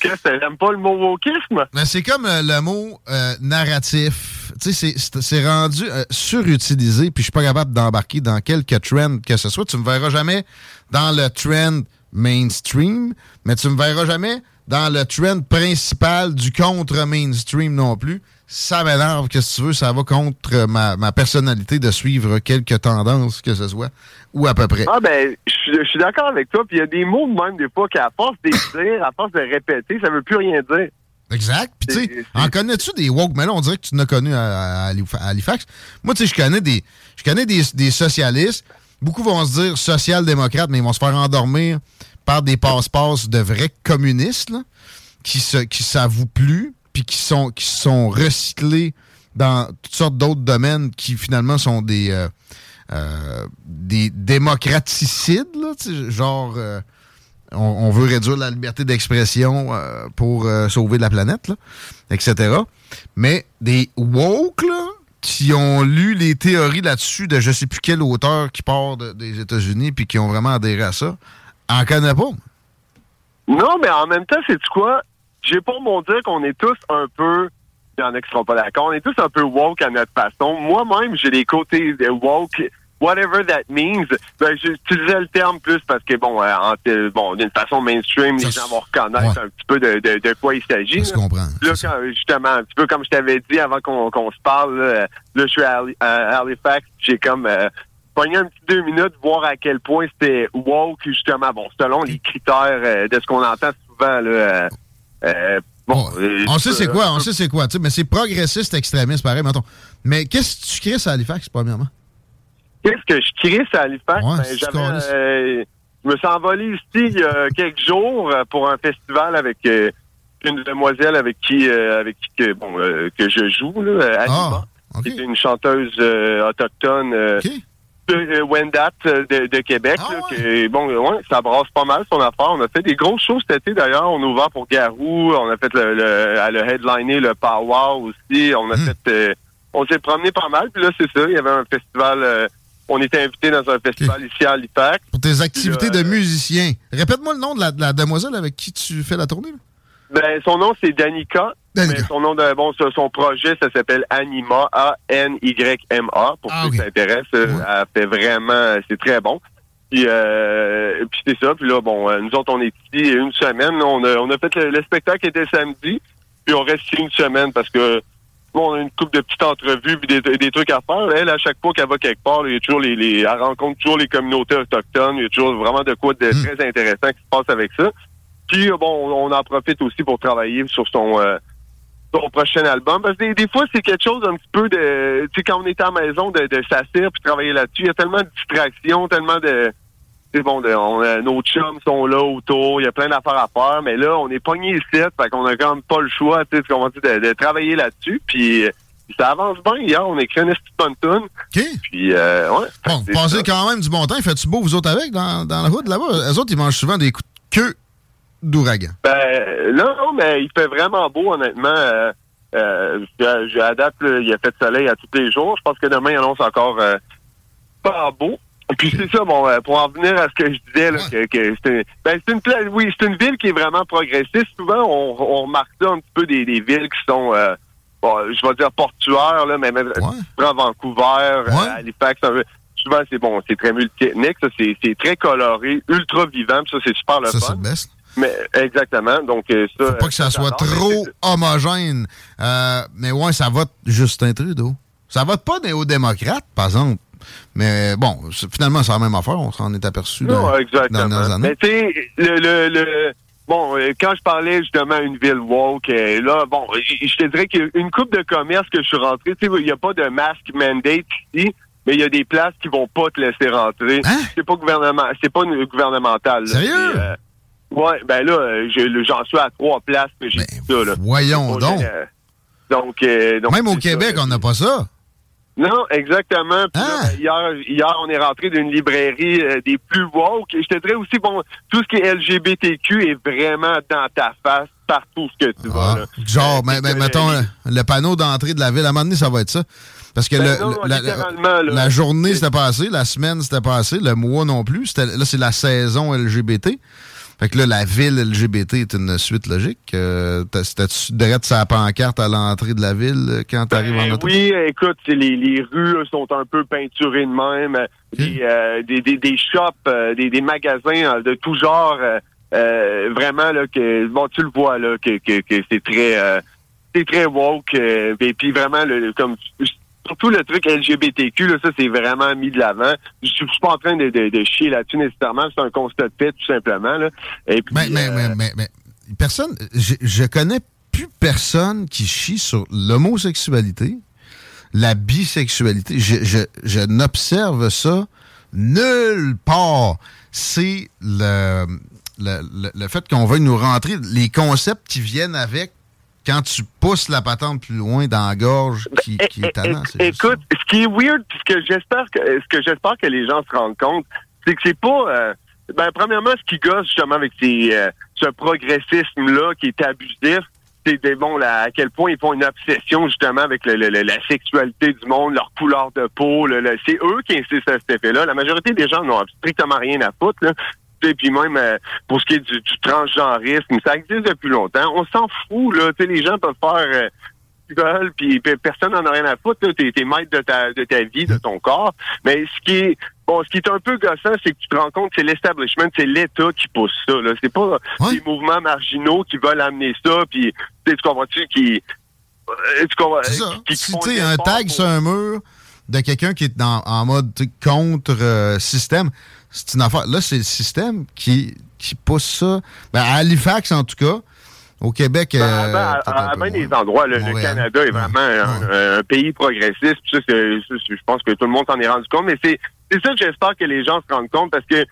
[SPEAKER 7] Qu'est-ce que t'aimes pas le mot wokisme?
[SPEAKER 5] Ben, c'est comme euh, le mot euh, narratif. Tu sais, c'est rendu euh, surutilisé, puis je suis pas capable d'embarquer dans quelques trends que ce soit. Tu me verras jamais dans le trend mainstream, mais tu me verras jamais dans le trend principal du contre-mainstream non plus. Ça m'énerve, qu'est-ce que tu veux, ça va contre ma, ma personnalité de suivre quelques tendances, que ce soit, ou à peu près.
[SPEAKER 7] Ah ben, je suis- d'accord avec toi, puis il y a des mots de même des fois qu'à force de dire, à force de répéter, ça veut plus rien dire.
[SPEAKER 5] Exact. Puis tu sais, en connais-tu des woke? Mais là, on dirait que tu en as connu à, à Halif- à Halifax. Moi, tu sais, je connais des je connais des, des socialistes. Beaucoup vont se dire social-démocrates, mais ils vont se faire endormir par des passe-passe de vrais communistes, qui se qui s'avouent plus, puis qui sont qui sont recyclés dans toutes sortes d'autres domaines qui finalement sont des euh, euh, des démocraticides, genre euh, on, veut réduire la liberté d'expression pour sauver la planète, etc. Mais des woke, qui ont lu les théories là-dessus de je sais plus quel auteur qui part de- des États-Unis puis qui ont vraiment adhéré à ça, en connaît pas.
[SPEAKER 7] Non, mais en même temps, c'est quoi? J'ai pas mon dire qu'on est tous un peu, il y en a qui seront pas d'accord, on est tous un peu woke à notre façon. Moi-même, j'ai des côtés de woke, whatever that means. Ben, j'utilisais le terme plus parce que, bon, euh, bon d'une façon mainstream, les gens vont reconnaître un petit peu de, de, de quoi il s'agit.
[SPEAKER 5] Je comprends.
[SPEAKER 7] Là, quand, justement, un petit peu comme je t'avais dit avant qu'on se parle, là, là, je suis à Halifax, j'ai comme euh, pogné un petit deux minutes, voir à quel point c'était woke, justement, bon, selon les critères euh, de ce qu'on entend souvent, là, euh, euh, bon,
[SPEAKER 5] On sait c'est quoi, on sait c'est quoi, tu sais, mais c'est progressiste extrémiste, pareil, mettons. Mais qu'est-ce que tu crées à Halifax, premièrement?
[SPEAKER 7] Qu'est-ce que je crée à Halifax?
[SPEAKER 5] Ouais,
[SPEAKER 7] Ben, euh, je me suis envolé ici il y a quelques jours pour un festival avec euh, une demoiselle avec qui euh, avec qui que, bon euh, que je joue là, euh, Anima, qui est une chanteuse autochtone de euh, Wendat euh, de, de Québec. là, que, bon, ouais, ça brasse pas mal son affaire. On a fait des grosses choses cet été d'ailleurs. On a ouvert pour Garou. On a fait le, le, elle a headliné le Power aussi. On a fait euh, on s'est promené pas mal. Puis là, c'est ça. Il y avait un festival. euh, on était invité dans un festival ici à Halifax.
[SPEAKER 5] Pour tes activités
[SPEAKER 7] là,
[SPEAKER 5] de musicien. Répète-moi le nom de la, de la demoiselle avec qui tu fais la tournée. là.
[SPEAKER 7] Ben, son nom, c'est Danica. Mais son nom de, bon, son- projet, ça s'appelle Anima, A-N-Y-M-A, pour ceux qui s'intéressent. Euh, Elle fait vraiment, c'est très bon. Puis, euh, puis c'est ça. Puis là, bon, euh, nous autres, on est ici une semaine. On a, on a fait le, le spectacle était samedi. Puis on reste ici une semaine parce que, bon, on a une couple de petites entrevues puis des, des trucs à faire. Elle, à chaque fois qu'elle va quelque part, il y a toujours les, les, elle rencontre toujours les communautés autochtones. Il y a toujours vraiment de quoi de très intéressant qui se passe avec ça. Puis, bon, on en profite aussi pour travailler sur son, euh, son prochain album. Parce que des, des fois, c'est quelque chose un petit peu de... Tu sais, quand on est à la maison, de, de s'asseoir puis travailler là-dessus, il y a tellement de distractions, tellement de... C'est bon, de, on, a- nos chums sont là autour, il y a plein d'affaires à faire, mais là, on est pogné ici, fait qu'on a quand même pas le choix, tu sais, de, de travailler là-dessus, puis, euh, ça avance bien. Hier, on écrit une petite bonne tune. Puis, euh, ouais.
[SPEAKER 5] Bon,
[SPEAKER 7] ça.
[SPEAKER 5] quand même du bon temps. Fait-tu beau, vous autres, avec, dans, dans la route, là-bas? Eux autres, ils mangent souvent des coups de queue d'ouragan?
[SPEAKER 7] Ben, non, non, mais il fait vraiment beau, honnêtement. Euh, euh, là, il a fait de soleil à tous les jours. Je pense que demain, il annonce encore euh, pas beau. Puis c'est ça, bon, euh, pour en venir à ce que je disais, là, que, que c'est une- ben, c'est une pla- oui, c'est une ville qui est vraiment progressiste. Souvent, on, on remarque ça un petit peu des, des villes qui sont, euh, bon, je vais dire portuaires, là, mais même Vancouver, euh, Halifax, un peu. souvent c'est bon, c'est très multiethnique, ça, c'est c'est très coloré, ultra vivant, puis ça c'est super le
[SPEAKER 5] Ça,
[SPEAKER 7] fun. Mais exactement, donc euh, ça.
[SPEAKER 5] Faut pas que ça soit trop homogène. Euh, mais ouais, ça vote Justin Trudeau. Ça vote pas néo-démocrate, par exemple. Mais bon, finalement, c'est la même affaire. On s'en est aperçu dans,
[SPEAKER 7] Non,
[SPEAKER 5] dans les
[SPEAKER 7] exactement.
[SPEAKER 5] dernières années.
[SPEAKER 7] Mais tu sais, le, le, le- bon, euh, quand je parlais justement d'une ville woke, euh, là, bon, je te dirais qu'une coupe de commerce que je suis rentré, tu sais, il n'y a pas de masque mandate ici, mais il y a des places qui vont pas te laisser rentrer. C'est pas gouvernement, c'est pas une- gouvernemental. là.
[SPEAKER 5] Hein? Sérieux?
[SPEAKER 7] Euh, ouais, ben là, euh, je- j'en suis à trois places que j'ai ça, là.
[SPEAKER 5] Voyons donc.
[SPEAKER 7] Euh, donc, euh, donc,
[SPEAKER 5] Même au
[SPEAKER 7] ça,
[SPEAKER 5] Québec, on n'a pas ça.
[SPEAKER 7] Non, exactement. Puis
[SPEAKER 5] Ah!
[SPEAKER 7] là, ben, hier, hier, on est rentré d'une librairie euh, des plus woke. Je te dirais aussi, bon, tout ce qui est LGBTQ est vraiment dans ta face partout ce que tu vas. là.
[SPEAKER 5] Genre, mais, mais mettons, le, panneau d'entrée de la ville, à un moment donné, ça va être ça. Parce que
[SPEAKER 7] Ben
[SPEAKER 5] le-
[SPEAKER 7] non,
[SPEAKER 5] la, la journée, c'était passé, la semaine, c'était passé, le mois non plus. Là, c'est la saison LGBT. Fait que là, la ville LGBT est une suite logique. Euh, C'était-tu direct sa pancarte à l'entrée de la ville euh, quand t'arrives en
[SPEAKER 7] Ben
[SPEAKER 5] auto?
[SPEAKER 7] oui, écoute, les, les rues sont un peu peinturées de même. Des, euh, des, des, des shops, euh, des, des magasins de tout genre. euh, vraiment, là, que bon, tu le vois, là, que, que, que c'est très c'est très woke. euh, et puis vraiment, le, comme surtout le truc LGBTQ, là, ça, c'est vraiment mis de l'avant. Je suis pas en train de, de, de chier là-dessus nécessairement, c'est un constat de fait, tout simplement. Là. Et puis,
[SPEAKER 5] Mais, mais,
[SPEAKER 7] euh,
[SPEAKER 5] mais, mais, mais personne, je, je connais plus personne qui chie sur l'homosexualité, la bisexualité. Je, je, je n'observe ça nulle part. C'est le, le, le, le fait qu'on veuille nous rentrer, les concepts qui viennent avec quand tu pousses la patente plus loin dans la gorge qui, qui est tannant. juste
[SPEAKER 7] Écoute, ce qui est weird, puis ce que j'espère que ce que j'espère que les gens se rendent compte, c'est que c'est pas euh, ben premièrement ce qui gosse justement avec ces euh, ce progressisme là qui est abusif, c'est des bon là, à quel point ils font une obsession justement avec le, la sexualité du monde, leur couleur de peau, le- le- c'est eux qui insistent à cet effet-là. La majorité des gens n'ont strictement rien à foutre là. Et puis même euh, pour ce qui est du, du transgenrisme, ça existe depuis longtemps. On s'en fout là. Tu sais, les gens peuvent faire euh, ce qu'ils veulent, puis personne n'en a rien à foutre. Tu es, maître de ta, de ta vie, de ton corps. Mais ce qui est bon, ce qui est un peu gossant, c'est que tu te rends compte que c'est l'establishment, c'est l'État qui pousse ça. Là. C'est pas des mouvements marginaux qui veulent amener ça, puis tu sais, tu comprends-tu, qui... euh, tu comprends, qui-
[SPEAKER 5] Si tu sais, un tag
[SPEAKER 7] pour-
[SPEAKER 5] sur un mur de quelqu'un qui est en mode tu sais, contre euh, système, c'est une affaire. Là, c'est le système qui, qui pousse ça. Ben, à Halifax, en tout cas. Au Québec.
[SPEAKER 7] Ben,
[SPEAKER 5] euh,
[SPEAKER 7] à,
[SPEAKER 5] peut-être
[SPEAKER 7] à- bien des endroits, le
[SPEAKER 5] Montréal.
[SPEAKER 7] Canada est vraiment un, un pays progressiste. Ça, je pense que tout le monde s'en est rendu compte. Mais c'est c'est ça que j'espère que les gens se rendent compte parce que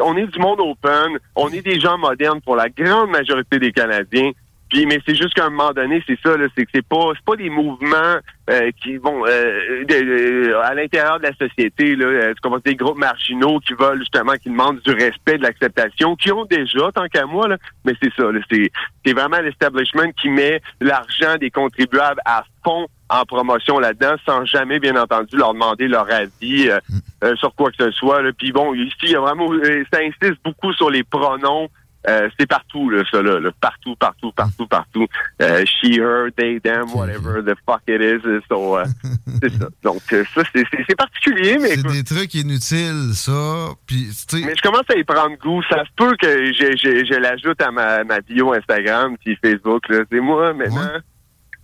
[SPEAKER 7] on est du monde open, on est des gens modernes pour la grande majorité des Canadiens. Puis, mais c'est juste qu'à un moment donné, c'est ça, là, c'est que c'est pas, c'est pas des mouvements euh, qui vont euh, de- de- à l'intérieur de la société, là, euh, comprends, des groupes marginaux qui veulent justement, qui demandent du respect, de l'acceptation, qui ont déjà, tant qu'à moi, là, mais c'est ça, là, c'est, c'est vraiment l'establishment qui met l'argent des contribuables à fond en promotion là-dedans, sans jamais, bien entendu, leur demander leur avis euh, euh, sur quoi que ce soit. Là. Puis bon, ici, il y a vraiment, euh, ça insiste beaucoup sur les pronoms. Euh, c'est partout, là, ça, là, là. Partout, partout, partout, partout. Euh, she, her, they, them, whatever the fuck it is. So, euh, c'est ça. Donc, ça, c'est, particulier, mais
[SPEAKER 5] C'est des trucs inutiles, ça. Puis,
[SPEAKER 7] mais je commence à y prendre goût. Ça se peut que je, je, je l'ajoute à ma, ma bio Instagram puis Facebook. C'est moi maintenant.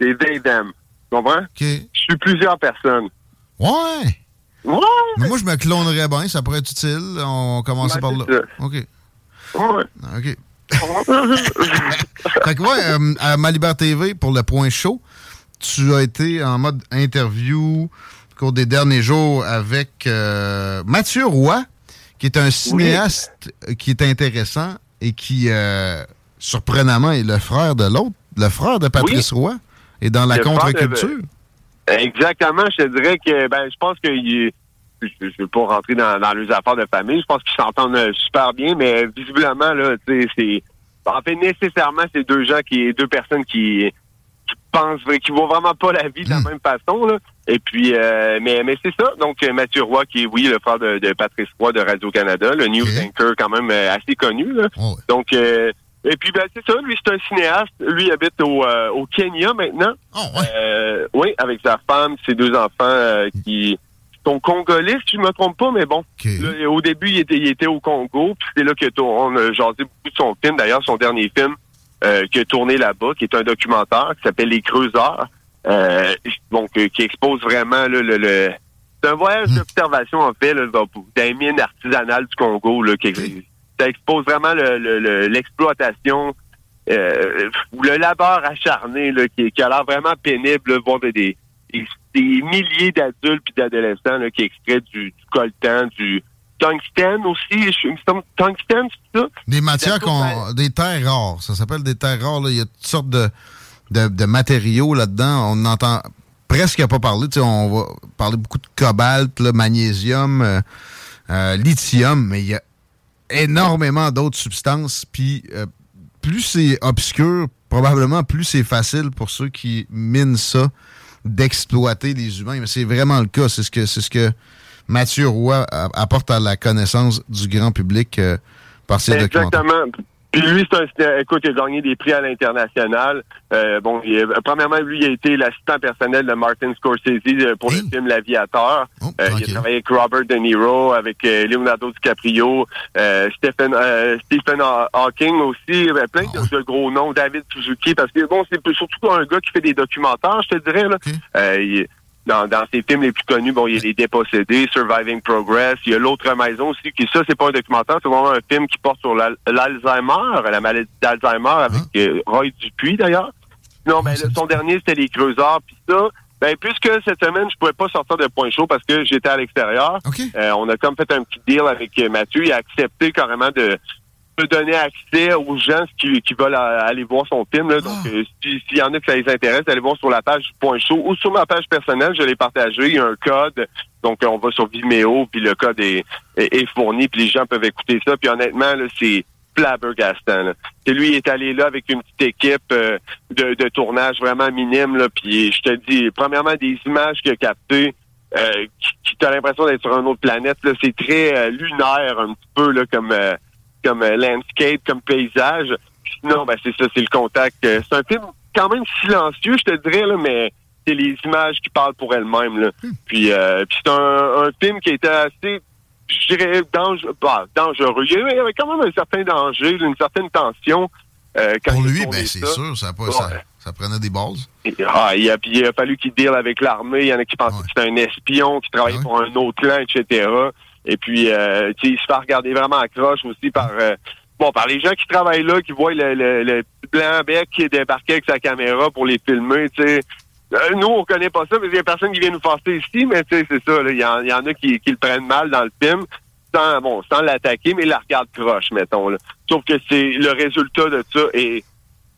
[SPEAKER 7] C'est they, them. Tu comprends?
[SPEAKER 5] Je
[SPEAKER 7] suis plusieurs personnes.
[SPEAKER 5] Ouais.
[SPEAKER 7] Ouais.
[SPEAKER 5] Mais moi, je me clonerais bien, ça pourrait être utile. On commence par là.
[SPEAKER 7] ça.
[SPEAKER 5] OK.
[SPEAKER 7] Ouais.
[SPEAKER 5] OK. fait que, ouais, euh, à Malibar TV, pour le point chaud, tu as été en mode interview au cours des derniers jours avec euh, Mathieu Roy, qui est un cinéaste euh, qui est intéressant et qui, euh, surprenamment, est le frère de l'autre, le frère de Patrice Roy, et dans la contre-culture.
[SPEAKER 7] Exactement. Je te dirais que ben je pense que il- je ne veux pas rentrer dans, dans les affaires de famille. Je pense qu'ils s'entendent euh, super bien, mais visiblement, là, tu sais, c'est en fait, nécessairement, c'est deux gens qui, deux personnes qui, qui pensent, qui voient vraiment pas la vie de la même façon, là. Et puis, euh, mais, mais c'est ça. Donc, euh, Mathieu Roy, qui est, oui, le frère de, de Patrice Roy de Radio-Canada, le news anchor quand même euh, assez connu, là. Donc, euh, et puis, ben, c'est ça. Lui, c'est un cinéaste. Lui, il habite au, euh, au Kenya maintenant. Euh, oui, avec sa femme, ses deux enfants euh, qui sont congolais, si je me trompe pas, mais bon. Là, au début, il était, il était au Congo, puis c'est là que t- on a jasé beaucoup de son film. D'ailleurs, son dernier film euh, qui a tourné là-bas, qui est un documentaire qui s'appelle Les Creuseurs, euh, donc euh, qui expose vraiment là, le, le c'est un voyage d'observation en fait là, les mines artisanales du Congo là, qui ça expose vraiment le- le- le- l'exploitation euh, ou le labeur acharné là, qui, qui a l'air vraiment pénible, là, voir des, des, des- milliers d'adultes puis d'adolescents là, qui extraient du, du coltan, du tungstène aussi. Je, tungstène, c'est ça?
[SPEAKER 5] Des matières qu'on. des terres rares. Ça s'appelle des terres rares. là. Il y a toutes sortes de, de, de matériaux là-dedans. On n'entend presque pas parler. Tu sais, on va parler beaucoup de cobalt, là, magnésium, euh, euh, lithium, mais il y a énormément d'autres substances. Puis euh, plus c'est obscur, probablement plus c'est facile pour ceux qui minent ça d'exploiter les humains. Mais c'est vraiment le cas. C'est ce que c'est ce que Mathieu Roy apporte à la connaissance du grand public euh, par ses.
[SPEAKER 7] Exactement. Puis lui, c'est un écoute, il a gagné des prix à l'international. Euh, bon, il premièrement, lui, il a été l'assistant personnel de Martin Scorsese euh, pour le film L'Aviateur. Euh, il a travaillé avec Robert De Niro, avec euh, Leonardo DiCaprio, euh, Stephen, euh, Stephen Haw- Hawking aussi, plein de, gros noms, David Suzuki, parce que bon, c'est surtout un gars qui fait des documentaires, je te dirais. Là. Euh, il- dans, dans ses films les plus connus, bon, il y a Les Dépossédés, Surviving Progress, il y a L'autre maison aussi, qui ça, c'est pas un documentaire, c'est vraiment un film qui porte sur l'al- l'Alzheimer, la maladie d'Alzheimer avec euh, Roy Dupuis d'ailleurs. Non, ben, le- son dernier, c'était Les Creuseurs, puis ça, ben, puisque cette semaine, je pouvais pas sortir de point chaud parce que j'étais à l'extérieur, euh, on a comme fait un petit deal avec euh, Mathieu, il a accepté carrément de donner accès aux gens qui, qui veulent euh, aller voir son film. Là. Donc, euh, si- s'il y en a que ça les intéresse, allez voir sur la page Point Chaud ou sur ma page personnelle, je l'ai partagé. Il y a un code. Donc, euh, on va sur Vimeo, puis le code est, est, est fourni, puis les gens peuvent écouter ça. Puis honnêtement, là, c'est flabbergastant. Là. Et lui, il est allé là avec une petite équipe euh, de, de tournage vraiment minime. Là, puis je te dis, premièrement, des images qu'il a captées, euh, qui, qui t'as l'impression d'être sur une autre planète. Là, c'est très euh, lunaire un petit peu là, comme euh, comme euh, landscape, comme paysage. Sinon, ben c'est ça, c'est le contact. Euh, C'est un film quand même silencieux, je te dirais, là, mais c'est les images qui parlent pour elles-mêmes. Là. Puis, euh, puis c'est un, un film qui était assez, je dirais, dangereux. Bah, dangereux. Il y avait quand même un certain danger, une certaine tension. Euh, quand
[SPEAKER 5] Pour lui, ben, c'est sûr, ça, ça, ça prenait des bases.
[SPEAKER 7] Et- Ah, il, a, puis il a fallu qu'il deal avec l'armée. Il y en a qui pensaient que c'était un espion qui travaillait pour un autre clan, etc. Et puis, euh, il se fait regarder vraiment à croche aussi par euh, bon par les gens qui travaillent là, qui voient le, le, le blanc bec qui est débarqué avec sa caméra pour les filmer, tu sais. Euh, nous, on connaît pas ça, mais il y a personne qui vient nous forcer ici, mais tu sais, c'est ça. Il y, y en a qui, qui le prennent mal dans le film, sans bon, sans l'attaquer, mais la regardent croche, mettons. Là. Sauf que c'est le résultat de ça est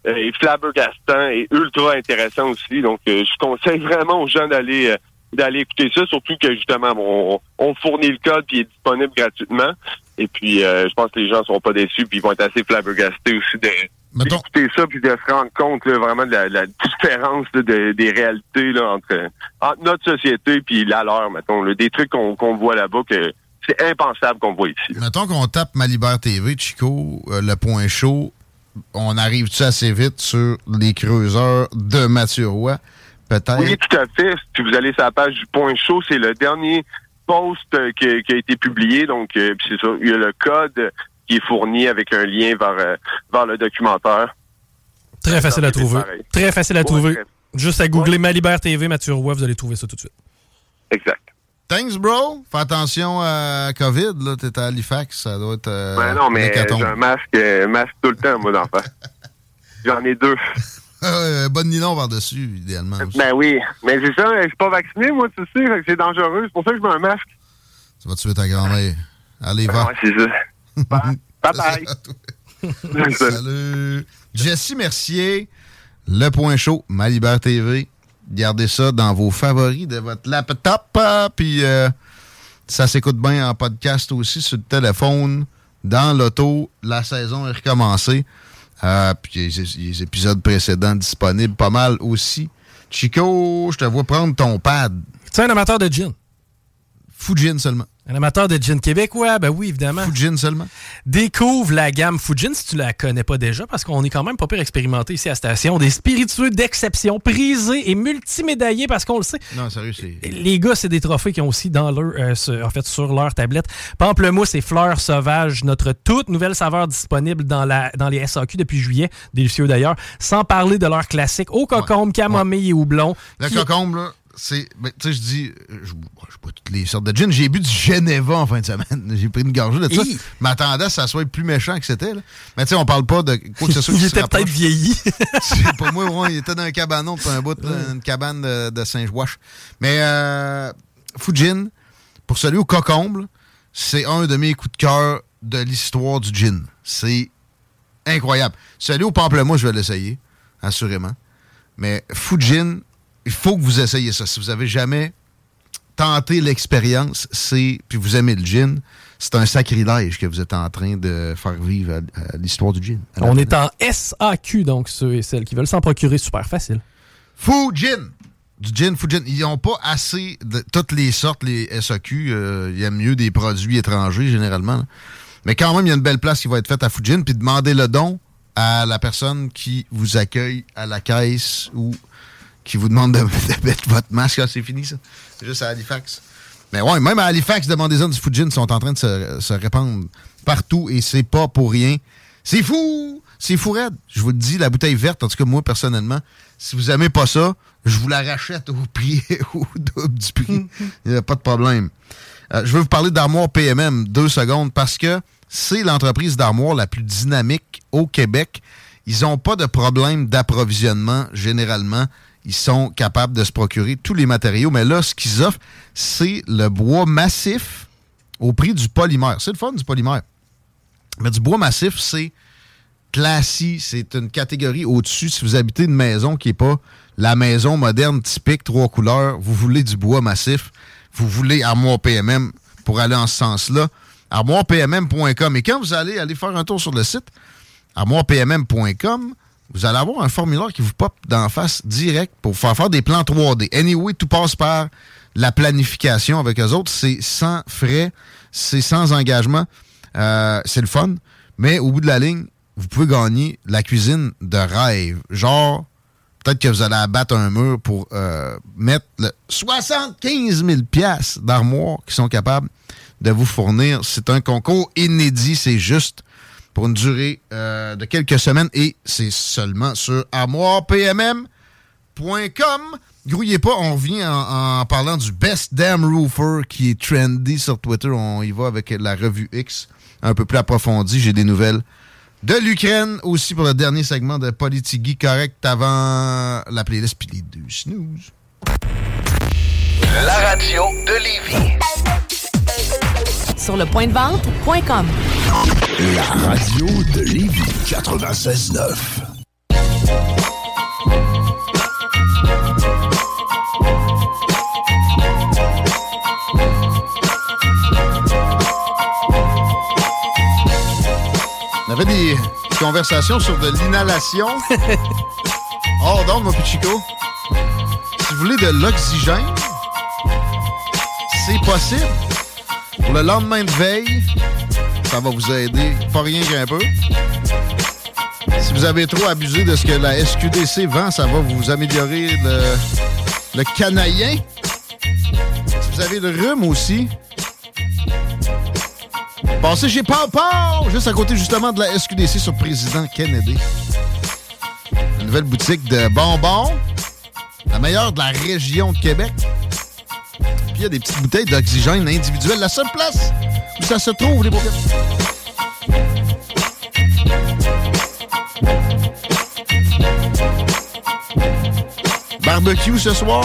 [SPEAKER 7] est flabbergastant et ultra intéressant aussi. Donc, euh, je conseille vraiment aux gens d'aller euh, d'aller écouter ça, surtout que justement, bon, on, on fournit le code puis il est disponible gratuitement. Et puis, euh, je pense que les gens seront pas déçus puis ils vont être assez flabbergastés aussi de d'écouter ça puis de se rendre compte là, vraiment de la, la différence là, de- des réalités là, entre, entre notre société puis la leur, mettons. là. des trucs qu'on qu'on voit là-bas que c'est impensable qu'on voit ici.
[SPEAKER 5] Mettons qu'on tape Malibert TV, Chico, euh, le point chaud, on arrive-tu assez vite sur les creuseurs de Mathieu Roy? Peut-être?
[SPEAKER 7] Oui, tout à fait. Si vous allez sur la page du Point Chaud, c'est le dernier post euh, qui, qui a été publié. Donc, euh, puis c'est ça. Il y a le code qui est fourni avec un lien vers, euh, vers le documentaire.
[SPEAKER 1] Très facile à trouver.
[SPEAKER 7] pareil.
[SPEAKER 1] Très facile à
[SPEAKER 7] Ouais,
[SPEAKER 1] trouver.
[SPEAKER 7] très-
[SPEAKER 1] Juste à googler Malibert TV, Mathieu Roy, vous allez trouver ça tout de suite.
[SPEAKER 7] Exact.
[SPEAKER 5] Thanks, bro. Fais attention à COVID, là. T'es à Halifax, ça doit être. euh,
[SPEAKER 7] Ben non, mais j'ai un masque, euh, masque tout le temps, moi, d'enfant. J'en ai deux.
[SPEAKER 5] Euh, bonne nylon par-dessus, idéalement. aussi.
[SPEAKER 7] Ben oui. Mais c'est ça, je suis pas vacciné, moi, tu sais. fait que c'est dangereux. C'est pour ça que je mets un masque.
[SPEAKER 5] Tu vas tuer ta grand-mère. Allez, va.
[SPEAKER 7] Ouais, c'est ça. Bye bye.
[SPEAKER 5] Salut. Jesse Mercier, Le Point Chaud, Malibert TV. Gardez ça dans vos favoris de votre laptop. Puis euh, ça s'écoute bien en podcast aussi sur le téléphone, dans l'auto. La saison est recommencée Euh, puis il y a les- les épisodes précédents disponibles pas mal aussi. Chico, je te vois prendre ton pad.
[SPEAKER 1] Tu es un amateur de gin?
[SPEAKER 5] Fujin seulement.
[SPEAKER 1] Un amateur de gin québécois? Ben oui, évidemment.
[SPEAKER 5] Fujin seulement?
[SPEAKER 1] Découvre la gamme Fujin si tu la connais pas déjà, parce qu'on est quand même pas pire expérimenté ici à la station. Des spiritueux d'exception, prisés et multimédaillés, parce qu'on le sait.
[SPEAKER 5] Non, sérieux, c'est.
[SPEAKER 1] Les gars, c'est des trophées qu'ils ont aussi dans leur, euh, sur- en fait, sur leur tablette. Pamplemousse et fleurs sauvages, notre toute nouvelle saveur disponible dans, la, dans les SAQ depuis juillet, délicieux d'ailleurs. Sans parler de leur classique au cocombe, camomille et houblon.
[SPEAKER 5] Le
[SPEAKER 1] qui-
[SPEAKER 5] cocombe, là, c'est. ben, tu sais, je dis. euh, Je, bois toutes les sortes de gin. J'ai bu du Geneva en fin de semaine. J'ai pris une gorgée de ça. Je m'attendais à ce que ça soit plus méchant que c'était. Mais tu sais, on parle pas de quoi que ce soit.
[SPEAKER 1] Il était peut-être vieilli.
[SPEAKER 5] C'est pas moi, ouais, il était dans un cabanon un bout, une cabane de, de Saint-Joache. Mais euh, Fujin, pour celui au cocomble, c'est un de mes coups de cœur de l'histoire du gin. C'est incroyable. Celui au pamplemousse, je vais l'essayer, assurément. Mais Fujin, il faut que vous essayiez ça. Si vous avez jamais tenté l'expérience, c'est puis vous aimez le gin, c'est un sacrilège que vous êtes en train de faire vivre à, à l'histoire du gin.
[SPEAKER 1] On est en SAQ, donc ceux et celles qui veulent s'en procurer, super facile.
[SPEAKER 5] Fujin. Du gin Fujin. Ils n'ont pas assez de toutes les sortes, les SAQ. euh, ils aiment mieux des produits étrangers, généralement. là. Mais quand même, il y a une belle place qui va être faite à Fujin. Puis demandez le don à la personne qui vous accueille à la caisse ou qui vous demande de, de mettre votre masque. Ah, c'est fini, ça. C'est juste à Halifax. Mais ouais, même à Halifax, demandez-en du Fujin sont en train de se, se répandre partout et c'est pas pour rien. C'est fou! C'est fou raide. Je vous le dis, la bouteille verte, en tout cas moi personnellement, si vous aimez pas ça, je vous la rachète au prix, au double du prix. Il n'y a pas de problème. Euh, je veux vous parler d'Armoire PMM deux secondes parce que c'est l'entreprise d'armoire la plus dynamique au Québec. Ils n'ont pas de problème d'approvisionnement généralement. Ils sont capables de se procurer tous les matériaux. Mais là, ce qu'ils offrent, c'est le bois massif au prix du polymère. C'est le fun du polymère. Mais du bois massif, c'est classique. C'est une catégorie au-dessus. Si vous habitez une maison qui n'est pas la maison moderne typique, trois couleurs, vous voulez du bois massif, vous voulez Armoire PMM pour aller en ce sens-là, armoirepmm.com. Et quand vous allez aller faire un tour sur le site, armoirepmm.com, vous allez avoir un formulaire qui vous pop d'en face direct pour faire faire des plans 3D. Anyway, tout passe par la planification avec eux autres. C'est sans frais, c'est sans engagement. Euh, c'est le fun. Mais au bout de la ligne, vous pouvez gagner la cuisine de rêve. Genre, peut-être que vous allez abattre un mur pour euh, mettre le 75 000 piastres d'armoire qui sont capables de vous fournir. C'est un concours inédit. C'est juste pour une durée euh, de quelques semaines et c'est seulement sur armoirepmm.com. Grouillez pas, on revient en, en parlant du Best Damn Roofer qui est trendy sur Twitter. On y va avec la revue X un peu plus approfondie. J'ai des nouvelles de l'Ukraine aussi pour le dernier segment de Politigui correct avant la playlist puis les deux snooze.
[SPEAKER 8] La radio de Lévis.
[SPEAKER 9] Sur le point de vente.com.
[SPEAKER 8] La radio de Lévis 96.9.
[SPEAKER 5] On avait des conversations sur de l'inhalation. oh, donc, mon petit Chico. Si vous voulez de l'oxygène, c'est possible. Pour le lendemain de veille, ça va vous aider, pas rien qu'un peu. Si vous avez trop abusé de ce que la SQDC vend, ça va vous améliorer le, le canaillin. Si vous avez le rhume aussi, Passez chez Pau juste à côté justement de la SQDC sur Président Kennedy. Une nouvelle boutique de bonbons, la meilleure de la région de Québec. Il y a des petites bouteilles d'oxygène individuel. La seule place où ça se trouve, les. Barbecue ce soir,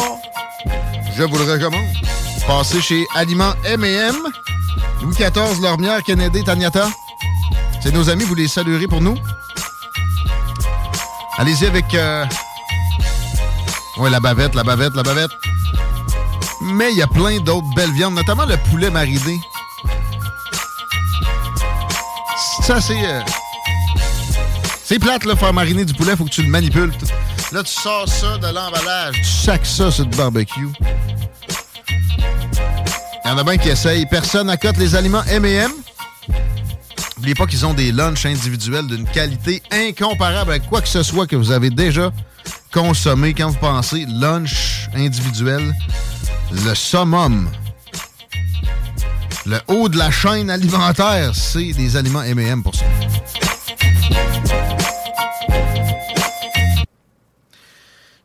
[SPEAKER 5] je vous le recommande. Passez chez Aliments M&M. Louis XIV, Lormière, Kennedy, Taniata. C'est nos amis, vous les saluerez pour nous. Allez-y avec... Euh... Oui, la bavette, la bavette, la bavette. Mais il y a plein d'autres belles viandes, notamment le poulet mariné. Ça, c'est... euh, C'est plate, là, faire mariner du poulet, faut que tu le manipules. Là, tu sors ça de l'emballage, tu sacs ça sur le barbecue. Il y en a bien qui essayent. Personne accote les aliments M&M. N'oubliez pas qu'ils ont des lunchs individuels d'une qualité incomparable avec quoi que ce soit que vous avez déjà consommé quand vous pensez lunch individuel. Le summum. Le haut de la chaîne alimentaire, c'est des aliments M&M pour ça.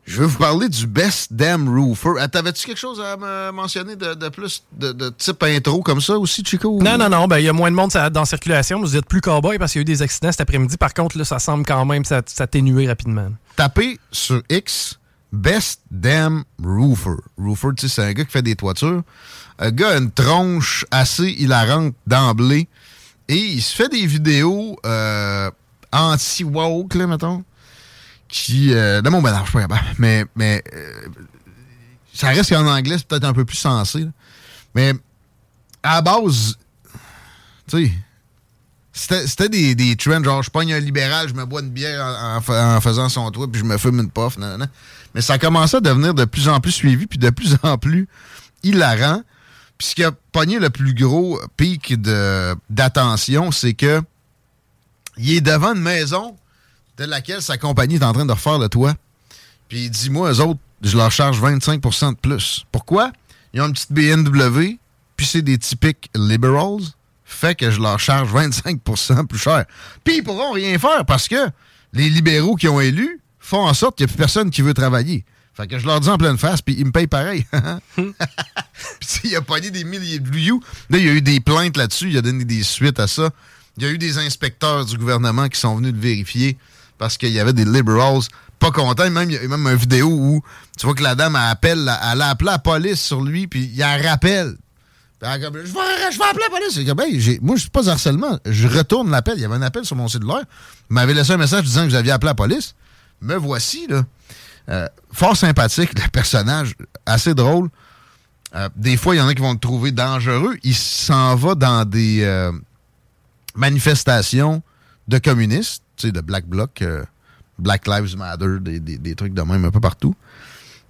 [SPEAKER 5] Je veux vous parler du Best Damn Roofer. Ah, T'avais-tu quelque chose à me mentionner de, de plus de, de type intro comme ça aussi, Chico?
[SPEAKER 1] Non, non, non. Ben, il y a moins de monde ça- dans circulation. Vous êtes plus cowboy parce qu'il y a eu des accidents cet après-midi. Par contre, là, ça semble quand même s'at- s'atténuer rapidement.
[SPEAKER 5] Tapez sur X Best Damn Roofer. Roofer, tu sais, c'est un gars qui fait des toitures. Un gars a une tronche assez hilarante d'emblée. Et il se fait des vidéos euh, anti-woke, là, mettons. Qui. Euh, de mon suis pas. Mais, mais euh, ça reste qu'en anglais, c'est peut-être un peu plus sensé. Mais à la base, tu sais, c'était des, des trends, genre je pogne un libéral, je me bois une bière en, en fa- en faisant son toit, puis je me fume une puff. nanana. Mais ça a commencé à devenir de plus en plus suivi, puis de plus en plus hilarant. Puis ce qui a pogné le plus gros pic d'attention, c'est que il est devant une maison de laquelle sa compagnie est en train de refaire le toit. Puis il dit, moi, eux autres, je leur charge 25% de plus. Pourquoi? Ils ont une petite BMW, puis c'est des typiques liberals, fait que je leur charge 25% plus cher. Puis ils pourront rien faire parce que les libéraux qui ont élu font en sorte qu'il n'y a plus personne qui veut travailler. Fait que je leur dis en pleine face, puis ils me payent pareil. puis il a pogné des milliers de views. Là, il y a eu des plaintes là-dessus, il a donné des suites à ça. Il y a eu des inspecteurs du gouvernement qui sont venus le vérifier parce qu'il y avait des liberals pas contents. Même, il y a même une vidéo où tu vois que la dame elle appelle, elle a appelé la police sur lui, puis il la rappelle. Puis elle je, vais, je vais appeler la police. J'ai- moi, je suis pas harcèlement. Je retourne l'appel. Il y avait un appel sur mon cellulaire. Il m'avait laissé un message disant que vous aviez appelé la police. Me voici, là. Euh, fort sympathique, le personnage, assez drôle. Euh, des fois, il y en a qui vont le trouver dangereux. Il s'en va dans des euh, manifestations de communistes, tu sais, de Black Bloc, Black Lives Matter, des, des- des trucs de même un peu partout.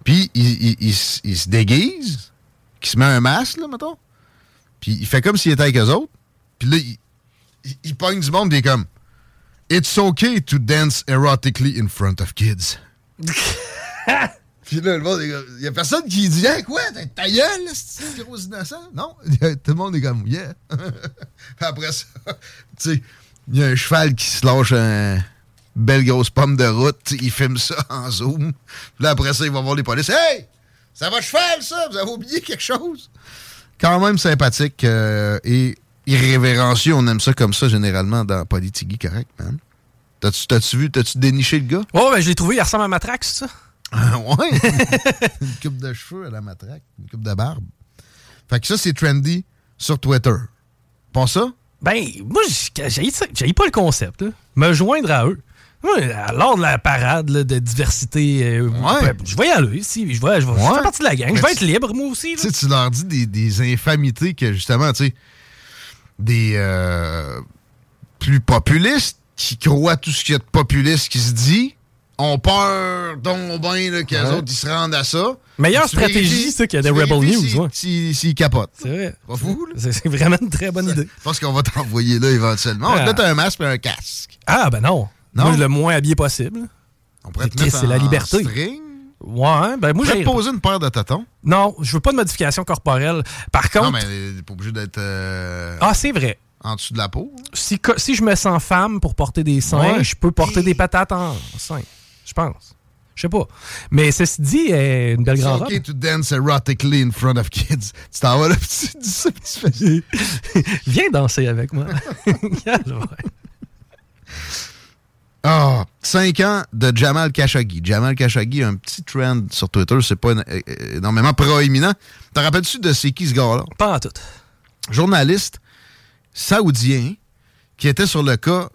[SPEAKER 5] Puis, il, il- il se déguise, qui se met un masque, là, mettons. Puis, il fait comme s'il était avec eux autres. Puis là, il, pogne du monde, il est comme It's okay to dance erotically in front of kids. Puis là, le monde est y a personne qui dit Hey, quoi, t'as ta gueule, c'est gros innocent? Non, tout le monde est comme Yeah. Après ça, tu sais, il y a un cheval qui se lâche un belle grosse pomme de route, il filme ça en zoom. Puis là, après ça, il va voir les polices Hey, ça va cheval, ça? Vous avez oublié quelque chose? Quand même sympathique euh, et irrévérencieux, on aime ça comme ça généralement dans Politigui, correct, man. T'as-tu t'as-tu vu, t'as-tu déniché le gars?
[SPEAKER 1] Oh, ben, je l'ai trouvé, il ressemble à Matrax, c'est ça?
[SPEAKER 5] ouais. une coupe de cheveux à la matraque, une coupe de barbe. Fait que ça, c'est trendy sur Twitter. Pas ça?
[SPEAKER 1] Ben, moi, j'ai pas le concept. là. Me joindre à eux. Lors de la parade là, de diversité, euh, ben, je vais y aller. Si, je vais, je vais je
[SPEAKER 5] Ouais.
[SPEAKER 1] fais partie de la gang.
[SPEAKER 5] Mais
[SPEAKER 1] je vais être libre, moi aussi. là.
[SPEAKER 5] Tu sais, tu leur dis des, des infamités que, justement, tu sais, des euh, plus populistes qui croient tout ce qu'il y a de populiste qui se dit, ont peur donc ben qu'eux
[SPEAKER 1] Ouais.
[SPEAKER 5] autres, ils se rendent à ça.
[SPEAKER 1] Meilleure stratégie, ça, qu'il y a des Rebel News,
[SPEAKER 5] s'ils-
[SPEAKER 1] ouais.
[SPEAKER 5] Capotent.
[SPEAKER 1] C'est vrai.
[SPEAKER 5] Pas fou, là?
[SPEAKER 1] C'est vraiment une très bonne idée.
[SPEAKER 5] Je pense qu'on va t'envoyer là éventuellement. On va te
[SPEAKER 1] Ah.
[SPEAKER 5] mettre un masque et un casque.
[SPEAKER 1] Ah, ben non.
[SPEAKER 5] Non?
[SPEAKER 1] Moi, le moins habillé possible.
[SPEAKER 5] On pourrait te
[SPEAKER 1] Chris,
[SPEAKER 5] mettre
[SPEAKER 1] c'est la liberté.
[SPEAKER 5] string.
[SPEAKER 1] Ouais, ben moi, j'ai.
[SPEAKER 5] poser une paire de tâtons.
[SPEAKER 1] Non, je veux pas de modification corporelle. Par contre.
[SPEAKER 5] Non, mais t'es pas obligé d'être euh,
[SPEAKER 1] Ah, c'est vrai.
[SPEAKER 5] en dessous de la peau.
[SPEAKER 1] Si, si je me sens femme pour porter des seins,
[SPEAKER 5] Ouais.
[SPEAKER 1] je peux porter des patates en seins. Je pense. Je sais pas. Mais ceci dit, euh, une belle grande
[SPEAKER 5] OK
[SPEAKER 1] robe.
[SPEAKER 5] to dance erotically in front of kids. Tu t'en vas là, tu dis ça, puis tu fais...
[SPEAKER 1] Viens danser avec moi.
[SPEAKER 5] Ah, 5 ans de Jamal Khashoggi. Jamal Khashoggi a un petit trend sur Twitter, c'est pas euh, euh, énormément proéminent. T'en rappelles-tu de c'est qui ce gars-là?
[SPEAKER 1] Pas en tout.
[SPEAKER 5] Journaliste saoudien qui était sur le cas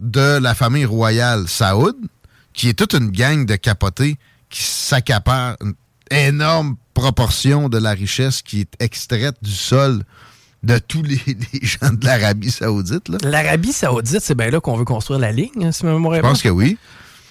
[SPEAKER 5] de la famille royale Saoud, qui est toute une gang de capotés qui s'accaparent une énorme proportion de la richesse qui est extraite du sol de tous les, les gens de l'Arabie Saoudite.
[SPEAKER 1] L'Arabie Saoudite, c'est bien là qu'on veut construire la ligne, hein, si ma mémoire est
[SPEAKER 5] Je pense que oui.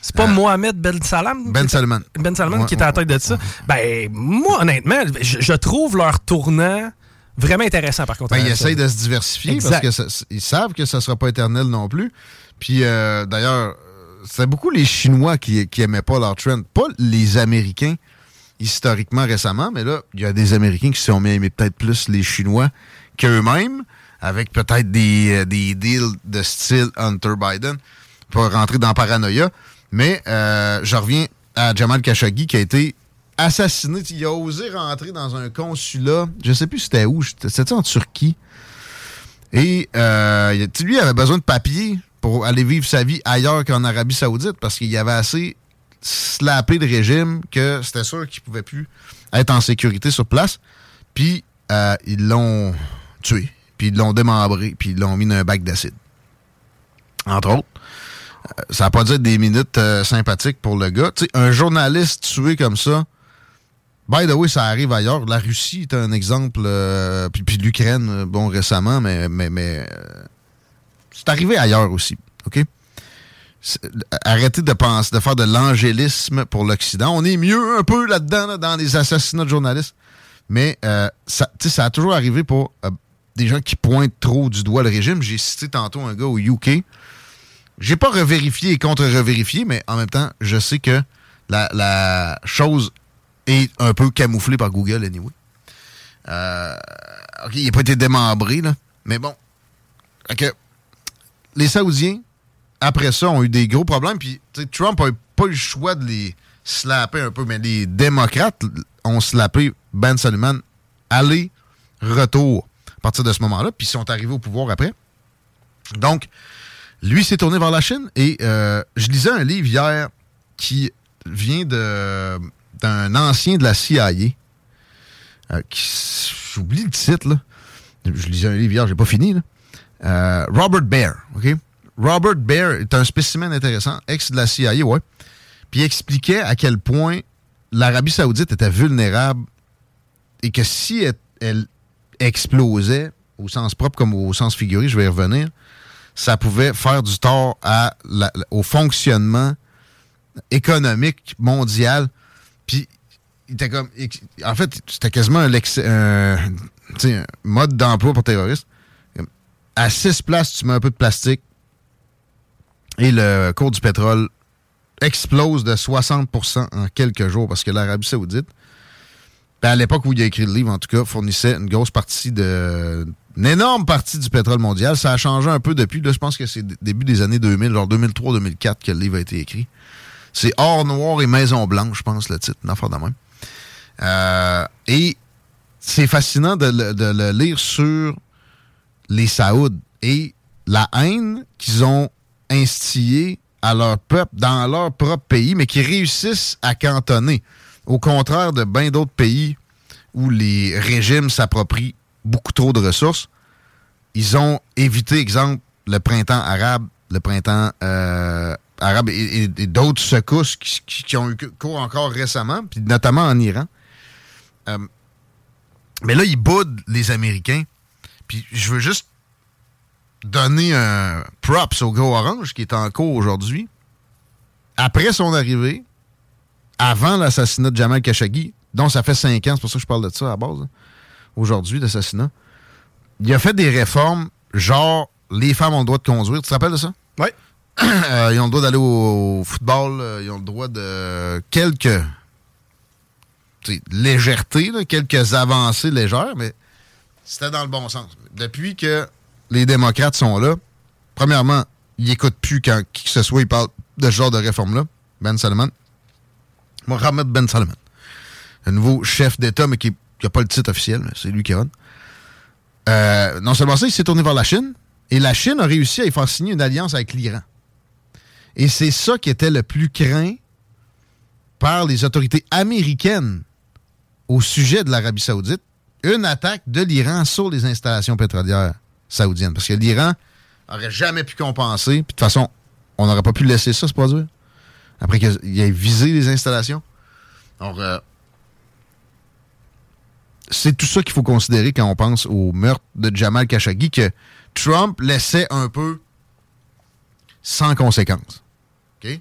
[SPEAKER 1] C'est pas Mohamed Ben Salam?
[SPEAKER 5] Ben Salman.
[SPEAKER 1] Ben Salman
[SPEAKER 5] Ouais,
[SPEAKER 1] qui est à la tête de ça. Ben, moi, honnêtement, je, je trouve leur tournant vraiment intéressant, par contre.
[SPEAKER 5] Ben, ils essayent de se diversifier
[SPEAKER 1] Exact.
[SPEAKER 5] parce qu'ils savent que ça sera pas éternel non plus. Puis euh, d'ailleurs, euh, c'est beaucoup les Chinois qui, qui aimaient pas leur trend, pas les Américains historiquement récemment, mais là, il y a des Américains qui se sont mis à aimer peut-être plus les Chinois qu'eux-mêmes, avec peut-être des, euh, des deals de style Hunter Biden, pour rentrer dans paranoïa. Mais euh, je reviens à Jamal Khashoggi qui a été assassiné. Il a osé rentrer dans un consulat, je sais plus c'était où, c'était en Turquie. Et euh, lui avait besoin de papier pour aller vivre sa vie ailleurs qu'en Arabie Saoudite parce qu'il y avait assez slappé le régime que c'était sûr qu'il pouvait plus être en sécurité sur place. Puis euh, ils l'ont tué, puis ils l'ont démembré, puis ils l'ont mis dans un bac d'acide. Entre autres. Euh, ça n'a pas dû des minutes euh, sympathiques pour le gars. Un journaliste tué comme ça, by the way, ça arrive ailleurs. La Russie est un exemple, puis, l'Ukraine, bon, récemment, mais, c'est arrivé ailleurs aussi, OK? Arrêtez de penser, de faire de l'angélisme pour l'Occident. On est mieux un peu là-dedans, là, dans les assassinats de journalistes. Mais euh, ça, ça a toujours arrivé pour euh, des gens qui pointent trop du doigt le régime. J'ai cité tantôt un gars au UK. J'ai pas revérifié et contre-revérifié, mais en même temps, je sais que la, chose est un peu camouflée par Google, anyway. Euh, OK, il n'a pas été démembré, là. Mais bon. Les Saoudiens, après ça, ont eu des gros problèmes. Puis, Trump n'a pas eu le choix de les slapper un peu, mais les démocrates ont slappé Ben Salman aller, retour à partir de ce moment-là. Puis, ils sont arrivés au pouvoir après. Donc, lui s'est tourné vers la Chine et euh, je lisais un livre hier qui vient d'un ancien de la CIA. euh, J'oublie le titre, là. Je lisais un livre hier, j'ai pas fini, là. Euh, Robert Baer, OK? Robert Baer est un spécimen intéressant, ex de la CIA, ouais. Puis il expliquait à quel point l'Arabie Saoudite était vulnérable et que si elle, explosait, au sens propre comme au sens figuré, je vais y revenir, ça pouvait faire du tort au fonctionnement économique mondial. Puis, il était comme. En fait, c'était quasiment un, un mode d'emploi pour terroristes. À six places, tu mets un peu de plastique et le cours du pétrole explose de 60% en quelques jours parce que l'Arabie Saoudite, ben, à l'époque où il a écrit le livre, en tout cas, fournissait une grosse partie de. une énorme partie du pétrole mondial. Ça a changé un peu depuis. Là, je pense que c'est début des années 2000, genre 2003-2004 que le livre a été écrit. C'est Or noir et Maison blanche, je pense, le titre. Affaire de même. Euh, et c'est fascinant de le, de le lire sur les Saouds et la haine qu'ils ont instillée à leur peuple dans leur propre pays, mais qui réussissent à cantonner. Au contraire de bien d'autres pays où les régimes s'approprient beaucoup trop de ressources, ils ont évité, exemple, le printemps arabe, le printemps euh, arabe et, d'autres secousses qui ont eu cours encore récemment, puis notamment en Iran. Euh, mais là, ils boudent les Américains. Puis je veux juste donner un props au gars orange qui est en cours aujourd'hui. Après son arrivée, avant l'assassinat de Jamal Khashoggi, dont ça fait cinq ans, c'est pour ça que je parle de ça à la base, hein, aujourd'hui, l'assassinat, il a fait des réformes genre les femmes ont le droit de conduire. Tu te rappelles de ça?
[SPEAKER 1] Oui.
[SPEAKER 5] ils ont le droit d'aller au, au football, euh, ils ont le droit de quelques tu sais, légèreté, là, quelques avancées légères, mais c'était dans le bon sens. Depuis que les démocrates sont là, premièrement, ils n'écoutent plus quand qui que ce soit, ils parlent de ce genre de réforme-là. Ben Salman. Mohamed Ben Salman. Un nouveau chef d'État, mais qui n'a pas le titre officiel, c'est lui qui run. Euh, non seulement ça, il s'est tourné vers la Chine, et la Chine a réussi à y faire signer une alliance avec l'Iran. Et c'est ça qui était le plus craint par les autorités américaines au sujet de l'Arabie saoudite, une attaque de l'Iran sur les installations pétrolières saoudiennes. Parce que l'Iran aurait jamais pu compenser, puis de toute façon, on n'aurait pas pu laisser ça se produire, après qu'il ait visé les installations. Donc, euh, c'est tout ça qu'il faut considérer quand on pense au meurtre de Jamal Khashoggi, que Trump laissait un peu sans conséquence. OK?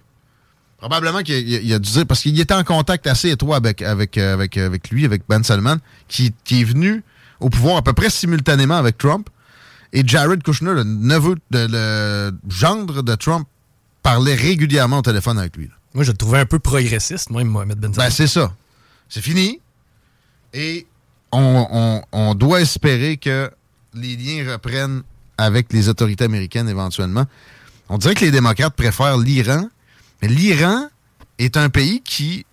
[SPEAKER 5] Probablement qu'il a dû dire, parce qu'il était en contact assez étroit avec, avec, euh, avec lui, avec Ben Salman, qui est venu au pouvoir à peu près simultanément avec Trump. Et Jared Kushner, le neveu, de, le gendre de Trump, parlait régulièrement au téléphone avec lui. là.
[SPEAKER 1] Moi, je le trouvais un peu progressiste, moi, Mohamed Ben Salman.
[SPEAKER 5] Ben, c'est ça. C'est fini. Et on, on- on doit espérer que les liens reprennent avec les autorités américaines éventuellement. On dirait que les démocrates préfèrent l'Iran, mais l'Iran est un pays qui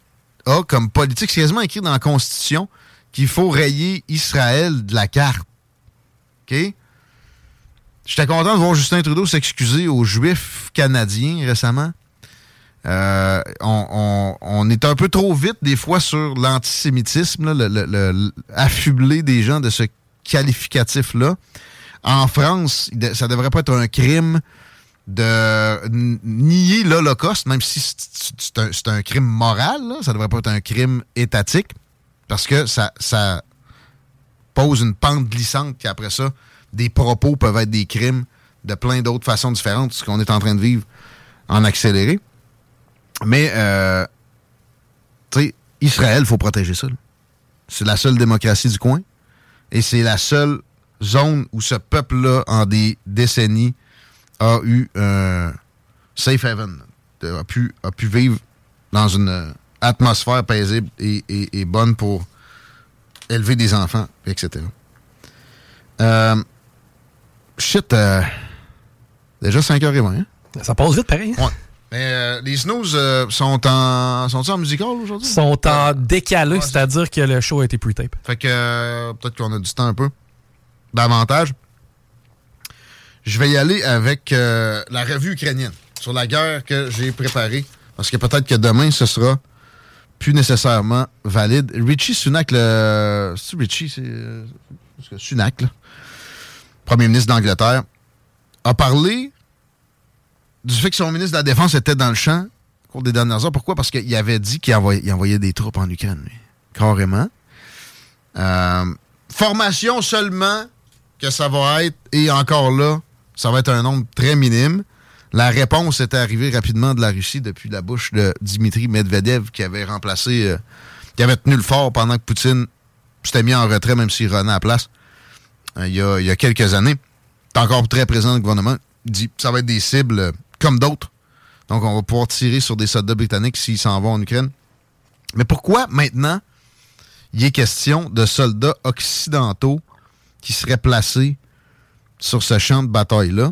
[SPEAKER 5] a comme politique, c'est quasiment écrit dans la Constitution, qu'il faut rayer Israël de la carte. OK? J'étais content de voir Justin Trudeau s'excuser aux Juifs canadiens récemment. Euh, on, est un peu trop vite des fois sur l'antisémitisme, affubler des gens de ce qualificatif-là. En France, ça devrait pas être un crime de nier l'Holocauste, même si c'est- un, crime moral, là, ça devrait pas être un crime étatique, parce que ça, pose une pente glissante qu'après ça, des propos peuvent être des crimes de plein d'autres façons différentes, ce qu'on est en train de vivre en accéléré. Mais, euh, tu sais, Israël, faut protéger ça. C'est la seule démocratie du coin. Et c'est la seule zone où ce peuple-là, en des décennies, a eu un safe haven. A pu, a pu vivre dans une atmosphère paisible et, et- bonne pour élever des enfants, etc. shit, euh, déjà 5h20. Hein?
[SPEAKER 1] Ça passe vite, pareil.
[SPEAKER 5] Ouais. Mais euh, les snooze euh, sont en sont en musical aujourd'hui?
[SPEAKER 1] sont en décalé, c'est-à-dire que le show a été pre-tape.
[SPEAKER 5] Fait que peut-être qu'on a du temps un peu davantage. Je vais y aller avec la revue ukrainienne sur la guerre que j'ai préparée. Parce que peut-être que demain, ce sera plus nécessairement valide. Richie Sunak, le. C'est Richie, c'est. Sunak, là, premier ministre d'Angleterre, a parlé du fait que son ministre de la Défense était dans le champ au cours des dernières heures. Pourquoi? Parce qu'il avait dit qu'il envoyait, des troupes en Ukraine, lui. Carrément. Euh, formation seulement que ça va être, et encore là, ça va être un nombre très minime. La réponse était arrivée rapidement de la Russie depuis la bouche de Dimitri Medvedev qui avait remplacé, euh, qui avait tenu le fort pendant que Poutine s'était mis en retrait, même s'il revenait à la place, il, y a, il y a quelques années. C'est encore très présent le gouvernement. Dit ça va être des cibles euh, comme d'autres. Donc, on va pouvoir tirer sur des soldats britanniques s'ils s'en vont en Ukraine. Mais pourquoi maintenant il est question de soldats occidentaux qui seraient placés sur ce champ de bataille-là?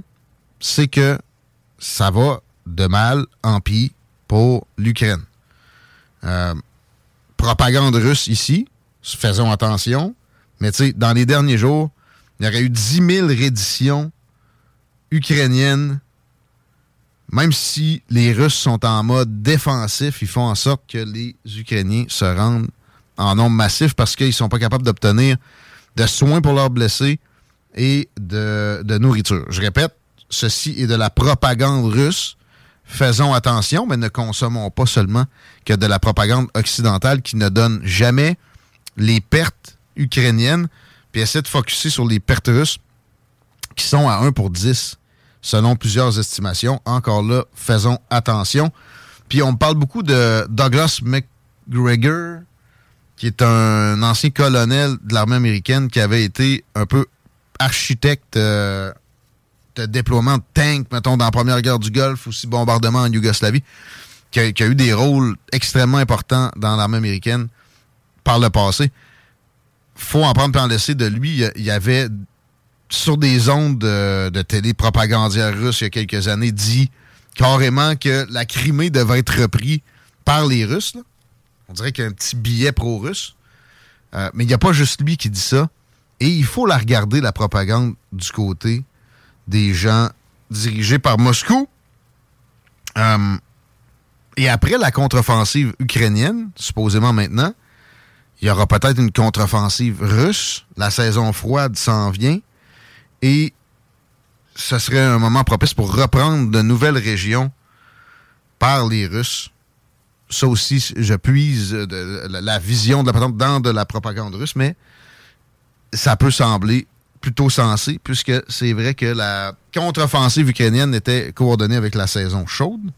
[SPEAKER 5] C'est que ça va de mal en pis pour l'Ukraine. Euh, propagande russe ici, faisons attention, mais tu sais, dans les derniers jours, il y aurait eu 10 000 redditions ukrainiennes même si les Russes sont en mode défensif, ils font en sorte que les Ukrainiens se rendent en nombre massif parce qu'ils sont pas capables d'obtenir de soins pour leurs blessés et de, de nourriture. Je répète, ceci est de la propagande russe. Faisons attention, mais ne consommons pas seulement que de la propagande occidentale qui ne donne jamais les pertes ukrainiennes, puis essaie de focuser sur les pertes russes qui sont à 1 pour 10 selon plusieurs estimations. Encore là, faisons attention. Puis on parle beaucoup de Douglas McGregor, qui est un ancien colonel de l'armée américaine qui avait été un peu architecte euh, de déploiement de tanks, mettons, dans la première guerre du Golfe, aussi bombardement en Yougoslavie, qui a eu des rôles extrêmement importants dans l'armée américaine par le passé. Faut en prendre et en laisser de lui. Il y avait sur des ondes de, de télé propagandière russe il y a quelques années dit carrément que la Crimée devait être reprise par les Russes. On dirait qu'il y a un petit billet pro-russe. Euh, mais il n'y a pas juste lui qui dit ça. Et il faut la regarder, la propagande, du côté des gens dirigés par Moscou. Euh, et après la contre-offensive ukrainienne, supposément maintenant, il y aura peut-être une contre-offensive russe. La saison froide s'en vient. Et ce serait un moment propice pour reprendre de nouvelles régions par les Russes. Ça aussi, je puise la, vision de la dans de la propagande russe, mais ça peut sembler plutôt sensé, puisque c'est vrai que la contre-offensive ukrainienne était coordonnée avec la saison chaude.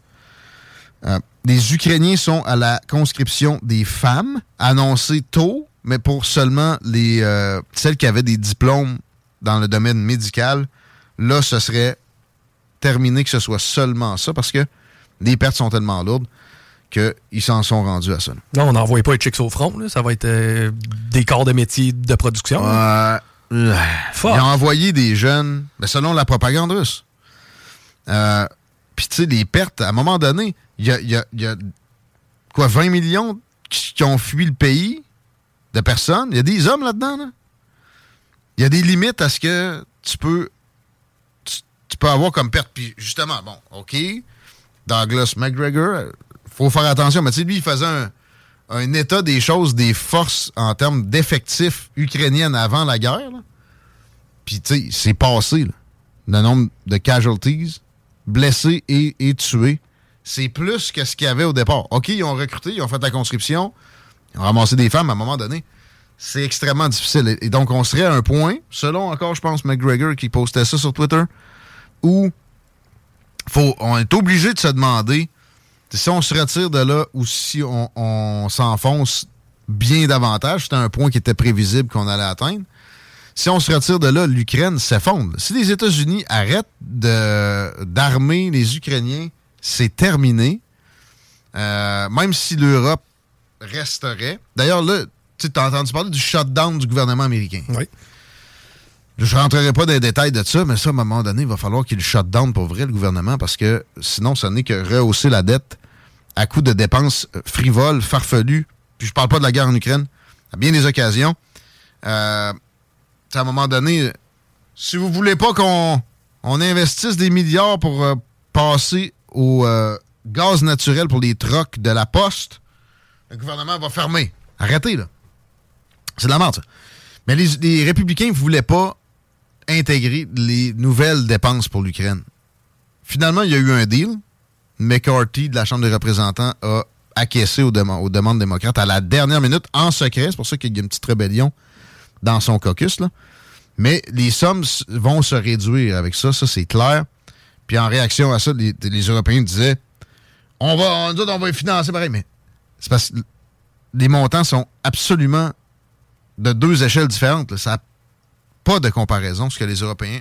[SPEAKER 5] Euh, les Ukrainiens sont à la conscription des femmes, annoncée tôt, mais pour seulement les euh, celles qui avaient des diplômes dans le domaine médical. Là, ce serait terminé que ce soit seulement ça, parce que les pertes sont tellement lourdes qu'ils s'en sont rendus à ça.
[SPEAKER 1] Non, on n'envoie pas les chicks au front. là. Ça va être euh, des corps de métier de production.
[SPEAKER 5] Euh, euh, Ils ont envoyé des jeunes, ben, selon la propagande russe. Euh, Puis, tu sais, les pertes, à un moment donné, il y a, quoi, 20 millions qui, ont fui le pays de personnes? Il y a des hommes là-dedans. là. Il y a des limites à ce que tu peux, tu peux avoir comme perte. Puis, justement, bon, OK, Douglas McGregor, faut faire attention, mais tu sais, lui, il faisait un, un état des choses, des forces en termes d'effectifs ukrainiennes avant la guerre. là. Puis, tu sais, c'est passé, là. Le nombre de casualties, blessés et, et tués, c'est plus que ce qu'il y avait au départ. OK, ils ont recruté, ils ont fait la conscription, ils ont ramassé des femmes à un moment donné. C'est extrêmement difficile. Et- donc, on serait à un point, selon encore, je pense, McGregor qui postait ça sur Twitter, où on est obligé de se demander si on se retire de là ou si on, on s'enfonce bien davantage. C'était un point qui était prévisible qu'on allait atteindre. Si on se retire de là, l'Ukraine s'effondre. Si les États-Unis arrêtent d'armer les Ukrainiens, c'est terminé. Euh, même si l'Europe resterait. D'ailleurs, là, tu as entendu parler du shutdown du gouvernement américain.
[SPEAKER 1] Oui.
[SPEAKER 5] Je rentrerai pas dans les détails de ça, mais ça, à un moment donné, il va falloir qu'il shut down pour vrai, le gouvernement, parce que sinon, ça n'est que rehausser la dette à coût de dépenses frivoles, farfelues. Puis je parle pas de la guerre en Ukraine, à bien des occasions. Euh, à un moment donné, si vous voulez pas qu'on on investisse des milliards pour euh, passer au euh, gaz naturel pour les trocs de la poste, le gouvernement va fermer. Arrêtez, là. C'est de la merde, ça. Mais les, républicains ne voulaient pas intégrer les nouvelles dépenses pour l'Ukraine. Finalement, il y a eu un deal. McCarthy de la Chambre des représentants a acquiescé aux, aux demandes démocrates à la dernière minute, en secret. C'est pour ça qu'il y a une petite rébellion dans son caucus. Là. Mais les sommes vont se réduire avec ça, ça c'est clair. Puis en réaction à ça, les, Européens disaient on va, on, on va les financer pareil. Mais c'est parce que les montants sont absolument de deux échelles différentes. Ça n'a pas de comparaison, ce que les Européens,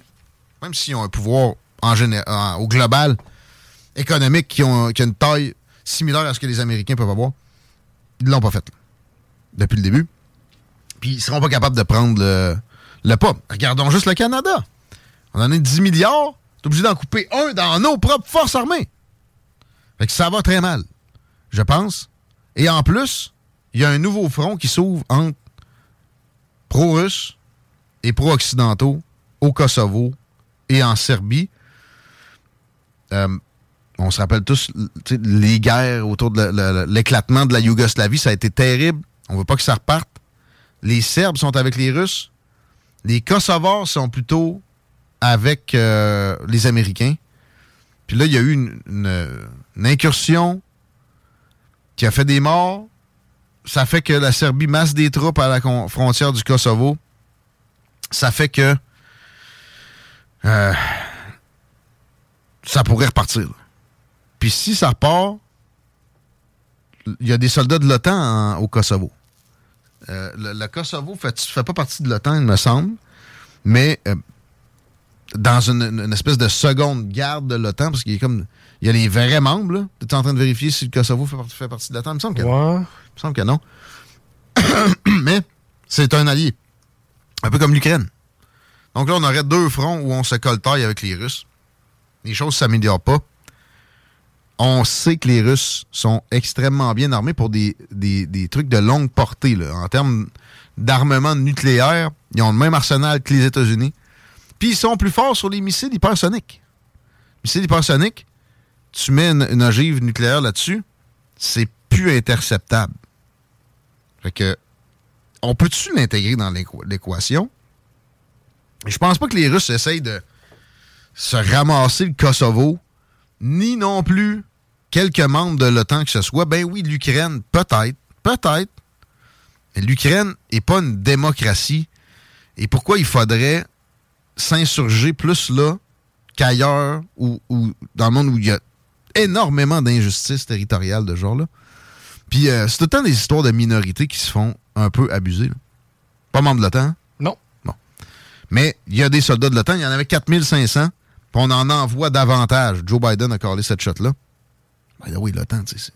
[SPEAKER 5] même s'ils ont un pouvoir en géné- en- au global économique qui, ont, qui a une taille similaire à ce que les Américains peuvent avoir, ils l'ont pas fait depuis le début. Puis ils seront pas capables de prendre le, le pas. Regardons juste le Canada. On en a 10 milliards, t'es obligé d'en couper un dans nos propres forces armées. Fait que ça va très mal, je pense. Et en plus, il y a un nouveau front qui s'ouvre entre pro-russes et pro-occidentaux au Kosovo et en Serbie. Euh, on se rappelle tous les guerres autour de la- la- l'éclatement de la Yougoslavie. Ça a été terrible. On veut pas que ça reparte. Les Serbes sont avec les Russes. Les Kosovars sont plutôt avec euh, les Américains. Puis là, il y a eu une, incursion qui a fait des morts. Ça fait que la Serbie masse des troupes à la frontière du Kosovo. Ça fait que euh, ça pourrait repartir. Puis si ça repart, il y a des soldats de l'OTAN au Kosovo. Euh, le, Kosovo fait, fait pas partie de l'OTAN, il me semble, mais dans une, une espèce de seconde garde de l'OTAN, parce qu'il y a comme il y a les vrais membres. Tu es en train de vérifier si le Kosovo fait, par- fait partie de l'OTAN? Il me semble que non. Il me semble que non. mais c'est un allié. Un peu comme l'Ukraine. Donc là, on aurait deux fronts où on se coltaille avec les Russes. Les choses ne s'améliorent pas. On sait que les Russes sont extrêmement bien armés pour des, des- des trucs de longue portée. là. En termes d'armement nucléaire, ils ont le même arsenal que les États-Unis. Puis ils sont plus forts sur les missiles hypersoniques. Missiles hypersoniques, tu mets une, ogive nucléaire là-dessus, c'est plus interceptable. Fait que, on peut-tu l'intégrer dans l'équ- l'équation? Je pense pas que les Russes essayent de se ramasser le Kosovo, ni non plus quelques membres de l'OTAN que ce soit. Ben oui, l'Ukraine, peut-être, peut-être. Mais l'Ukraine n'est pas une démocratie et pourquoi il faudrait s'insurger plus là qu'ailleurs ou, dans le monde où il y a énormément d'injustices territoriales de ce genre-là. Puis euh, c'est tout le temps des histoires de minorités qui se font un peu abuser. là. Pas membre de l'OTAN? hein?
[SPEAKER 1] Non.
[SPEAKER 5] Bon. Mais il y a des soldats de l'OTAN, il y en avait 4500, puis on en envoie davantage. Joe Biden a collé cette shot-là. Ben oui, l'OTAN, tu sais, c'est-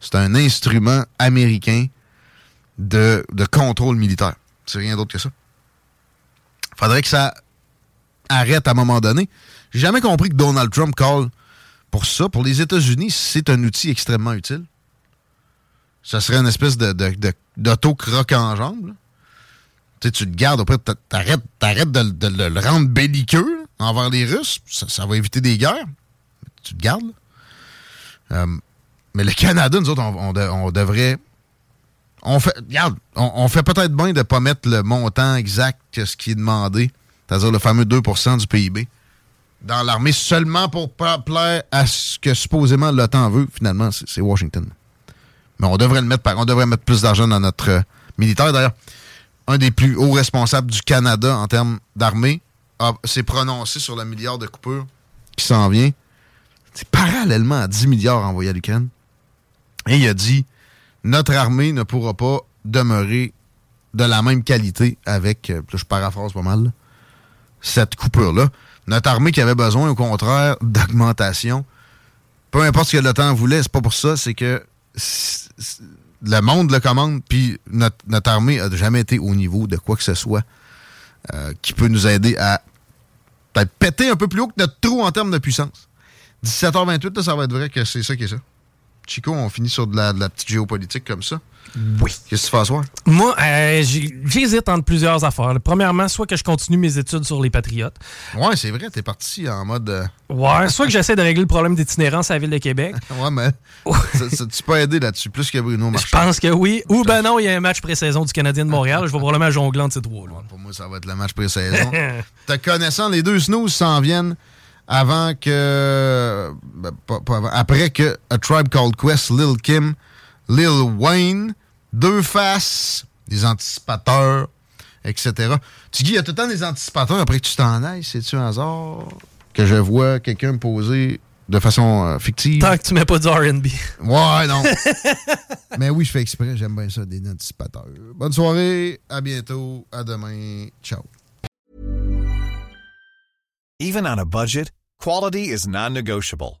[SPEAKER 5] c'est un instrument américain de, de contrôle militaire. C'est rien d'autre que ça. Faudrait que ça arrête à un moment donné. J'ai jamais compris que Donald Trump call pour ça. Pour les États-Unis, c'est un outil extrêmement utile. Ça serait une espèce de, d'auto-croc en jambe. Tu sais, tu te gardes, après, t'a- t'arrêtes, t'arrêtes de, le rendre belliqueux envers les Russes. Ça, va éviter des guerres. Tu te gardes. Euh, mais le Canada, nous autres, on devrait. On fait, regarde, on, on fait peut-être bien de ne pas mettre le montant exact que ce qui est demandé, c'est-à-dire le fameux 2% du PIB, dans l'armée seulement pour plaire à ce que supposément l'OTAN veut. Finalement, c'est Washington. Mais on devrait le mettre on devrait mettre plus d'argent dans notre euh, militaire. D'ailleurs, un des plus hauts responsables du Canada en termes d'armée s'est prononcé sur le milliard de coupures qui s'en vient. C'est parallèlement à 10 milliards envoyés à l'Ukraine. Et il a dit notre armée ne pourra pas demeurer de la même qualité avec, euh, je paraphrase pas mal, cette coupure-là. Notre armée qui avait besoin, au contraire, d'augmentation. Peu importe ce que l'OTAN voulait, c'est pas pour ça, c'est que le monde le commande, puis notre, notre armée a jamais été au niveau de quoi que ce soit euh, qui peut nous aider à peut-être péter un peu plus haut que notre trou en termes de puissance. 17h28, là, ça va être vrai que c'est ça qui est ça. Chico, on finit sur de la petite géopolitique comme ça.
[SPEAKER 1] Oui.
[SPEAKER 5] Qu'est-ce que tu fais à soir?
[SPEAKER 1] Moi, euh, j'hésite entre plusieurs affaires. Premièrement, soit que je continue mes études sur les Patriotes.
[SPEAKER 5] Ouais, c'est vrai, t'es parti en mode. euh,
[SPEAKER 1] Ouais, soit que j'essaie de régler le problème d'itinérance à la ville de Québec.
[SPEAKER 5] ouais, mais. ça, ça- tu peux aider là-dessus, plus que Bruno
[SPEAKER 1] Je
[SPEAKER 5] Marchand.
[SPEAKER 1] pense que oui. Ou ben non, il y a un match pré-saison du Canadien de Montréal. Je vais probablement jongler entre ces trois. Là.
[SPEAKER 5] Pour moi, ça va être le match pré-saison. Te connaissant, les deux snooze s'en viennent avant que. ben, pas- pas avant, après que A Tribe Called Quest, Lil Kim, Lil Wayne, Deux Faces, des anticipateurs, etc. Tu dis, il y a tout le temps des anticipateurs après que tu t'en ailles. C'est-tu un hasard que je vois quelqu'un me poser de façon euh, fictive?
[SPEAKER 1] Tant que tu mets pas du RB.
[SPEAKER 5] Ouais, non. Mais oui, je fais exprès. J'aime bien ça, des anticipateurs. Bonne soirée. À bientôt. À demain. Ciao.
[SPEAKER 10] Even on a budget, quality is non-negotiable.